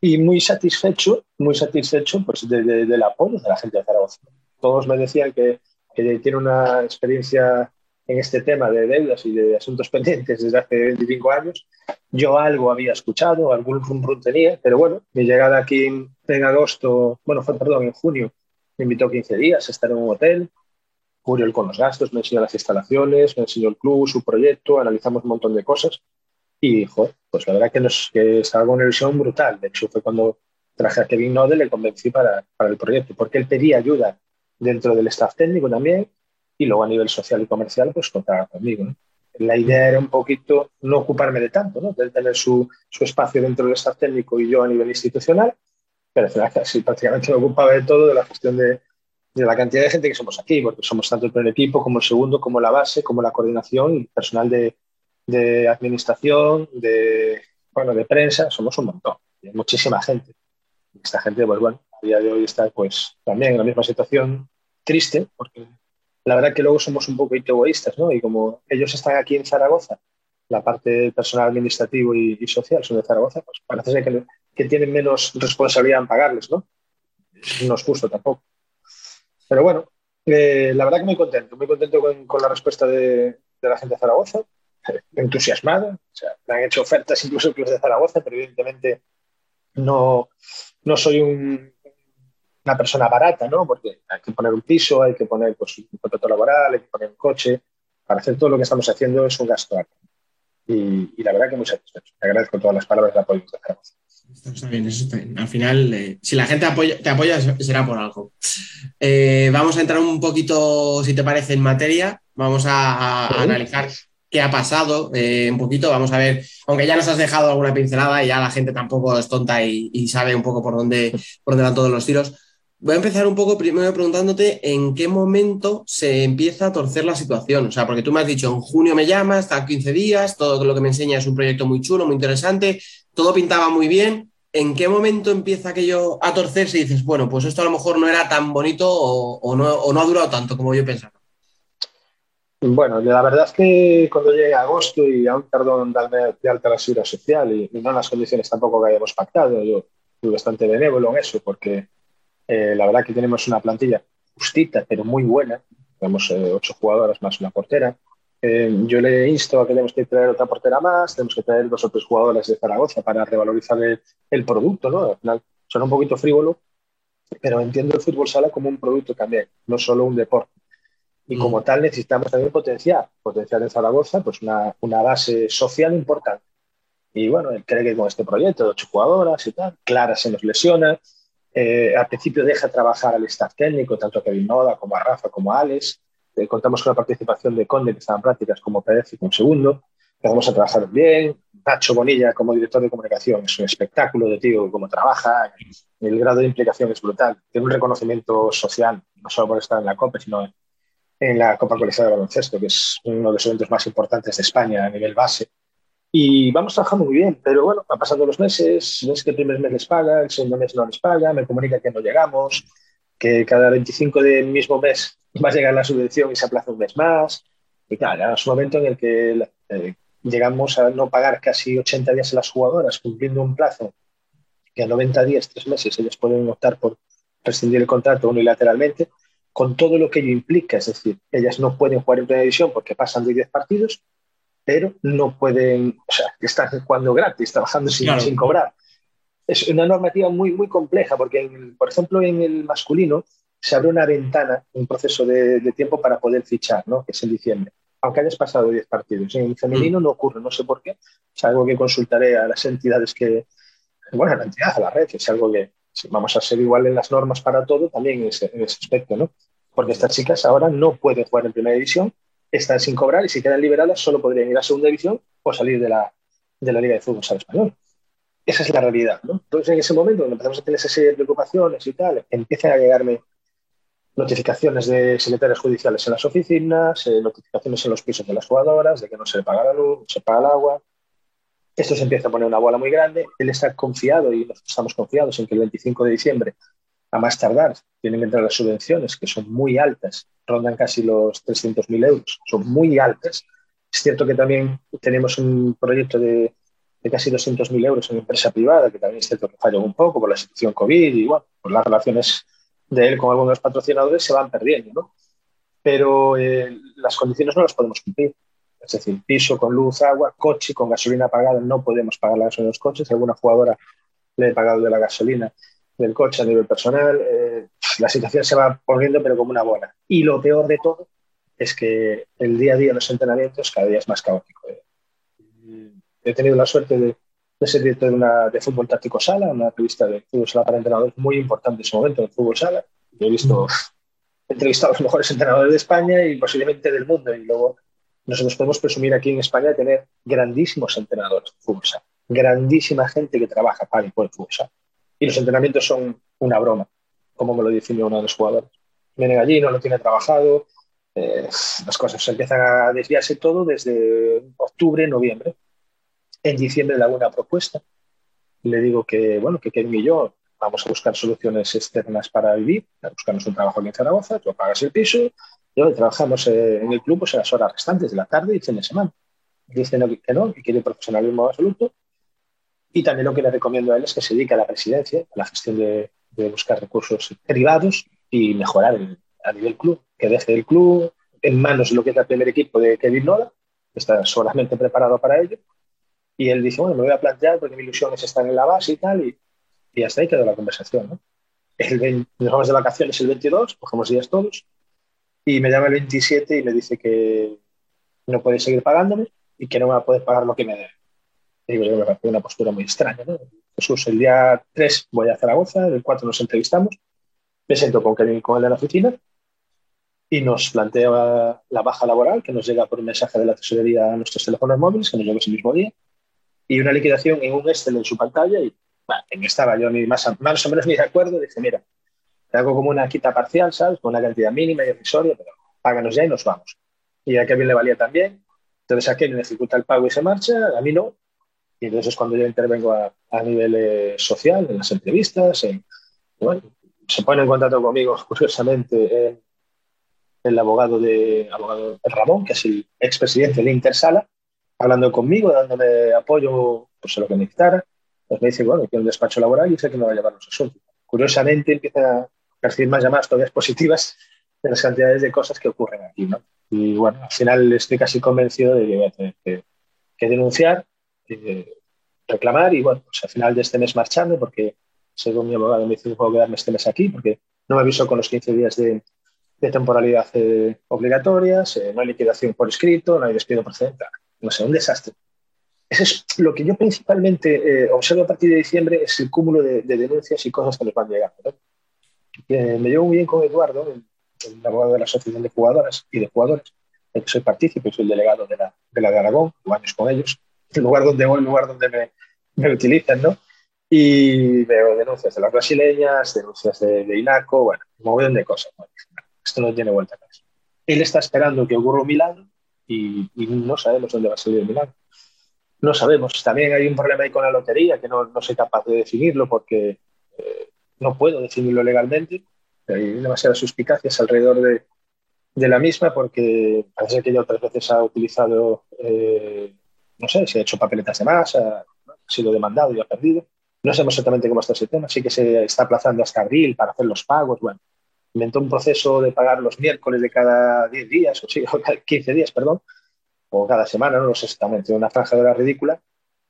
Y muy satisfecho, muy satisfecho pues, de- de- del apoyo de la gente de Zaragoza. Todos me decían que, que tiene una experiencia en este tema de deudas y de asuntos pendientes desde hace 25 años. Yo algo había escuchado, algún rum tenía, pero bueno, mi llegada aquí en, en agosto, bueno, fue, perdón, en junio, me invitó 15 días a estar en un hotel, cubrió él con los gastos, me enseñó las instalaciones, me enseñó el club, su proyecto, analizamos un montón de cosas y, joder, pues la verdad que, nos, que estaba con una ilusión brutal. De hecho, fue cuando traje a Kevin Node, le convencí para, para el proyecto, porque él pedía ayuda dentro del staff técnico también y luego a nivel social y comercial, pues contaba conmigo. ¿no? La idea era un poquito no ocuparme de tanto, ¿no? de tener su, su espacio dentro del staff técnico y yo a nivel institucional, pero casi prácticamente me ocupaba de todo, de la gestión de, de la cantidad de gente que somos aquí, porque somos tanto el primer equipo como el segundo, como la base, como la coordinación personal de, de administración, de, bueno, de prensa, somos un montón, muchísima gente. Esta gente, pues bueno, a día de hoy está pues también en la misma situación triste, porque la verdad que luego somos un poquito egoístas, ¿no? Y como ellos están aquí en Zaragoza, la parte personal administrativo y, y social son de Zaragoza, pues parece ser que, que tienen menos responsabilidad en pagarles, ¿no? No es justo tampoco. Pero bueno, eh, la verdad que muy contento, muy contento con, la respuesta de, la gente de Zaragoza, entusiasmada, o sea, me han hecho ofertas incluso clubes de Zaragoza, pero evidentemente no, no soy un- una persona barata, ¿no? Porque hay que poner un piso, hay que poner pues, un contrato laboral, hay que poner un coche. Para hacer todo lo que estamos haciendo es un gasto alto. Y, la verdad que muy satisfecho. Agradezco todas las palabras de apoyo de Zaragoza. Está bien, eso está bien. Al final, eh, si la gente apoya- te apoya, será por algo. Eh, vamos a entrar un poquito, si te parece, en materia. Vamos a, analizar qué ha pasado eh, un poquito. Vamos a ver, aunque ya nos has dejado alguna pincelada y ya la gente tampoco es tonta y, y sabe un poco por dónde, por dónde van todos los tiros. Voy a empezar un poco primero preguntándote en qué momento se empieza a torcer la situación. O sea, porque tú me has dicho, en junio me llamas, está 15 días, todo lo que me enseña es un proyecto muy chulo, muy interesante, todo pintaba muy bien. ¿En qué momento empieza aquello a torcerse y dices, bueno, pues esto a lo mejor no era tan bonito o, no, ha durado tanto como yo pensaba? Bueno, la verdad es que cuando llegue agosto y aún tardó en darme de alta la seguridad social y, no las condiciones tampoco que habíamos pactado, yo fui bastante benévolo en eso porque eh, la verdad que tenemos una plantilla justita, pero muy buena. Tenemos eh, ocho jugadoras más una portera. Eh, yo le insto a que tenemos que traer otra portera más, tenemos que traer dos o tres jugadoras de Zaragoza para revalorizar el, el producto, ¿no? Al final suena un poquito frívolo, pero entiendo el fútbol sala como un producto también, no solo un deporte. Y como tal necesitamos también potenciar, potenciar en Zaragoza pues una, una base social importante. Y bueno, él cree que con este proyecto de ocho jugadoras y tal, Clara se nos lesiona, eh, al principio deja trabajar al staff técnico, tanto a Kevin Noda como a Rafa como a Alex. Eh, contamos con la participación de Conde, que estaba en prácticas como Pérez y con segundo. Empezamos a trabajar bien. Nacho Bonilla, como director de comunicación, es un espectáculo de tío, cómo trabaja. El grado de implicación es brutal. Tiene un reconocimiento social, no solo por estar en la COPE, sino en, la Copa Colegiada de Baloncesto, que es uno de los eventos más importantes de España a nivel base. Y vamos trabajando muy bien, pero bueno, van pasando los meses, ves que el primer mes les paga, el segundo mes no les paga, me comunica que no llegamos, que cada 25 del mismo mes va a llegar la subvención y se aplaza un mes más. Y claro, es un momento en el que eh, llegamos a no pagar casi 80 días a las jugadoras, cumpliendo un plazo que a 90 días, tres meses, ellos pueden optar por rescindir el contrato unilateralmente, con todo lo que ello implica. Es decir, ellas no pueden jugar en primera división porque pasan de 10 partidos, pero no pueden, o sea, están jugando gratis, trabajando sin, Claro. sin cobrar. Es una normativa muy, muy compleja porque, en- por ejemplo, en el masculino se abre una ventana, un proceso de, de tiempo para poder fichar, ¿no? que es en diciembre, aunque hayas pasado 10 partidos. En femenino no ocurre, no sé por qué. Es algo que consultaré a las entidades que, bueno, a la entidad, a la red, es algo que si vamos a ser igual en las normas para todo, también en ese, en ese aspecto, ¿no? Porque estas chicas ahora no pueden jugar en primera división, están sin cobrar y si quedan liberadas solo podrían ir a segunda división o salir de la, de la Liga de Fútbol Español. esa es la realidad. ¿no? Entonces, en ese momento, cuando empezamos a tener esa serie de preocupaciones y tal, empiezan a llegarme notificaciones de secretarios judiciales en las oficinas, eh, notificaciones en los pisos de las jugadoras, de que no se le paga la luz, no se paga el agua. Esto se empieza a poner una bola muy grande. Él está confiado y nosotros estamos confiados en que el 25 de diciembre, a más tardar, tienen que entrar las subvenciones, que son muy altas, rondan casi los 300.000 euros, son muy altas. Es cierto que también tenemos un proyecto de, de casi 200.000 euros en empresa privada, que también es cierto que falló un poco por la situación COVID y bueno, por las relaciones de él con algunos patrocinadores se van perdiendo, ¿no? Pero eh, las condiciones no las podemos cumplir. Es decir, piso con luz, agua, coche con gasolina pagada, no podemos pagar la gasolina de los coches. Alguna jugadora le he pagado de la gasolina del coche a nivel personal. Eh, la situación se va poniendo, pero como una bola. Y lo peor de todo es que el día a día los entrenamientos cada día es más caótico. ¿eh? He tenido la suerte de, de ser director de, una, de Fútbol Táctico Sala, una revista de fútbol sala para entrenadores muy importante en ese momento, de fútbol sala. Yo he visto, he entrevistado a los mejores entrenadores de España y posiblemente del mundo. Y luego nosotros podemos presumir aquí en España de tener grandísimos entrenadores de fútbol sala, grandísima gente que trabaja para y por el fútbol sala. Y los entrenamientos son una broma, como me lo definió uno de los jugadores. Vienen allí, no lo tiene trabajado, eh, las cosas empiezan a desviarse todo desde octubre, noviembre. En diciembre le hago una propuesta. Le digo que, bueno, que Kevin y yo vamos a buscar soluciones externas para vivir, a buscarnos un trabajo aquí en Zaragoza, tú pagas el piso, yo trabajamos eh, en el club pues, en las horas restantes de la tarde y fin de semana. Dice no, que no, que quiere profesionalismo absoluto. Y también lo que le recomiendo a él es que se dedique a la presidencia, a la gestión de, buscar recursos privados y mejorar a nivel club, que deje el club en manos de lo que es el primer equipo de Kevin Nola, que está solamente preparado para ello. Y él dice, bueno, me voy a plantear porque mi ilusión es estar en la base y tal, y, y hasta ahí quedó la conversación. El 20, nos vamos de vacaciones el 22, cogemos días todos, y me llama el 27 y me dice que no puede seguir pagándome y que no me va a poder pagar lo que me debe. Digo, yo me parece una postura muy extraña. ¿no? Jesús, el día 3 voy a Zaragoza, el 4 nos entrevistamos, me siento con Kevin con él en la oficina y nos plantea la baja laboral que nos llega por un mensaje de la tesorería a nuestros teléfonos móviles, que nos llegó ese mismo día, y una liquidación en un Excel en su pantalla. Y bueno, en estaba yo ni más, más o menos ni de acuerdo. Dice, mira, te hago como una quita parcial, ¿sabes? Con una cantidad mínima y irrisoria, pero páganos ya y nos vamos. Y a Kevin le valía también. Entonces a Kevin ejecuta el pago y se marcha, a mí no. Y entonces es cuando yo intervengo a, a nivel eh, social, en las entrevistas, en, bueno, se pone en contacto conmigo, curiosamente, eh, el abogado de abogado Ramón, que es el expresidente de Intersala, hablando conmigo, dándome apoyo pues, en lo que necesitara. Pues me dice, bueno, que un despacho laboral y sé que me va a llevar los asuntos. Curiosamente empieza a recibir más llamadas todavía positivas de las cantidades de cosas que ocurren aquí, ¿no? Y bueno, al final estoy casi convencido de que voy a tener que, que denunciar, eh, reclamar y bueno, pues al final de este mes marcharme porque según mi abogado me dice que puedo quedarme este mes aquí porque no me avisó con los 15 días de, de temporalidad eh, obligatorias, eh, no hay liquidación por escrito, no hay despido procedente, no sé, un desastre. Eso es lo que yo principalmente eh, observo a partir de diciembre, es el cúmulo de, de, denuncias y cosas que nos van llegando. ¿no? me llevo muy bien con Eduardo, el, el, abogado de la Asociación de Jugadoras y de Jugadores, el que soy partícipe, soy el delegado de la de, la de Aragón, llevo años con ellos, el lugar donde voy, el lugar donde me, me utilizan, ¿no? Y veo denuncias de las brasileñas, denuncias de, de INACO, bueno, un montón de cosas. Esto no tiene vuelta atrás. Él está esperando que ocurra un milagro y, y, no sabemos dónde va a salir el milagro. No sabemos. También hay un problema ahí con la lotería que no, no soy capaz de definirlo porque eh, no puedo definirlo legalmente. Hay demasiadas suspicacias alrededor de, de la misma porque parece que ya otras veces ha utilizado, eh, no sé, se ha hecho papeletas de más, ha, ha sido demandado y ha perdido. No sabemos exactamente cómo está ese tema, sí que se está aplazando hasta abril para hacer los pagos. Bueno, inventó un proceso de pagar los miércoles de cada 10 días, o, sí, o cada 15 días, perdón, o cada semana, no lo sé exactamente, una franja de la ridícula.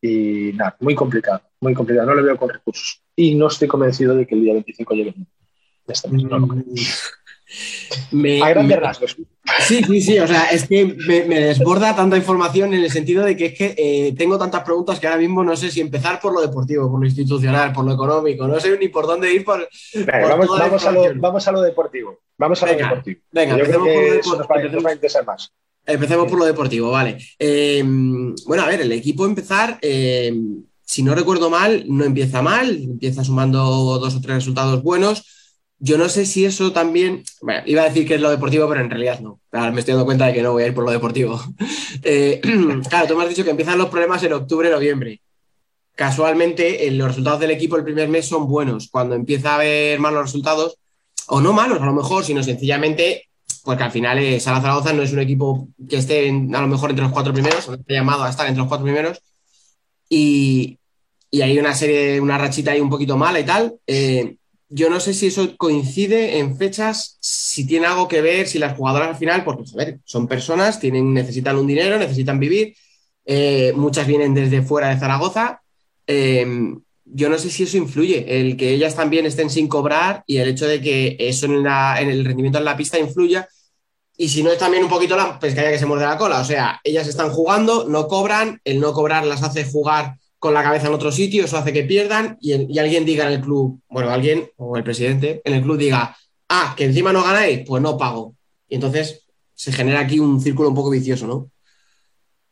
Y nada, muy complicado, muy complicado. No lo veo con recursos. Y no estoy convencido de que el día 25 llegue. Esta vez, no lo creo. Me, a grandes me, rasgos. Sí, sí, sí, o sea, es que me, me, desborda tanta información en el sentido de que es que eh, tengo tantas preguntas que ahora mismo no sé si empezar por lo deportivo, por lo institucional, por lo económico, no sé ni por dónde ir. Por, venga, por vamos, vamos, a lo, vamos, a lo, deportivo. Vamos a venga, lo deportivo. Venga, Yo creo que por lo eso nos va, empecemos, nos va a interesar más. Empecemos por lo deportivo, vale. Eh, bueno, a ver, el equipo empezar. Eh, si no recuerdo mal, no empieza mal, empieza sumando dos o tres resultados buenos. Yo no sé si eso también, bueno, iba a decir que es lo deportivo, pero en realidad no. Ahora me estoy dando cuenta de que no voy a ir por lo deportivo. Eh, claro, tú me has dicho que empiezan los problemas en octubre, noviembre. Casualmente, eh, los resultados del equipo el primer mes son buenos. Cuando empieza a haber malos resultados, o no malos a lo mejor, sino sencillamente porque al final eh, Sala Zaragoza no es un equipo que esté a lo mejor entre los cuatro primeros, o no esté llamado a estar entre los cuatro primeros, y, y hay una serie, una rachita ahí un poquito mala y tal. Eh, yo no sé si eso coincide en fechas, si tiene algo que ver, si las jugadoras al final, porque son personas, tienen, necesitan un dinero, necesitan vivir, eh, muchas vienen desde fuera de Zaragoza. Eh, yo no sé si eso influye, el que ellas también estén sin cobrar y el hecho de que eso en, el rendimiento en la pista influya. Y si no es también un poquito la pescaría que se muerde la cola. O sea, ellas están jugando, no cobran, el no cobrar las hace jugar con la cabeza en otro sitio, eso hace que pierdan y, alguien diga en el club, bueno, alguien o el presidente en el club diga, ah, que encima no ganáis, pues no pago. Y entonces se genera aquí un círculo un poco vicioso, ¿no?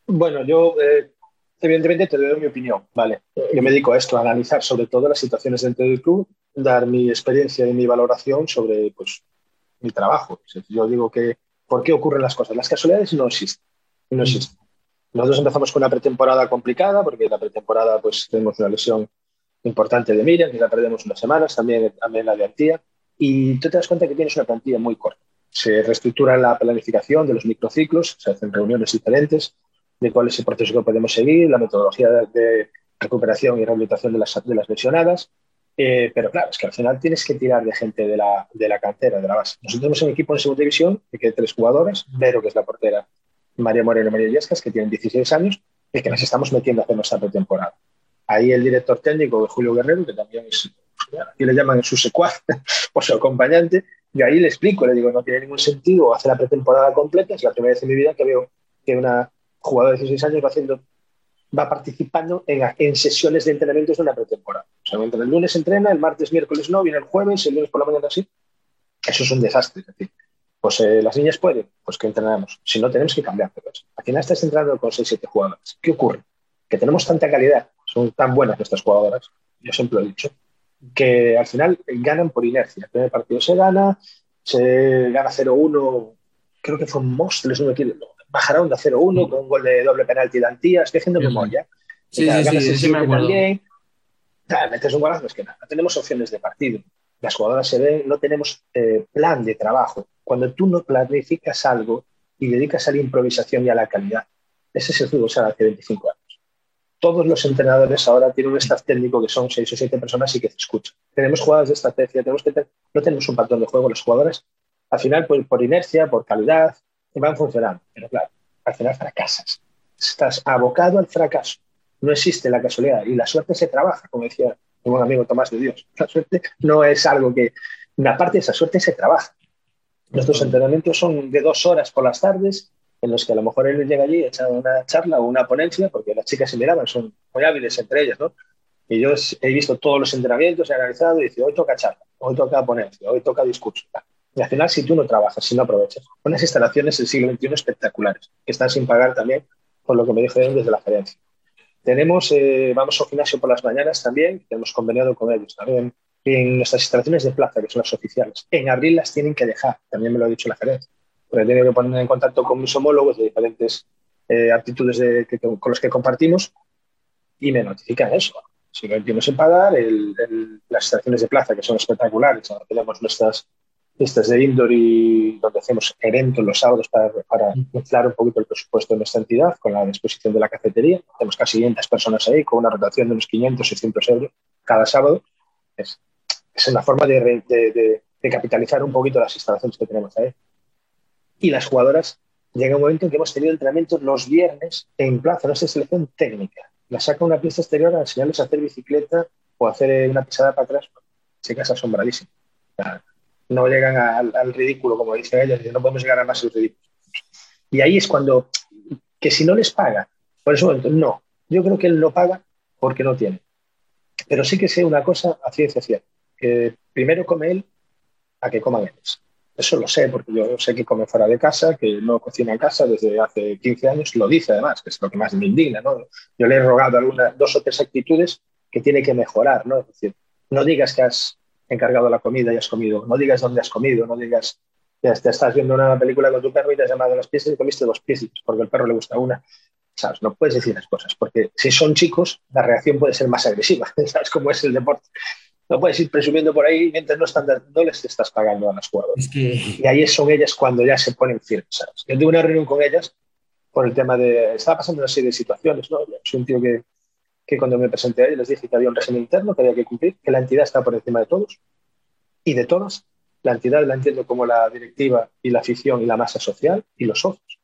Bueno, yo eh, evidentemente te doy mi opinión, ¿vale? Yo me dedico a esto, a analizar sobre todo las situaciones dentro del club, dar mi experiencia y mi valoración sobre pues, mi trabajo. Yo digo que, ¿por qué ocurren las cosas? Las casualidades no existen. No existen. Nosotros empezamos con una pretemporada complicada, porque la pretemporada pues tenemos una lesión importante de Miriam, que la perdemos unas semanas, también, también la de Antía, y tú te das cuenta que tienes una plantilla muy corta. Se reestructura la planificación de los microciclos, se hacen reuniones diferentes de cuál es el proceso que podemos seguir, la metodología de, recuperación y rehabilitación de las, de las lesionadas. Eh, pero claro, es que al final tienes que tirar de gente de la, de la cantera, de la base. Nosotros tenemos un equipo en segunda división que hay tres jugadoras, Vero, que es la portera, María Moreno y María Illescas, que tienen 16 años y que las estamos metiendo a hacer nuestra pretemporada. Ahí el director técnico, Julio Guerrero, que también es, aquí le llaman su secuaz o su acompañante, y ahí le explico, le digo, no tiene ningún sentido hacer la pretemporada completa, es la primera vez en mi vida que veo que una jugadora de 16 años va haciendo va participando en, sesiones de entrenamientos de una pretemporada. O sea, el lunes entrena, el martes, miércoles no, viene el jueves, el lunes por la mañana sí. Eso es un desastre. Es decir, pues eh, las niñas pueden, pues que entrenamos. Si no, tenemos que cambiar. Pero al final estás entrenando con 6-7 jugadoras. ¿Qué ocurre? Que tenemos tanta calidad, son tan buenas nuestras jugadoras, yo siempre lo he dicho, que al final ganan por inercia. El primer partido se gana, se gana 0-1, creo que fue un Móstoles, no me quiero, bajará un 0-1 con un gol de doble penalti de Antía, estoy haciendo memoria. Sí, sí, sí, el sí me acuerdo. también. Metes un golazo, es que nada, no tenemos opciones de partido. Las jugadoras se ven, no tenemos eh, plan de trabajo. Cuando tú no planificas algo y dedicas a la improvisación y a la calidad, ese es el fútbol sala hace 25 años. Todos los entrenadores ahora tienen un staff técnico que son 6 o 7 personas y que te escuchan. Tenemos jugadas de estrategia, tenemos que tener- no tenemos un patrón de juego. Las jugadoras, al final, por, por inercia, por calidad, van funcionando. Pero claro, al final fracasas. Estás abocado al fracaso. No existe la casualidad y la suerte se trabaja, como decía mi buen amigo Tomás de Dios. La suerte no es algo que, una parte de esa suerte se trabaja. Nuestros entrenamientos son de dos horas por las tardes, en los que a lo mejor él llega allí, echa una charla o una ponencia, porque las chicas se miraban, son muy hábiles entre ellas, ¿no? Y yo he visto todos los entrenamientos, he analizado y dice, hoy toca charla, hoy toca ponencia, hoy toca discurso. Y al final, si tú no trabajas, si no aprovechas, unas instalaciones del siglo XXI espectaculares, que están sin pagar también, por lo que me dijeron desde la gerencia. Tenemos, eh, vamos al gimnasio por las mañanas también, hemos conveniado con ellos también. En nuestras instalaciones de plaza, que son las oficiales, en abril las tienen que dejar, también me lo ha dicho la gerencia. Porque tienen que poner en contacto con mis homólogos de diferentes eh, aptitudes de- que- con los que compartimos y me notifican eso. Si no entiendo sin pagar, el- el- las instalaciones de plaza, que son espectaculares, donde tenemos nuestras pistas de indoor y donde hacemos eventos los sábados para, para inflar un poquito el presupuesto de nuestra entidad con la disposición de la cafetería. Tenemos casi 500 personas ahí con una rotación de unos 500, 600 euros cada sábado. Es, es una forma de, re- de- de- de capitalizar un poquito las instalaciones que tenemos ahí. Y las jugadoras, llega un momento en que hemos tenido entrenamientos los viernes en plaza, nuestra selección técnica. La saca una pista exterior a enseñarles a hacer bicicleta o a hacer eh, una pisada para atrás. Chicas asombradísimas. No llegan al, ridículo, como dicen ellas, y no podemos llegar a más el ridículo. Y ahí es cuando, que si no les paga, por momento, no. Yo creo que él no paga porque no tiene. Pero sí que sé una cosa a ciencia cierta, que primero come él a que coman ellos. Eso lo sé, porque yo sé que come fuera de casa, que no cocina en casa desde hace 15 años, lo dice además, que es lo que más me indigna, ¿no? Yo le he rogado algunas, dos o tres actitudes que tiene que mejorar, ¿no? Es decir, no digas que has encargado la comida y has comido, no digas dónde has comido, no digas que te estás viendo una película con tu perro y te has llamado las piezas y comiste dos piezas porque al perro le gusta una. ¿Sabes? No puedes decir las cosas, porque si son chicos, la reacción puede ser más agresiva. ¿Sabes cómo es el deporte? No puedes ir presumiendo por ahí mientras no, están, no les estás pagando a las jugadoras. Es que... Y ahí son ellas cuando ya se ponen firmes. ¿sabes? Yo tuve una reunión con ellas por el tema de. Estaba pasando una serie de situaciones, ¿no? Yo soy un tío que, que cuando me presenté a ellos les dije que había un régimen interno que había que cumplir, que la entidad está por encima de todos y de todas. La entidad la entiendo como la directiva y la afición y la masa social y los socios.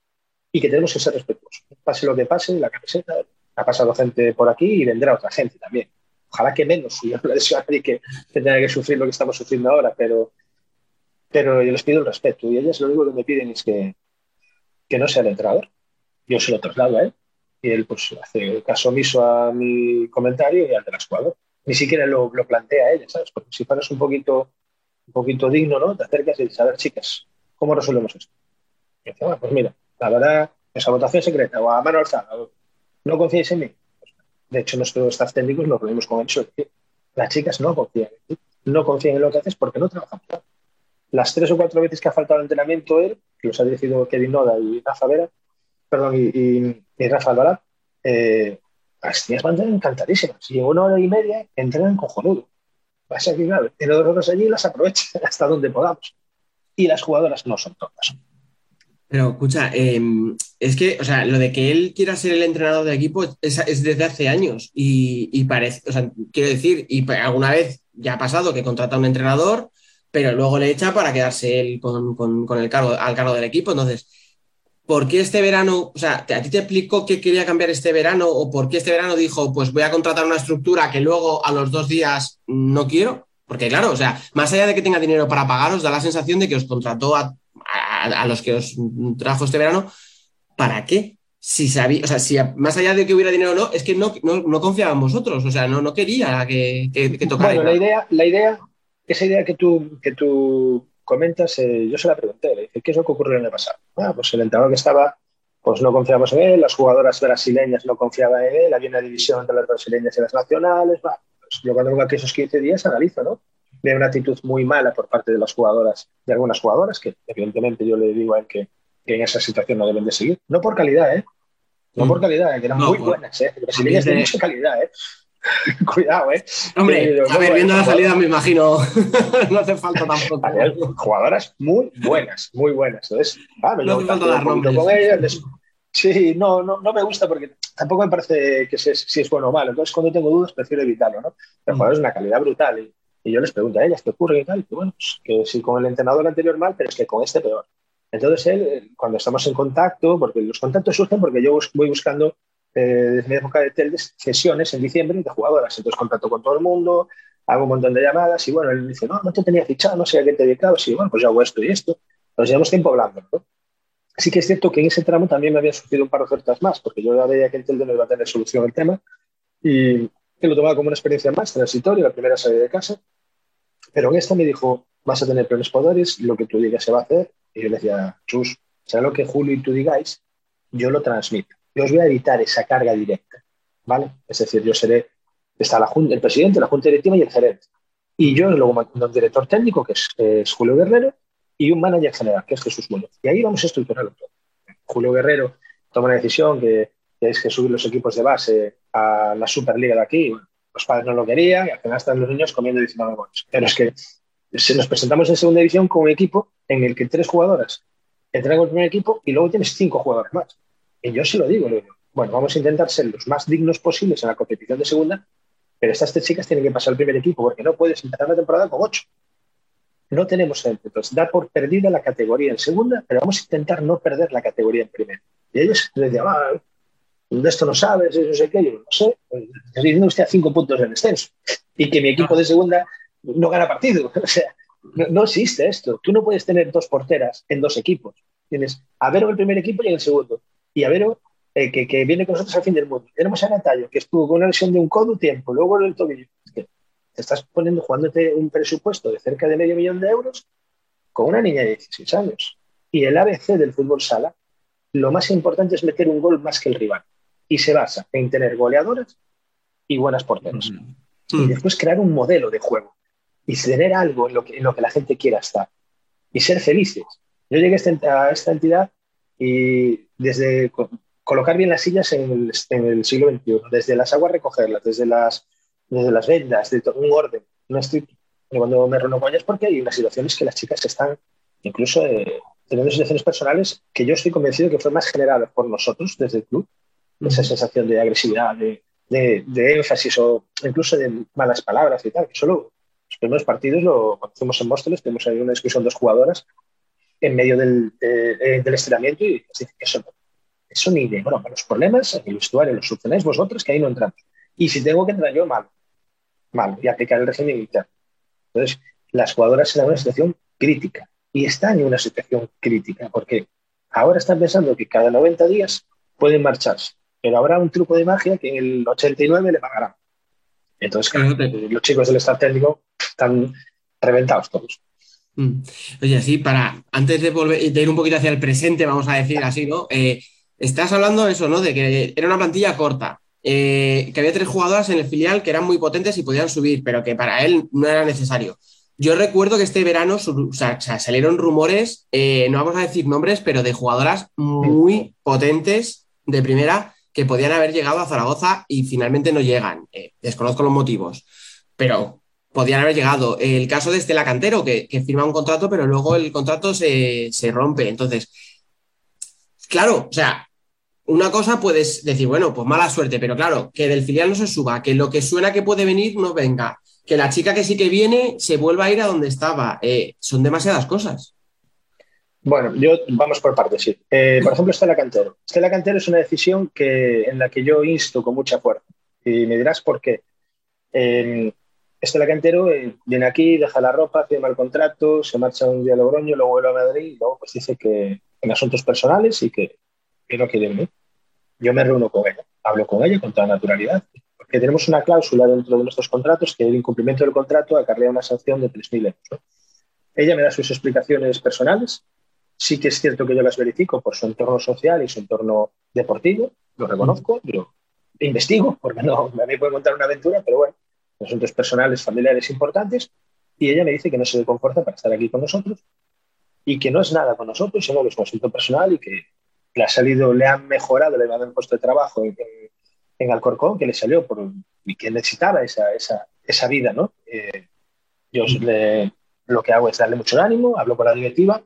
Y que tenemos que ser respetuosos. Pase lo que pase, la camiseta, ha pasado gente por aquí y vendrá otra gente también ojalá que menos, yo no deseo a nadie que, tenga que sufrir lo que estamos sufriendo ahora, pero, pero yo les pido el respeto y ellas lo único que me piden es que, que no sea el entrenador. Yo se lo traslado a él y él pues hace caso omiso a mi comentario y al de la escuadra. Ni siquiera lo, lo plantea ella, ¿sabes? Porque si fueras un poquito, un poquito digno, ¿no? Te acercas y dices, a ver, chicas, ¿cómo resolvemos esto? Y dice, bueno, pues mira, la verdad, esa votación secreta o a mano alzada, no confiéis en mí, de hecho, nuestros staff técnicos nos reunimos con eso. Las chicas no confían en ti, no confían en lo que haces porque no trabajan. Las tres o cuatro veces que ha faltado el entrenamiento él, que los ha dirigido Kevin Noda y Rafa Vera, perdón, y, y, y Rafa Alvarado, eh, las tías van encantadísimas. Y en una hora y media entrenan cojonudo. Pasa que, claro, en dos horas allí las aprovechan hasta donde podamos. Y las jugadoras no son todas. Pero escucha, eh, es que, o sea, lo de que él quiera ser el entrenador del equipo es, es desde hace años y, y, parece, o sea, quiero decir, y alguna vez ya ha pasado que contrata a un entrenador, pero luego le echa para quedarse él con, con, con el cargo, al cargo del equipo. Entonces, ¿por qué este verano, o sea, a ti te explicó que quería cambiar este verano o por qué este verano dijo, pues voy a contratar una estructura que luego a los dos días no quiero? Porque claro, o sea, más allá de que tenga dinero para pagaros, da la sensación de que os contrató a a, los que os trajo este verano, ¿para qué? Si sabía, o sea, si más allá de que hubiera dinero o no, es que no, no, no confiaba en vosotros, o sea, no, no quería que, que, que tocara. Bueno, la idea, la idea, esa idea que tú, que tú comentas, eh, yo se la pregunté, le dije, ¿qué es lo que ocurrió en el pasado? Ah, pues el entrenador que estaba, pues no confiamos en él, las jugadoras brasileñas no confiaban en él, había una división entre las brasileñas y las nacionales, va. Pues yo cuando vengo aquí esos 15 días analizo, ¿no? de una actitud muy mala por parte de las jugadoras, de algunas jugadoras, que evidentemente yo le digo a él que, que en esa situación no deben de seguir. No por calidad, ¿eh? No mm. por calidad, que eran no, muy buenas, ¿eh? Brasileñas de mucha calidad, ¿eh? Cuidado, ¿eh? Hombre, eh, a ver, viendo la salida me imagino, no hace falta tampoco. Jugadoras muy buenas, muy buenas. Entonces, ah, me no hace falta dar nombres. Con ellas, les... Sí, no, no, no me gusta porque tampoco me parece que si es, si es bueno o malo. Entonces, cuando tengo dudas, prefiero evitarlo, ¿no? Pero mm. es una calidad brutal y, y yo les pregunto a ellas qué ocurre y tal. Y bueno, pues que si con el entrenador anterior mal, pero es que con este peor. Entonces él, cuando estamos en contacto, porque los contactos surgen porque yo voy buscando eh, desde mi época de teles sesiones en diciembre de jugadoras. Entonces contacto con todo el mundo, hago un montón de llamadas y bueno, él dice, no, no te tenía fichado, no sé a qué te dedicabas. Y bueno, pues yo hago esto y esto. Nos llevamos tiempo hablando. ¿no? Sí que es cierto que en ese tramo también me habían surgido un par de ofertas más, porque yo ya veía que el Telde no iba a tener solución al tema y que lo tomaba como una experiencia más transitoria, la primera salida de casa. Pero en esta me dijo, vas a tener plenos poderes, lo que tú digas se va a hacer. Y yo le decía, Chus, sea lo que Julio y tú digáis, yo lo transmito. Yo os voy a evitar esa carga directa, ¿vale? Es decir, yo seré, está la junta, el presidente, la junta directiva y el gerente. Y yo luego un director técnico, que es, Julio Guerrero, y un manager general, que es Jesús Muñoz. Y ahí vamos a estructurarlo todo. Julio Guerrero toma una decisión que, que es que subir los equipos de base a la Superliga de aquí. Los padres no lo querían y al final están los niños comiendo 19 goles. Pero es que si nos presentamos en segunda división con un equipo en el que tres jugadoras entran con el primer equipo y luego tienes cinco jugadores más. Y yo se lo digo, le digo, bueno, vamos a intentar ser los más dignos posibles en la competición de segunda, pero estas tres chicas tienen que pasar al primer equipo porque no puedes empezar la temporada con ocho. No tenemos gente. Entonces, da por perdida la categoría en segunda, pero vamos a intentar no perder la categoría en primera. Y ellos les decían, ah, de esto no sabes, no sé qué, yo no sé, estoy diciendo usted a cinco puntos en descenso y que mi equipo de segunda no gana partido. O sea, no, no, existe esto. Tú no puedes tener dos porteras en dos equipos. Tienes a Vero el primer equipo y en el segundo. Y a Vero, eh, que, que, viene con nosotros al fin del mundo. Tenemos a Natalio, que estuvo con una lesión de un codo tiempo, luego en el tobillo. te estás poniendo, jugándote un presupuesto de cerca de medio millón de euros con una niña de 16 años. Y el ABC del fútbol sala, lo más importante es meter un gol más que el rival. Y se basa en tener goleadoras y buenas porteras. Y después crear un modelo de juego. Y tener algo en lo que, en lo que la gente quiera estar. Y ser felices. Yo llegué a esta, a esta entidad y desde co- colocar bien las sillas en el, en el siglo XXI, desde las aguas recogerlas, desde las, desde las vendas, de todo, un orden. No estoy, cuando me reúno con ellas porque hay unas situaciones que las chicas están incluso eh, teniendo situaciones personales que yo estoy convencido que fue más generada por nosotros desde el club, esa sensación de agresividad, de, de- de énfasis o incluso de malas palabras y tal, que solo los primeros partidos lo conocemos en Móstoles, tenemos ahí una discusión dos jugadoras en medio del, de- de- del estiramiento y que eso, no- eso ni de broma, los problemas en el vestuario los solucionáis vosotros que ahí no entramos. Y si tengo que entrar yo, mal, mal, y aplicar el régimen interno. Entonces, las jugadoras están en una situación crítica y están en una situación crítica porque ahora están pensando que cada 90 días pueden marcharse, pero habrá un truco de magia que en el 89 le pagarán. Entonces, claro, los chicos del staff técnico están reventados todos. Mm. Oye, sí, para antes de volver de ir un poquito hacia el presente, vamos a decir así, ¿no? Eh, estás hablando de eso, ¿no? De que era una plantilla corta, eh, que había tres jugadoras en el filial que eran muy potentes y podían subir, pero que para él no era necesario. Yo recuerdo que este verano salieron rumores, eh, no vamos a decir nombres, pero de jugadoras muy potentes de primera que podían haber llegado a Zaragoza y finalmente no llegan. Desconozco los motivos, pero podían haber llegado. El caso de Estela Cantero, que, que firma un contrato, pero luego el contrato se, se rompe. Entonces, claro, o sea, una cosa puedes decir, bueno, pues mala suerte, pero claro, que del filial no se suba, que lo que suena que puede venir no venga, que la chica que sí que viene se vuelva a ir a donde estaba. Eh, son demasiadas cosas. Bueno, yo vamos por partes, sí. Eh, por ejemplo, Estela Cantero. Estela Cantero es una decisión que, en la que yo insto con mucha fuerza. Y me dirás por qué. Eh, Estela Cantero eh, viene aquí, deja la ropa, firma el contrato, se marcha un día a Logroño, luego vuelve a Madrid y luego pues dice que en asuntos personales y que, que no quiere venir. Yo me reúno con ella, hablo con ella con toda naturalidad, porque tenemos una cláusula dentro de nuestros contratos que el incumplimiento del contrato acarrea una sanción de 3.000 euros. ¿no? Ella me da sus explicaciones personales, sí que es cierto que yo las verifico por su entorno social y su entorno deportivo, lo reconozco, yo investigo, porque no me puede contar una aventura, pero bueno, asuntos personales, familiares importantes, y ella me dice que no se le conforta para estar aquí con nosotros y que no es nada con nosotros, sino que es un asunto personal y que le ha salido, le han mejorado, le han dado un puesto de trabajo en, en, Alcorcón, que le salió por, y que necesitaba esa, esa, esa vida, ¿no? Eh, yo le, lo que hago es darle mucho ánimo, hablo con la directiva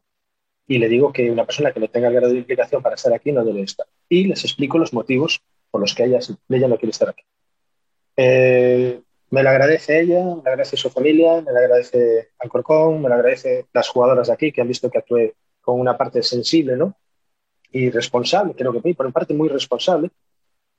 y le digo que una persona que no tenga grado de implicación para estar aquí no debe estar. Y les explico los motivos por los que ella, ella no quiere estar aquí. Eh, me lo agradece ella, me lo agradece su familia, me lo agradece Alcorcón, me lo agradece las jugadoras de aquí que han visto que actué con una parte sensible ¿no? y responsable, creo que por una parte muy responsable.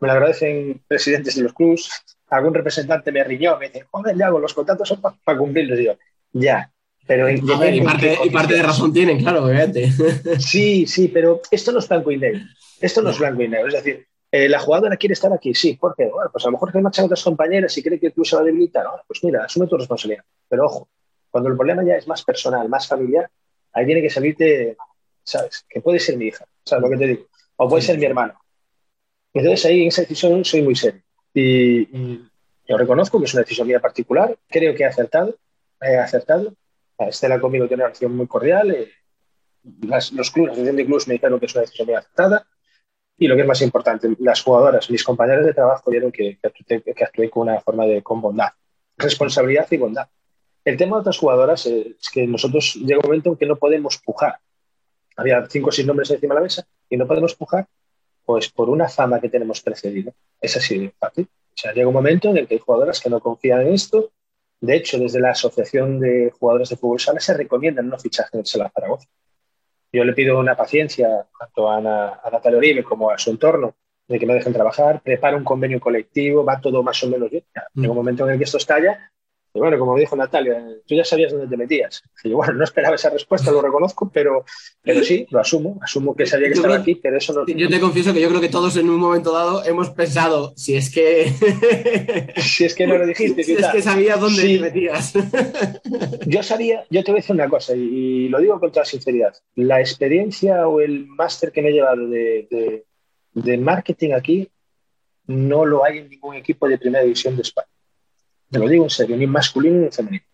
Me lo agradecen presidentes de los clubes, algún representante me riñó, me dice, joder, ya hago los contratos son para pa cumplirlos. Y yo, ya, pero en, A ver, y, parte, y parte de razón tienen, claro, obviamente. Sí, sí, pero esto no es blanco y negro. Esto no es blanco y negro. Es decir, eh, la jugadora quiere estar aquí, sí, ¿por qué? Bueno, pues a lo mejor que marchan otras compañeras y cree que club se va a debilitar. Bueno, pues mira, asume tu responsabilidad. Pero ojo, cuando el problema ya es más personal, más familiar, ahí tiene que salirte, ¿sabes? Que puede ser mi hija, ¿sabes lo que te digo? O puede ser mi hermano. Entonces ahí en esa decisión soy muy serio. Y, y yo reconozco que es una decisión mía particular, creo que he acertado, he acertado. Estela conmigo tiene una relación muy cordial. Eh, las, los clubes, la asociación de clubes me dijeron que es una decisión muy acertada. Y lo que es más importante, las jugadoras, mis compañeros de trabajo vieron que, que, actué, con una forma de con bondad, responsabilidad y bondad. El tema de otras jugadoras es que nosotros llega un momento en que no podemos pujar. Había cinco o seis nombres encima de la mesa y no podemos pujar pues por una fama que tenemos precedida. Es así de fácil. O sea, llega un momento en el que hay jugadoras que no confían en esto. De hecho, desde la Asociación de Jugadores de Fútbol Sala se recomiendan no fichajes en Sala Zaragoza. Yo le pido una paciencia tanto a, Ana, a Natalia Oribe como a su entorno de que me dejen trabajar, preparo un convenio colectivo, va todo más o menos bien. Llega un momento en el que esto estalla Y bueno, como dijo Natalia, tú ya sabías dónde te metías. Y yo, bueno, no esperaba esa respuesta, lo reconozco, pero, pero sí, lo asumo. Asumo que sabía que Yo estaba creo- aquí, pero eso no. Yo te confieso que yo creo que todos en un momento dado hemos pensado, si es que. Si es que no lo dijiste, si es que sabías dónde Sí. te metías. Yo sabía, yo te voy a decir una cosa, y, y lo digo con toda sinceridad. La experiencia o el máster que me he llevado de, de- de marketing aquí no lo hay en ningún equipo de primera división de España. Te lo digo en serio, ni masculino ni femenino.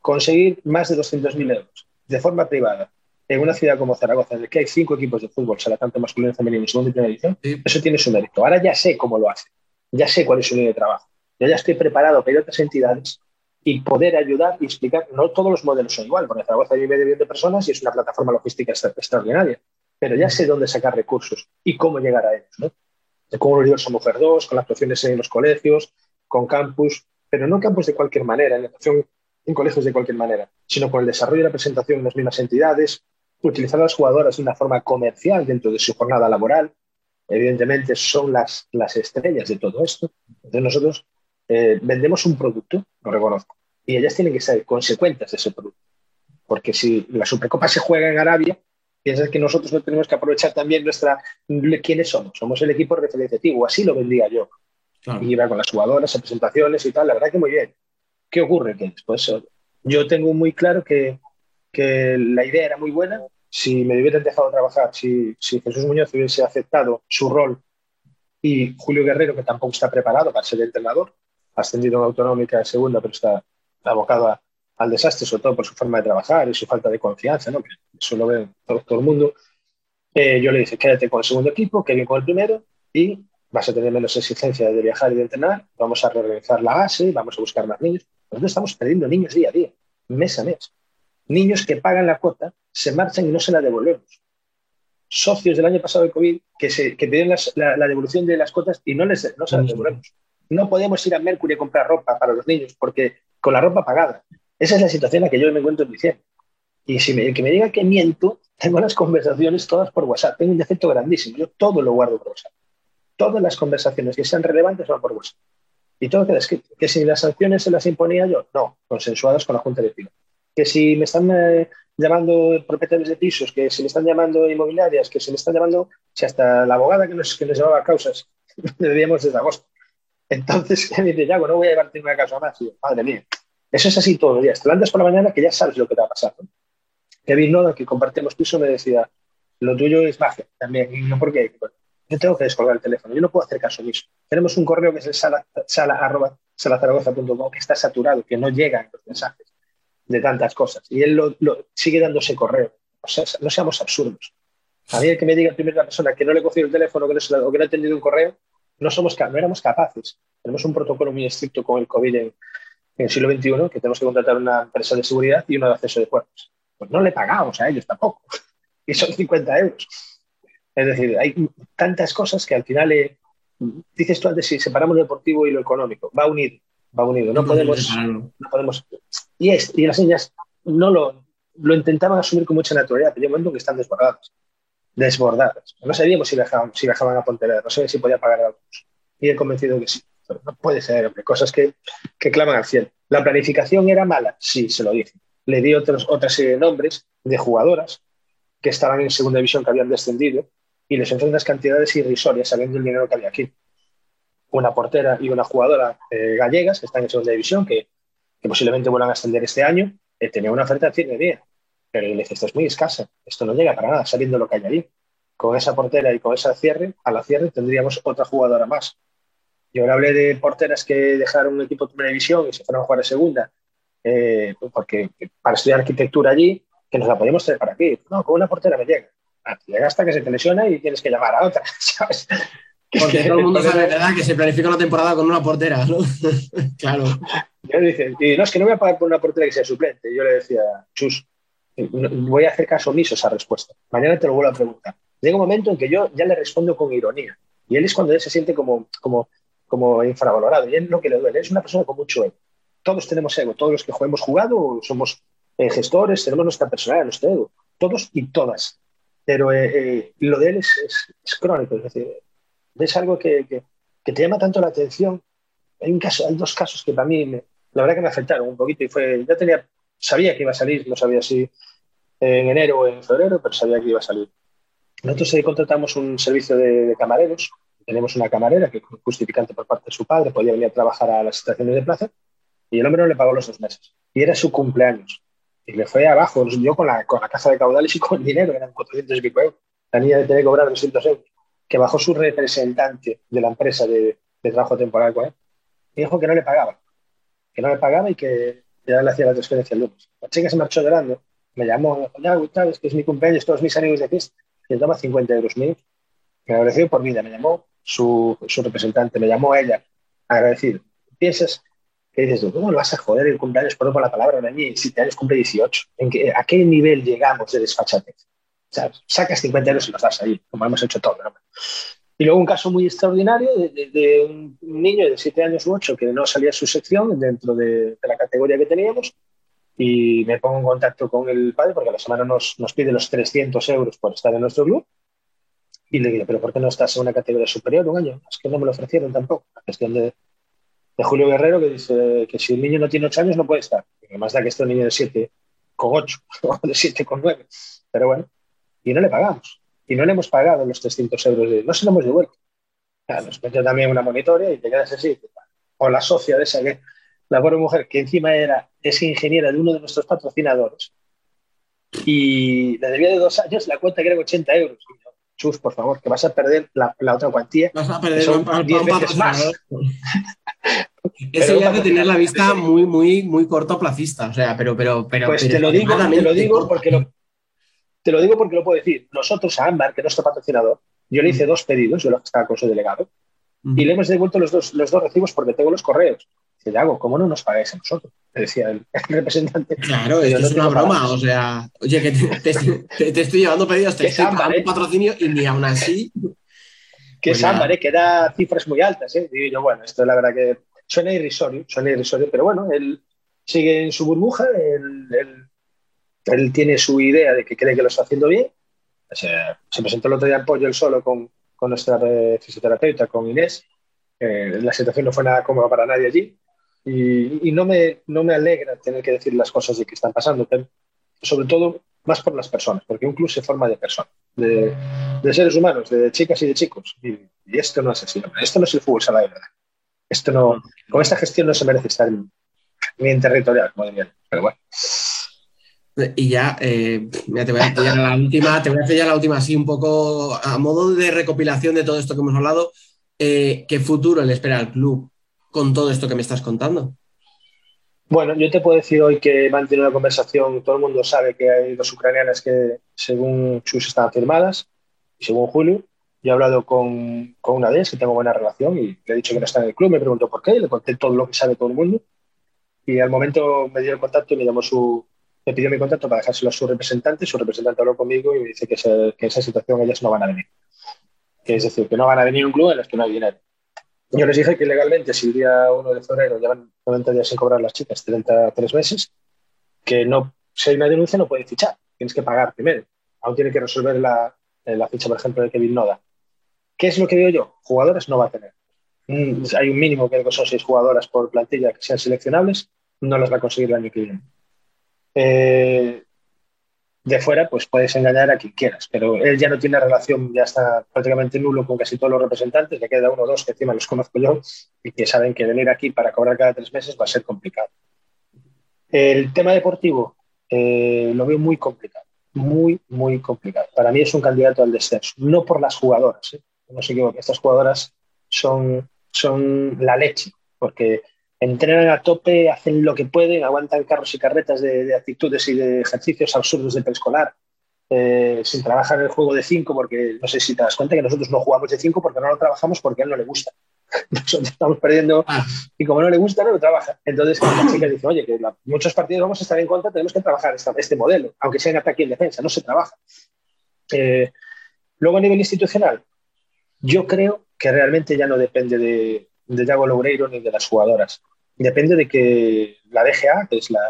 Conseguir más de 200.000 euros de forma privada en una ciudad como Zaragoza, en la que hay cinco equipos de fútbol, sala tanto masculino, femenino y segunda y primera división, eso tiene su mérito. Ahora ya sé cómo lo hace, ya sé cuál es su línea de trabajo. Yo ya estoy preparado para ir a otras entidades y poder ayudar y explicar. No todos los modelos son igual, porque Zaragoza hay medio millón de personas y es una plataforma logística extra- extraordinaria, pero ya sé dónde sacar recursos y cómo llegar a ellos. ¿no? De cómo Universo Mujer 2, con las actuaciones en los colegios, con campus, pero no campus de cualquier manera, en actuación en colegios de cualquier manera, sino con el desarrollo y la presentación en las mismas entidades, utilizar a las jugadoras de una forma comercial dentro de su jornada laboral. Evidentemente son las, las estrellas de todo esto. Entonces nosotros eh, vendemos un producto, lo reconozco, y ellas tienen que ser consecuentes de ese producto. Porque si la Supercopa se juega en Arabia, piensas que nosotros no tenemos que aprovechar también nuestra quiénes somos. Somos el equipo representativo, así lo vendía yo. Y iba con las jugadoras, a presentaciones y tal, la verdad que muy bien. ¿Qué ocurre? Que eh, yo tengo muy claro que, que la idea era muy buena. Si me hubieran dejado trabajar, si, si Jesús Muñoz hubiese aceptado su rol y Julio Guerrero, que tampoco está preparado para ser entrenador, ascendido en autonómica de segunda, pero está abocado a- al desastre, sobre todo por su forma de trabajar y su falta de confianza, ¿no? que eso lo ve todo, todo el mundo. Eh, yo le dije, quédate con el segundo equipo, que con el primero, y vas a tener menos exigencia de viajar y de entrenar, vamos a reorganizar la base, vamos a buscar más niños. Nosotros estamos perdiendo niños día a día, mes a mes. Niños que pagan la cuota, se marchan y no se la devolvemos. Socios del año pasado de COVID que, se, que pidieron las- la, la devolución de las cuotas y no, les, no se las devolvemos. No podemos ir a Mercury a comprar ropa para los niños porque con la ropa pagada. Esa es la situación en la que yo me encuentro en diciembre. Y si me, el que me diga que miento, tengo las conversaciones todas por WhatsApp. Tengo un defecto grandísimo. Yo todo lo guardo por WhatsApp. Todas las conversaciones que sean relevantes van por WhatsApp. Y todo queda escrito. Que si las sanciones se las imponía yo, no, consensuadas con la Junta Directiva. Que si me están eh, llamando propietarios de pisos, que si me están llamando inmobiliarias, que si me están llamando, si hasta la abogada que nos, que nos llevaba causas, debíamos desde agosto. Entonces, me dice, Yago, no voy a llevarte una causa más. Y yo, madre mía, eso es así todos los días. Te levantas por la mañana que ya sabes lo que te va a pasar. Kevin Noda, que compartimos piso, me decía, lo tuyo es magia también. Y no porque yo tengo que descolgar el teléfono, yo no puedo hacer caso omiso. Tenemos un correo que es el sala, sala salazaragoza.com que está saturado, que no llegan los mensajes de tantas cosas. Y él lo, lo- sigue dando ese correo. O sea, no seamos absurdos. A mí el que me diga primero la persona que no le he cogido el teléfono que no o que no ha entendido un correo, no, somos, no éramos capaces. Tenemos un protocolo muy estricto con el COVID en, en el siglo XXI, que tenemos que contratar una empresa de seguridad y uno de acceso de puertas. Pues no le pagamos a ellos tampoco. Y son 50 euros. Es decir, hay tantas cosas que al final eh, dices tú antes si separamos lo deportivo y lo económico. Va unido, va unido. No podemos, no podemos. Y, es, y las niñas no lo, lo intentaban asumir con mucha naturalidad, pero hay un momento en que están desbordadas. Desbordadas. No sabíamos si viajaban, si viajaban a Pontevedra, no sabíamos si podía pagar algo. Y he convencido que sí. Pero no puede ser, hombre, cosas que, que claman al cielo. ¿La planificación era mala? Sí, se lo dije. Le di otros, otra serie de nombres de jugadoras que estaban en segunda división, que habían descendido, y les ofrecen unas cantidades irrisorias sabiendo el dinero que había aquí. Una portera y una jugadora eh, gallegas que están en segunda división, que, que posiblemente vuelvan a ascender este año, eh, tenía una oferta de 100 de día. Pero le dije, esto es muy escasa, esto no llega para nada, sabiendo lo que hay allí. Con esa portera y con esa cierre, a la cierre tendríamos otra jugadora más. Yo ahora hablé de porteras que dejaron un equipo de primera división y se fueron a jugar a segunda, eh, porque para estudiar arquitectura allí, que nos la podemos traer para aquí. No, con una portera me llega. Llega hasta que se te lesiona y tienes que llamar a otra, ¿sabes? Porque todo el mundo sabe, ¿verdad? Que se planifica una temporada con una portera, ¿no? claro. Yo le dije, y no, es que no voy a pagar por una portera que sea suplente. Yo le decía, Chus, voy a hacer caso omiso esa respuesta. Mañana te lo vuelvo a preguntar. Llega un momento en que yo ya le respondo con ironía. Y él es cuando él se siente como, como, como infravalorado. Y él lo que le duele. Es una persona con mucho ego. Todos tenemos ego. Todos los que hemos jugado somos eh, gestores, tenemos nuestra personalidad, nuestro ego. Todos y todas. Pero eh, eh, lo de él es, es- es crónico. Es decir, es algo que, que- que te llama tanto la atención. Hay, un caso, hay dos casos que para mí me, la verdad que me afectaron un poquito y fue, ya tenía, sabía que iba a salir, no sabía si en enero o en febrero, pero sabía que iba a salir. Nosotros eh, contratamos un servicio de, de camareros, tenemos una camarera que justificante por parte de su padre, podía venir a trabajar a las estaciones de plaza y el hombre no le pagó los dos meses. Y era su cumpleaños. Y le fue abajo, yo con la, con la caja de caudales y con el dinero, eran 400 y pico euros. La niña de tener que cobrar 200 euros. Que bajó su representante de la empresa de, de trabajo temporal con él y dijo que no le pagaba. Que no le pagaba y que ya le hacía la transferencia el lunes. La chica se marchó llorando, me llamó, ya, Gustavo, que es mi cumpleaños, todos mis amigos de fiesta. Y le toma 50 euros míos. Me agradeció por vida, me llamó su, su representante, me llamó ella, agradecido. Piensas que dices ¿cómo lo vas a joder el cumpleaños por por la palabra de mí? Si te años cumple 18. ¿En qué, ¿A qué nivel llegamos de desfachatez? O sea, sacas 50 euros y los das ahí, como hemos hecho todo. ¿no? Y luego un caso muy extraordinario de, de, de, un niño de 7 años u 8 que no salía su sección dentro de, de, la categoría que teníamos y me pongo en contacto con el padre porque a la semana nos, nos pide los 300 euros por estar en nuestro club y le digo, pero ¿por qué no estás en una categoría superior un año? Es que no me lo ofrecieron tampoco. La gestión de, de Julio Guerrero que dice que si el niño no tiene 8 años no puede estar. Y más da que esté un niño de 7 con 8 o de 7 con 9. Pero bueno, y no le pagamos. Y no le hemos pagado los 300 euros. De, no se lo hemos devuelto. Claro, nos metió también una monitoria y te quedas así. O la socia de esa que, la pobre mujer, que encima era, es ingeniera de uno de nuestros patrocinadores. Y le debía de dos años la cuenta que era 80 euros. Yo, Chus, por favor, que vas a perder la, la otra cuantía. Vas a perder son un, 10 veces más. Eso ya de tener la vista muy, muy, muy cortoplacista. O sea, pero, pero, pero. Pues pero te lo digo, te lo digo porque lo, te lo digo porque lo puedo decir. Nosotros a Ámbar, que es nuestro patrocinador, yo le hice dos pedidos, yo lo estaba con su delegado, y le hemos devuelto los dos, los dos recibos porque tengo los correos. Dice, Dago, ¿cómo no nos pagáis a nosotros? Le decía el, representante. Claro, esto no es una broma. O sea, oye, que te, te, te, te estoy llevando pedidos, te estoy pagando ¿eh? patrocinio y ni aún así. Que Pues es. Ámbar, ¿eh? que da cifras muy altas. ¿eh? Digo yo, bueno, esto la verdad que suena irrisorio, suena irrisorio, pero bueno, él sigue en su burbuja, él, él, él tiene su idea de que cree que lo está haciendo bien. O sea, se presentó el otro día en Pollo él solo con, con nuestra fisioterapeuta, con Inés. Eh, la situación no fue nada cómoda para nadie allí. Y, y no, me, no me alegra tener que decir las cosas de que están pasando, sobre todo más por las personas, porque un club se forma de personas, de, seres humanos, de chicas y de chicos. Y, esto no es así, esto no es el fútbol sala de verdad. Esto no, con esta gestión no se merece estar ni en territorial, como dirían. Pero bueno, Y ya, eh, mira, te voy a hacer la última, te voy a hacer ya la última, así un poco a modo de recopilación de todo esto que hemos hablado. Eh, ¿Qué futuro le espera al club con todo esto que me estás contando? Bueno, yo te puedo decir hoy que mantenido una conversación, todo el mundo sabe que hay dos ucranianas que según Chus están firmadas y según Julio. Yo he hablado con, con una de ellas que tengo buena relación y le he dicho que no está en el club, me preguntó por qué y le conté todo lo que sabe todo el mundo. Y al momento me dio el contacto y me llamó su, me pidió mi contacto para dejárselo a su representante. Su representante habló conmigo y me dice que, se, que esa situación ellas no van a venir. Que es decir, que no van a venir un club en el que no hay dinero. Yo les dije que legalmente, si el día 1 de febrero llevan 90 días sin cobrar las chicas, 33 meses, que no, si hay una denuncia no pueden fichar, tienes que pagar primero. Aún tiene que resolver la, la ficha, por ejemplo, de Kevin Noda. ¿Qué es lo que digo yo? Jugadoras no va a tener. Mm, hay un mínimo que son seis jugadoras por plantilla que sean seleccionables, no las va a conseguir el año que viene. Eh, de fuera, pues puedes engañar a quien quieras, pero él ya no tiene relación, ya está prácticamente nulo con casi todos los representantes, le queda uno o dos que encima los conozco yo y que saben que venir aquí para cobrar cada tres meses va a ser complicado. El tema deportivo eh, lo veo muy complicado, muy, muy complicado. Para mí es un candidato al descenso, no por las jugadoras, ¿eh? no se equivoque, estas jugadoras son, son la leche, porque entrenan a tope, hacen lo que pueden, aguantan carros y carretas de, de actitudes y de ejercicios absurdos de preescolar, eh, sin trabajar el juego de 5, porque no sé si te das cuenta que nosotros no jugamos de 5 porque no lo trabajamos porque a él no le gusta. Nosotros estamos perdiendo y como no le gusta, no lo trabaja. Entonces, cuando la chica dice, oye, que la, muchos partidos vamos a estar en contra, tenemos que trabajar esta, este modelo, aunque sea en ataque y en defensa, no se trabaja. Eh, luego, a nivel institucional, yo creo que realmente ya no depende de, de Yago Loureiro ni de las jugadoras. Depende de que la DGA, que es la,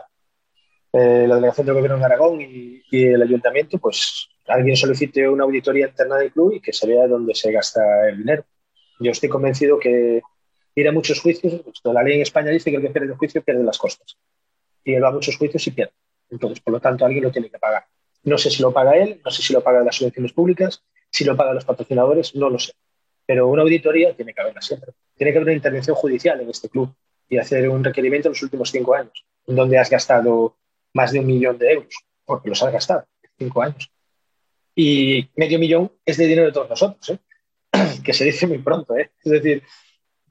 eh, la Delegación del Gobierno de Aragón y, el Ayuntamiento, pues alguien solicite una auditoría interna del club y que se vea dónde se gasta el dinero. Yo estoy convencido que ir a muchos juicios, pues, la ley en España dice que el que pierde el juicio pierde las costas. Y él va a muchos juicios y pierde. Entonces, por lo tanto, alguien lo tiene que pagar. No sé si lo paga él, no sé si lo pagan las subvenciones públicas, si lo pagan los patrocinadores, no lo sé. Pero una auditoría tiene que haberla siempre. Tiene que haber una intervención judicial en este club y hacer un requerimiento en los últimos cinco años, donde has gastado más de un millón de euros, porque los has gastado cinco años. Y medio millón es de dinero de todos nosotros, ¿eh? que se dice muy pronto. ¿eh? Es decir,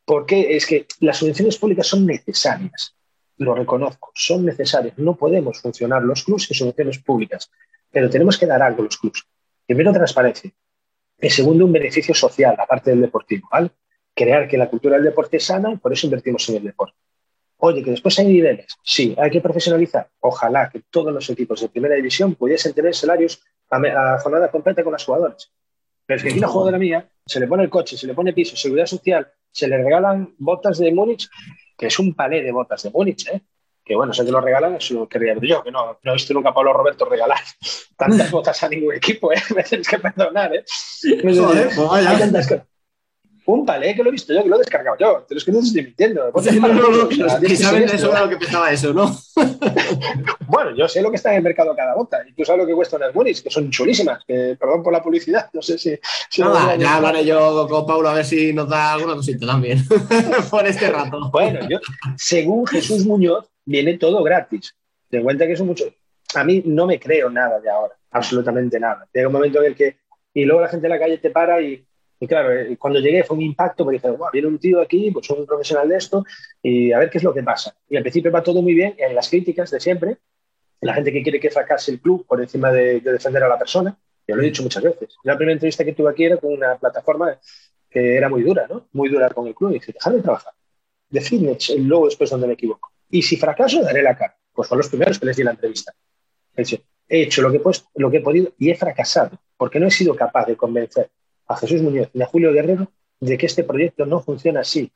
¿por qué? Es que las subvenciones públicas son necesarias, lo reconozco, son necesarias. No podemos funcionar los clubes sin subvenciones públicas, pero tenemos que dar algo a los clubes. Primero, transparencia. Y segundo, un beneficio social, aparte del deportivo. ¿vale? Crear que la cultura del deporte es sana y por eso invertimos en el deporte. Oye, que después hay niveles. Sí, hay que profesionalizar. Ojalá que todos los equipos de primera división pudiesen tener salarios a, jornada completa con los jugadores. Pero es que aquí una jugadora mía se le pone el coche, se le pone piso, seguridad social, se le regalan botas de Múnich, que es un palé de botas de Múnich, ¿eh? Que bueno, sé que lo regalan, eso lo querría ver yo, que no, no he visto nunca a Pablo Roberto regalar tantas botas a ningún equipo, ¿eh? me tienes que perdonar. ¿eh? Joder, pues vaya. Cosas. Un palé que lo he visto yo, que lo he descargado yo, pero es que no te estoy mintiendo. Sí, no, no, no, O sea, que tienes saben que de ser sobra esto, lo que pesaba eso, ¿no? Bueno, yo sé lo que está en el mercado cada bota, y tú sabes lo que cuesta unas Múnich, que son chulísimas, que perdón por la publicidad, no sé si... si Nada, ya hablaré yo con Paulo a ver si nos da alguna cosita también por este rato. Bueno, yo, según Jesús Muñoz, viene todo gratis. Ten en cuenta que son muchos. A mí no me creo nada de ahora, absolutamente nada. Llega un momento en el que. Y luego la gente en la calle te para y, y claro, eh, cuando llegué fue un impacto porque dije, "Buah, viene un tío aquí, pues soy un profesional de esto y a ver qué es lo que pasa. Y al principio va todo muy bien, en las críticas de siempre, la gente que quiere que fracase el club por encima de, de defender a la persona, yo lo he dicho muchas veces. La primera entrevista que tuve aquí era con una plataforma que era muy dura, ¿no? Muy dura con el club y dije, dejadme trabajar. Decidme luego después donde me equivoco. Y si fracaso, daré la cara. Pues son los primeros que les di la entrevista. He hecho lo que, he puesto- lo que he podido y he fracasado, porque no he sido capaz de convencer a Jesús Muñoz y a Julio Guerrero de que este proyecto no funciona así.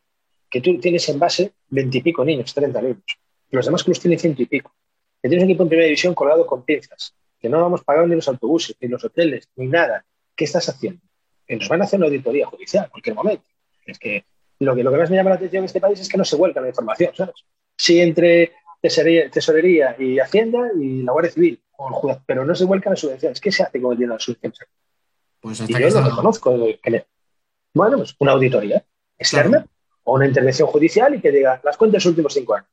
Que tú tienes en base veintipico niños, 30 niños. Los demás clubes tienen ciento y pico. Que tienes un equipo en primera división colgado con pinzas. Que no vamos pagando ni los autobuses, ni los hoteles, ni nada. ¿Qué estás haciendo? Que nos van a hacer una auditoría judicial en cualquier momento. Es que lo que, lo que más me llama la atención en este país es que no se vuelca la información, ¿sabes? Sí, entre tesorería, tesorería y Hacienda y la Guardia Civil, o el juzgado, pero no se vuelcan las subvenciones. ¿Qué se hace con el dinero de las subvenciones? Pues Y hasta yo que lo que le- Bueno, pues una auditoría externa o una intervención judicial y que diga las cuentas de los últimos cinco años.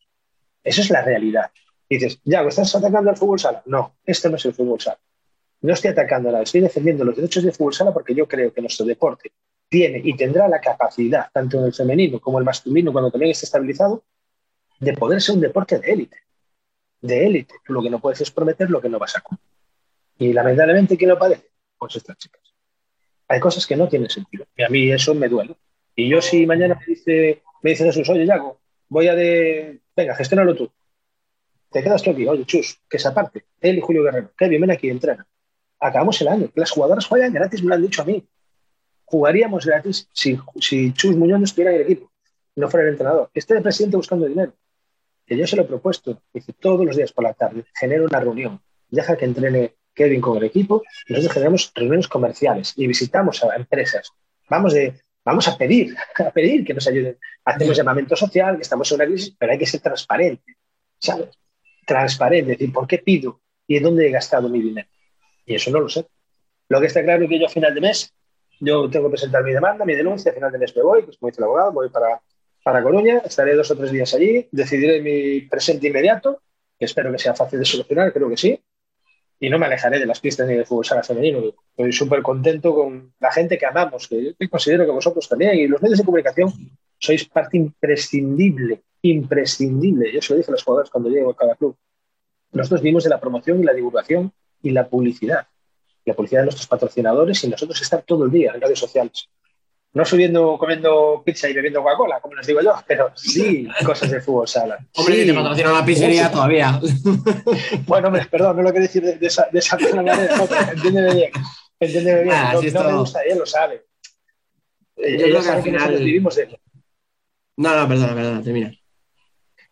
Eso es la realidad. Y dices, ya, ¿me estás atacando al fútbol sala? No, este no es el fútbol sala. No estoy atacando nada, estoy defendiendo los derechos del fútbol sala porque yo creo que nuestro deporte tiene y tendrá la capacidad, tanto en el femenino como el masculino, cuando también esté estabilizado, de poder ser un deporte de élite. De élite. Lo que no puedes es prometer lo que no vas a cumplir. Y lamentablemente, ¿quién lo padece? Pues estas chicas. Hay cosas que no tienen sentido. Y a mí eso me duele. Y yo si mañana me dice, me dice Jesús, oye, Yago, voy a de... Venga, gestiónalo tú. Te quedas tú aquí, oye, Chus, que se aparte. Él y Julio Guerrero. Kevin, ven aquí, entrena. Acabamos el año. Las jugadoras juegan gratis, me lo han dicho a mí. Jugaríamos gratis si, si Chus Muñoz no estuviera en el equipo, no fuera el entrenador. Esté de presidente buscando dinero. Que yo se lo he propuesto. Dice, todos los días por la tarde, genera una reunión. Deja que entrene Kevin con el equipo y nosotros generamos reuniones comerciales y visitamos a empresas. Vamos, de, vamos a pedir, a pedir que nos ayuden. Hacemos llamamiento social, que estamos en una crisis, pero hay que ser transparente, ¿sabes? Transparente, es decir, ¿por qué pido y en dónde he gastado mi dinero? Y eso no lo sé. Lo que está claro es que yo a final de mes, yo tengo que presentar mi demanda, mi denuncia, a final de mes me voy, pues como dice el abogado, voy para, para Coruña, estaré dos o tres días allí, decidiré mi presente inmediato, que espero que sea fácil de solucionar, creo que sí, y no me alejaré de las pistas ni del fútbol sala femenino. Estoy súper contento con la gente que amamos, que yo considero que vosotros también, y los medios de comunicación sois parte imprescindible, imprescindible. Yo se lo dije a los jugadores cuando llego a cada club. Nosotros vivimos de la promoción y la divulgación y la publicidad. La publicidad de nuestros patrocinadores y nosotros estar todo el día en redes sociales. No subiendo, comiendo pizza y bebiendo Coca-Cola, como les digo yo, pero sí cosas de fútbol sala. Hombre, Sí. que te patrocina una pizzería todavía. Bueno, hombre, perdón, no lo quiero decir de, de esa, de esa manera. no, entiéndeme bien. Entiéndeme bien. Ah, no, no me gusta, ella lo sabe. Eh, Yo creo ella que al que final- vivimos de. No, no, perdona, perdona, termina.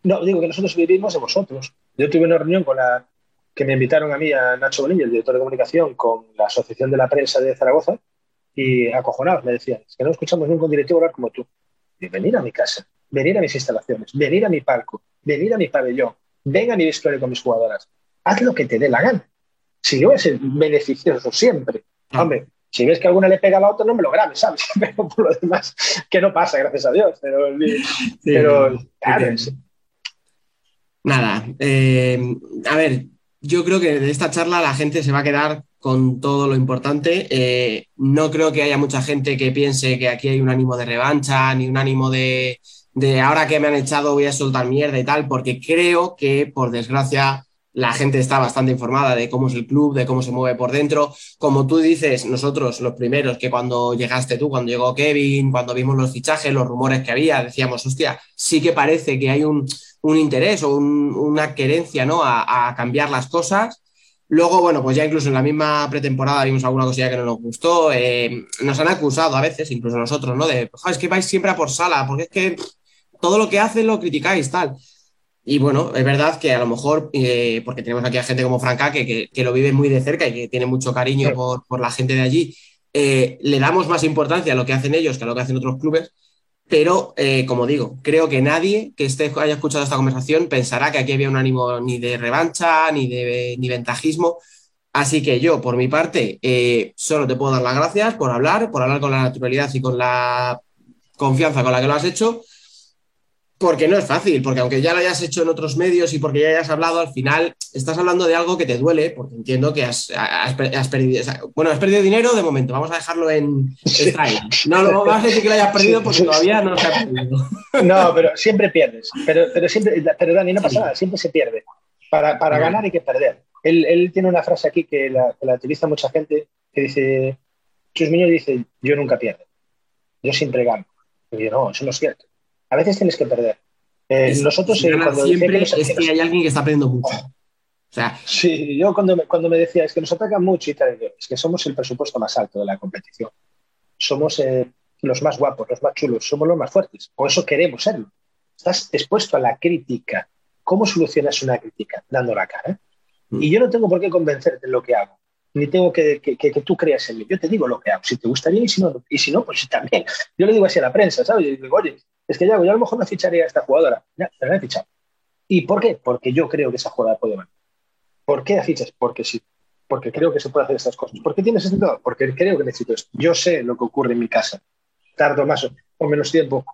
No, digo que nosotros vivimos de vosotros. Yo tuve una reunión con la que me invitaron a mí, a Nacho Bonilla, el director de comunicación, con la Asociación de la Prensa de Zaragoza, y acojonados me decían, es que no escuchamos nunca un directivo hablar como tú. Y venir a mi casa venir a mis instalaciones, venir a mi palco, venir a mi pabellón, ven a mi vestuario con mis jugadoras. Haz lo que te dé la gana. Si yo es el beneficioso siempre. Hombre, si ves que alguna le pega a la otra, no me lo grabes, ¿sabes? Pero por lo demás, que no pasa, gracias a Dios. Pero, pero claro, entiendo. Nada, eh, a ver, yo creo que de esta charla la gente se va a quedar con todo lo importante. Eh, no creo que haya mucha gente que piense que aquí hay un ánimo de revancha, ni un ánimo de, de ahora que me han echado voy a soltar mierda y tal, porque creo que, por desgracia, la gente está bastante informada de cómo es el club, de cómo se mueve por dentro. Como tú dices, nosotros los primeros que cuando llegaste tú, cuando llegó Kevin, cuando vimos los fichajes, los rumores que había, decíamos, hostia, sí que parece que hay un, un interés o un- una querencia ¿no? a cambiar las cosas. Luego, bueno, pues ya incluso en la misma pretemporada vimos alguna cosilla que no nos gustó. eh, nos han acusado a veces, incluso nosotros, ¿no? De, "Jo, es que vais siempre a por sala, porque es que todo lo que hacen lo criticáis, tal. Y bueno, es verdad que a lo mejor, eh, porque tenemos aquí a gente como Franca que, que- que lo vive muy de cerca y que tiene mucho cariño por, por la gente de allí, eh, le damos más importancia a lo que hacen ellos que a lo que hacen otros clubes. Pero, eh, como digo, creo que nadie que esté, haya escuchado esta conversación pensará que aquí había un ánimo ni de revancha, ni de ni ventajismo. Así que yo, por mi parte, eh, solo te puedo dar las gracias por hablar, por hablar con la naturalidad y con la confianza con la que lo has hecho, porque no es fácil, porque aunque ya lo hayas hecho en otros medios y porque ya hayas hablado, al final estás hablando de algo que te duele, porque entiendo que has, has has perdido, bueno, has perdido dinero de momento, vamos a dejarlo en. No, no vas a decir que lo hayas perdido porque todavía no se ha perdido. No, pero siempre pierdes. Pero, pero siempre, pero Dani, no pasa nada, siempre se pierde. Para, para ganar hay que perder. Él, él tiene una frase aquí que la, que la utiliza mucha gente que dice, Chus Miño dice, yo nunca pierdo, yo siempre gano. Y yo, no, eso no es cierto. A veces tienes que perder. Eh, Es- nosotros si eh, cuando siempre que es que hay alguien que está perdiendo mucho. O sea, Sí, yo cuando me, cuando me decía, es que nos atacan mucho y tal, yo, es que somos el presupuesto más alto de la competición. Somos eh, los más guapos, los más chulos, somos los más fuertes. Por eso queremos serlo. Estás expuesto a la crítica. ¿Cómo solucionas una crítica? Dando la cara. Y yo no tengo por qué convencerte de lo que hago. Ni tengo que, que, que- tú creas en mí. Yo te digo lo que hago. Si te gusta bien y si no, y si no, pues también. Yo le digo así a la prensa, ¿sabes? Yo digo, oye, es que ya, yo a lo mejor no ficharía a esta jugadora. Ya, pero la he fichado. ¿Y por qué? Porque yo creo que esa jugadora puede valer. ¿Por qué la fichas? Porque sí. Porque creo que se puede hacer estas cosas. ¿Por qué tienes este? Porque creo que necesito esto. Yo sé lo que ocurre en mi casa. Tardo más o menos tiempo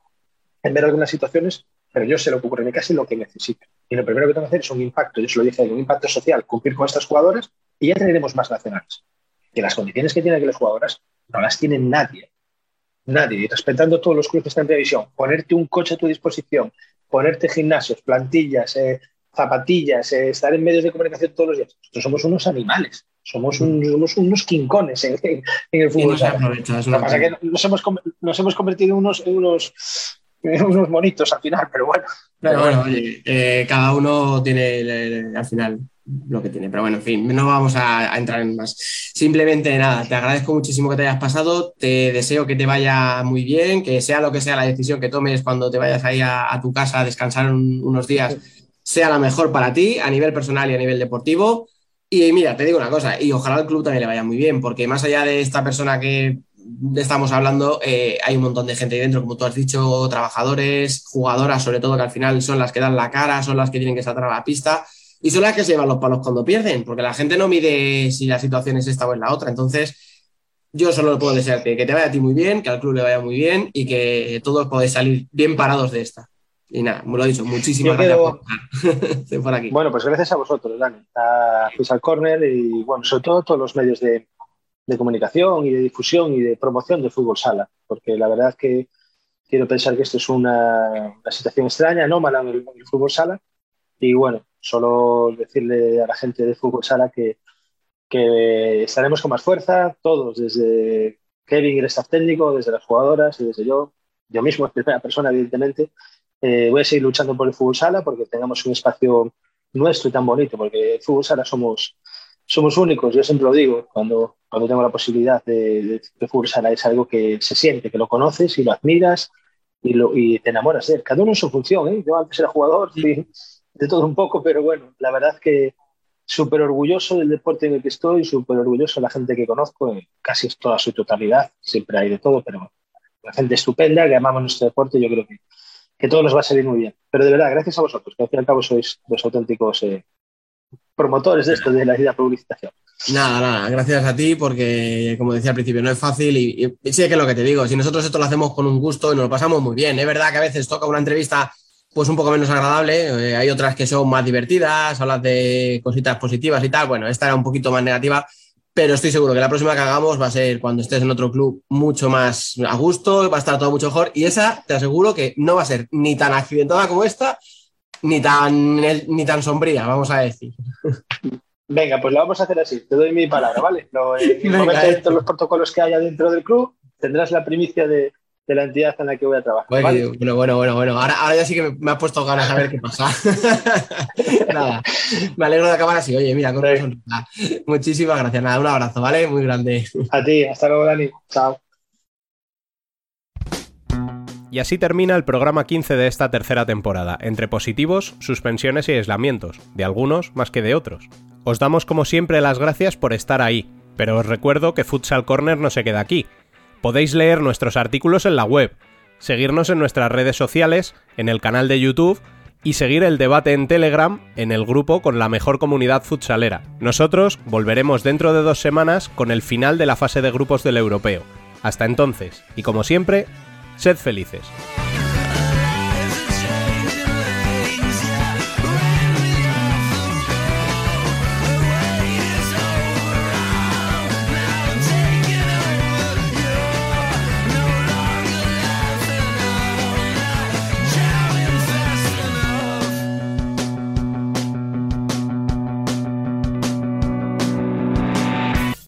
en ver algunas situaciones, pero yo sé lo que ocurre en mi casa y lo que necesito. Y lo primero que tengo que hacer es un impacto, yo se lo dije, un impacto social, cumplir con estas jugadoras y ya traeremos más nacionales. Que las condiciones que tienen aquí las jugadoras no las tiene nadie. Nadie. Y respetando todos los clubes que están en televisión, ponerte un coche a tu disposición, ponerte gimnasios, plantillas, eh, zapatillas, eh, estar en medios de comunicación todos los días. Nosotros somos unos animales, somos, un- somos unos quincones en, en- en el fútbol. Lo que pasa es que nos hemos, nos hemos convertido en unos, en unos, unos monitos al final, pero bueno. Pero bueno, oye, eh, cada uno tiene al final lo que tiene. Pero bueno, en fin, no vamos a, entrar en más. Simplemente nada, te agradezco muchísimo que te hayas pasado, te deseo que te vaya muy bien, que sea lo que sea la decisión que tomes cuando te vayas ahí a, a tu casa a descansar un- unos días, sea la mejor para ti a nivel personal y a nivel deportivo. Y mira, te digo una cosa, y ojalá al club también le vaya muy bien, porque más allá de esta persona que estamos hablando, eh, hay un montón de gente ahí dentro, como tú has dicho, trabajadores, jugadoras, sobre todo, que al final son las que dan la cara, son las que tienen que saltar a la pista y son las que se llevan los palos cuando pierden, porque la gente no mide si la situación es esta o es la otra. Entonces, yo solo puedo desearte que te vaya a ti muy bien, que al club le vaya muy bien y que todos podáis salir bien parados de esta. Y nada, me lo he dicho, muchísimas Yo gracias quedo- por Estoy por aquí. Bueno, pues gracias a vosotros, Dani, a Fisal Corner y, bueno, sobre todo a todos los medios de, de comunicación y de difusión y de promoción de fútbol sala, porque la verdad que quiero pensar que esto es una, una situación extraña, anómala en el, en el fútbol sala. Y bueno, solo decirle a la gente de fútbol sala que, que estaremos con más fuerza, todos, desde Kevin el staff técnico, desde las jugadoras y desde yo, yo mismo en primera persona, evidentemente. Eh, voy a seguir luchando por el fútbol sala porque tengamos un espacio nuestro y tan bonito, porque el fútbol sala somos, somos únicos, yo siempre lo digo, cuando, cuando tengo la posibilidad de, de, de fútbol sala es algo que se siente, que lo conoces y lo admiras y, lo, y te enamoras de él. Cada uno en su función, ¿eh? yo antes era jugador y de todo un poco, pero bueno, la verdad que súper orgulloso del deporte en el que estoy, súper orgulloso de la gente que conozco, en casi toda su totalidad, siempre hay de todo, pero la gente estupenda que amamos nuestro deporte, yo creo que, que todo nos va a salir muy bien. Pero de verdad, gracias a vosotros, que al fin y al cabo sois los auténticos eh, promotores de esto, de la idea publicitación. Nada, nada, gracias a ti porque, como decía al principio, no es fácil y, y sí que es lo que te digo, si nosotros esto lo hacemos con un gusto y nos lo pasamos muy bien, es verdad que a veces toca una entrevista pues un poco menos agradable, eh, hay otras que son más divertidas, hablas de cositas positivas y tal, bueno, esta era un poquito más negativa, pero estoy seguro que la próxima que hagamos va a ser cuando estés en otro club mucho más a gusto, va a estar todo mucho mejor y esa te aseguro que no va a ser ni tan accidentada como esta, ni tan, ni tan sombría, vamos a decir. Venga, pues lo vamos a hacer así. Te doy mi palabra, ¿vale? Venga, momento de hecho. todos los protocolos que haya dentro del club, tendrás la primicia de, de la entidad en la que voy a trabajar. Bueno, ¿vale? bueno, bueno, bueno, bueno. Ahora, ahora ya sí que me, me has puesto ganas a ver qué pasa. Nada, me alegro de acabar así. Oye, mira, con una sonrisa. Muchísimas gracias. Nada, un abrazo, ¿vale? Muy grande. A ti, hasta luego, Dani. Chao. Y así termina el programa 15 de esta tercera temporada, entre positivos, suspensiones y aislamientos, de algunos más que de otros. Os damos como siempre las gracias por estar ahí, pero os recuerdo que Futsal Corner no se queda aquí. Podéis leer nuestros artículos en la web, seguirnos en nuestras redes sociales, en el canal de YouTube y seguir el debate en Telegram en el grupo con la mejor comunidad futsalera. Nosotros volveremos dentro de dos semanas con el final de la fase de grupos del europeo. Hasta entonces, y como siempre, sed felices.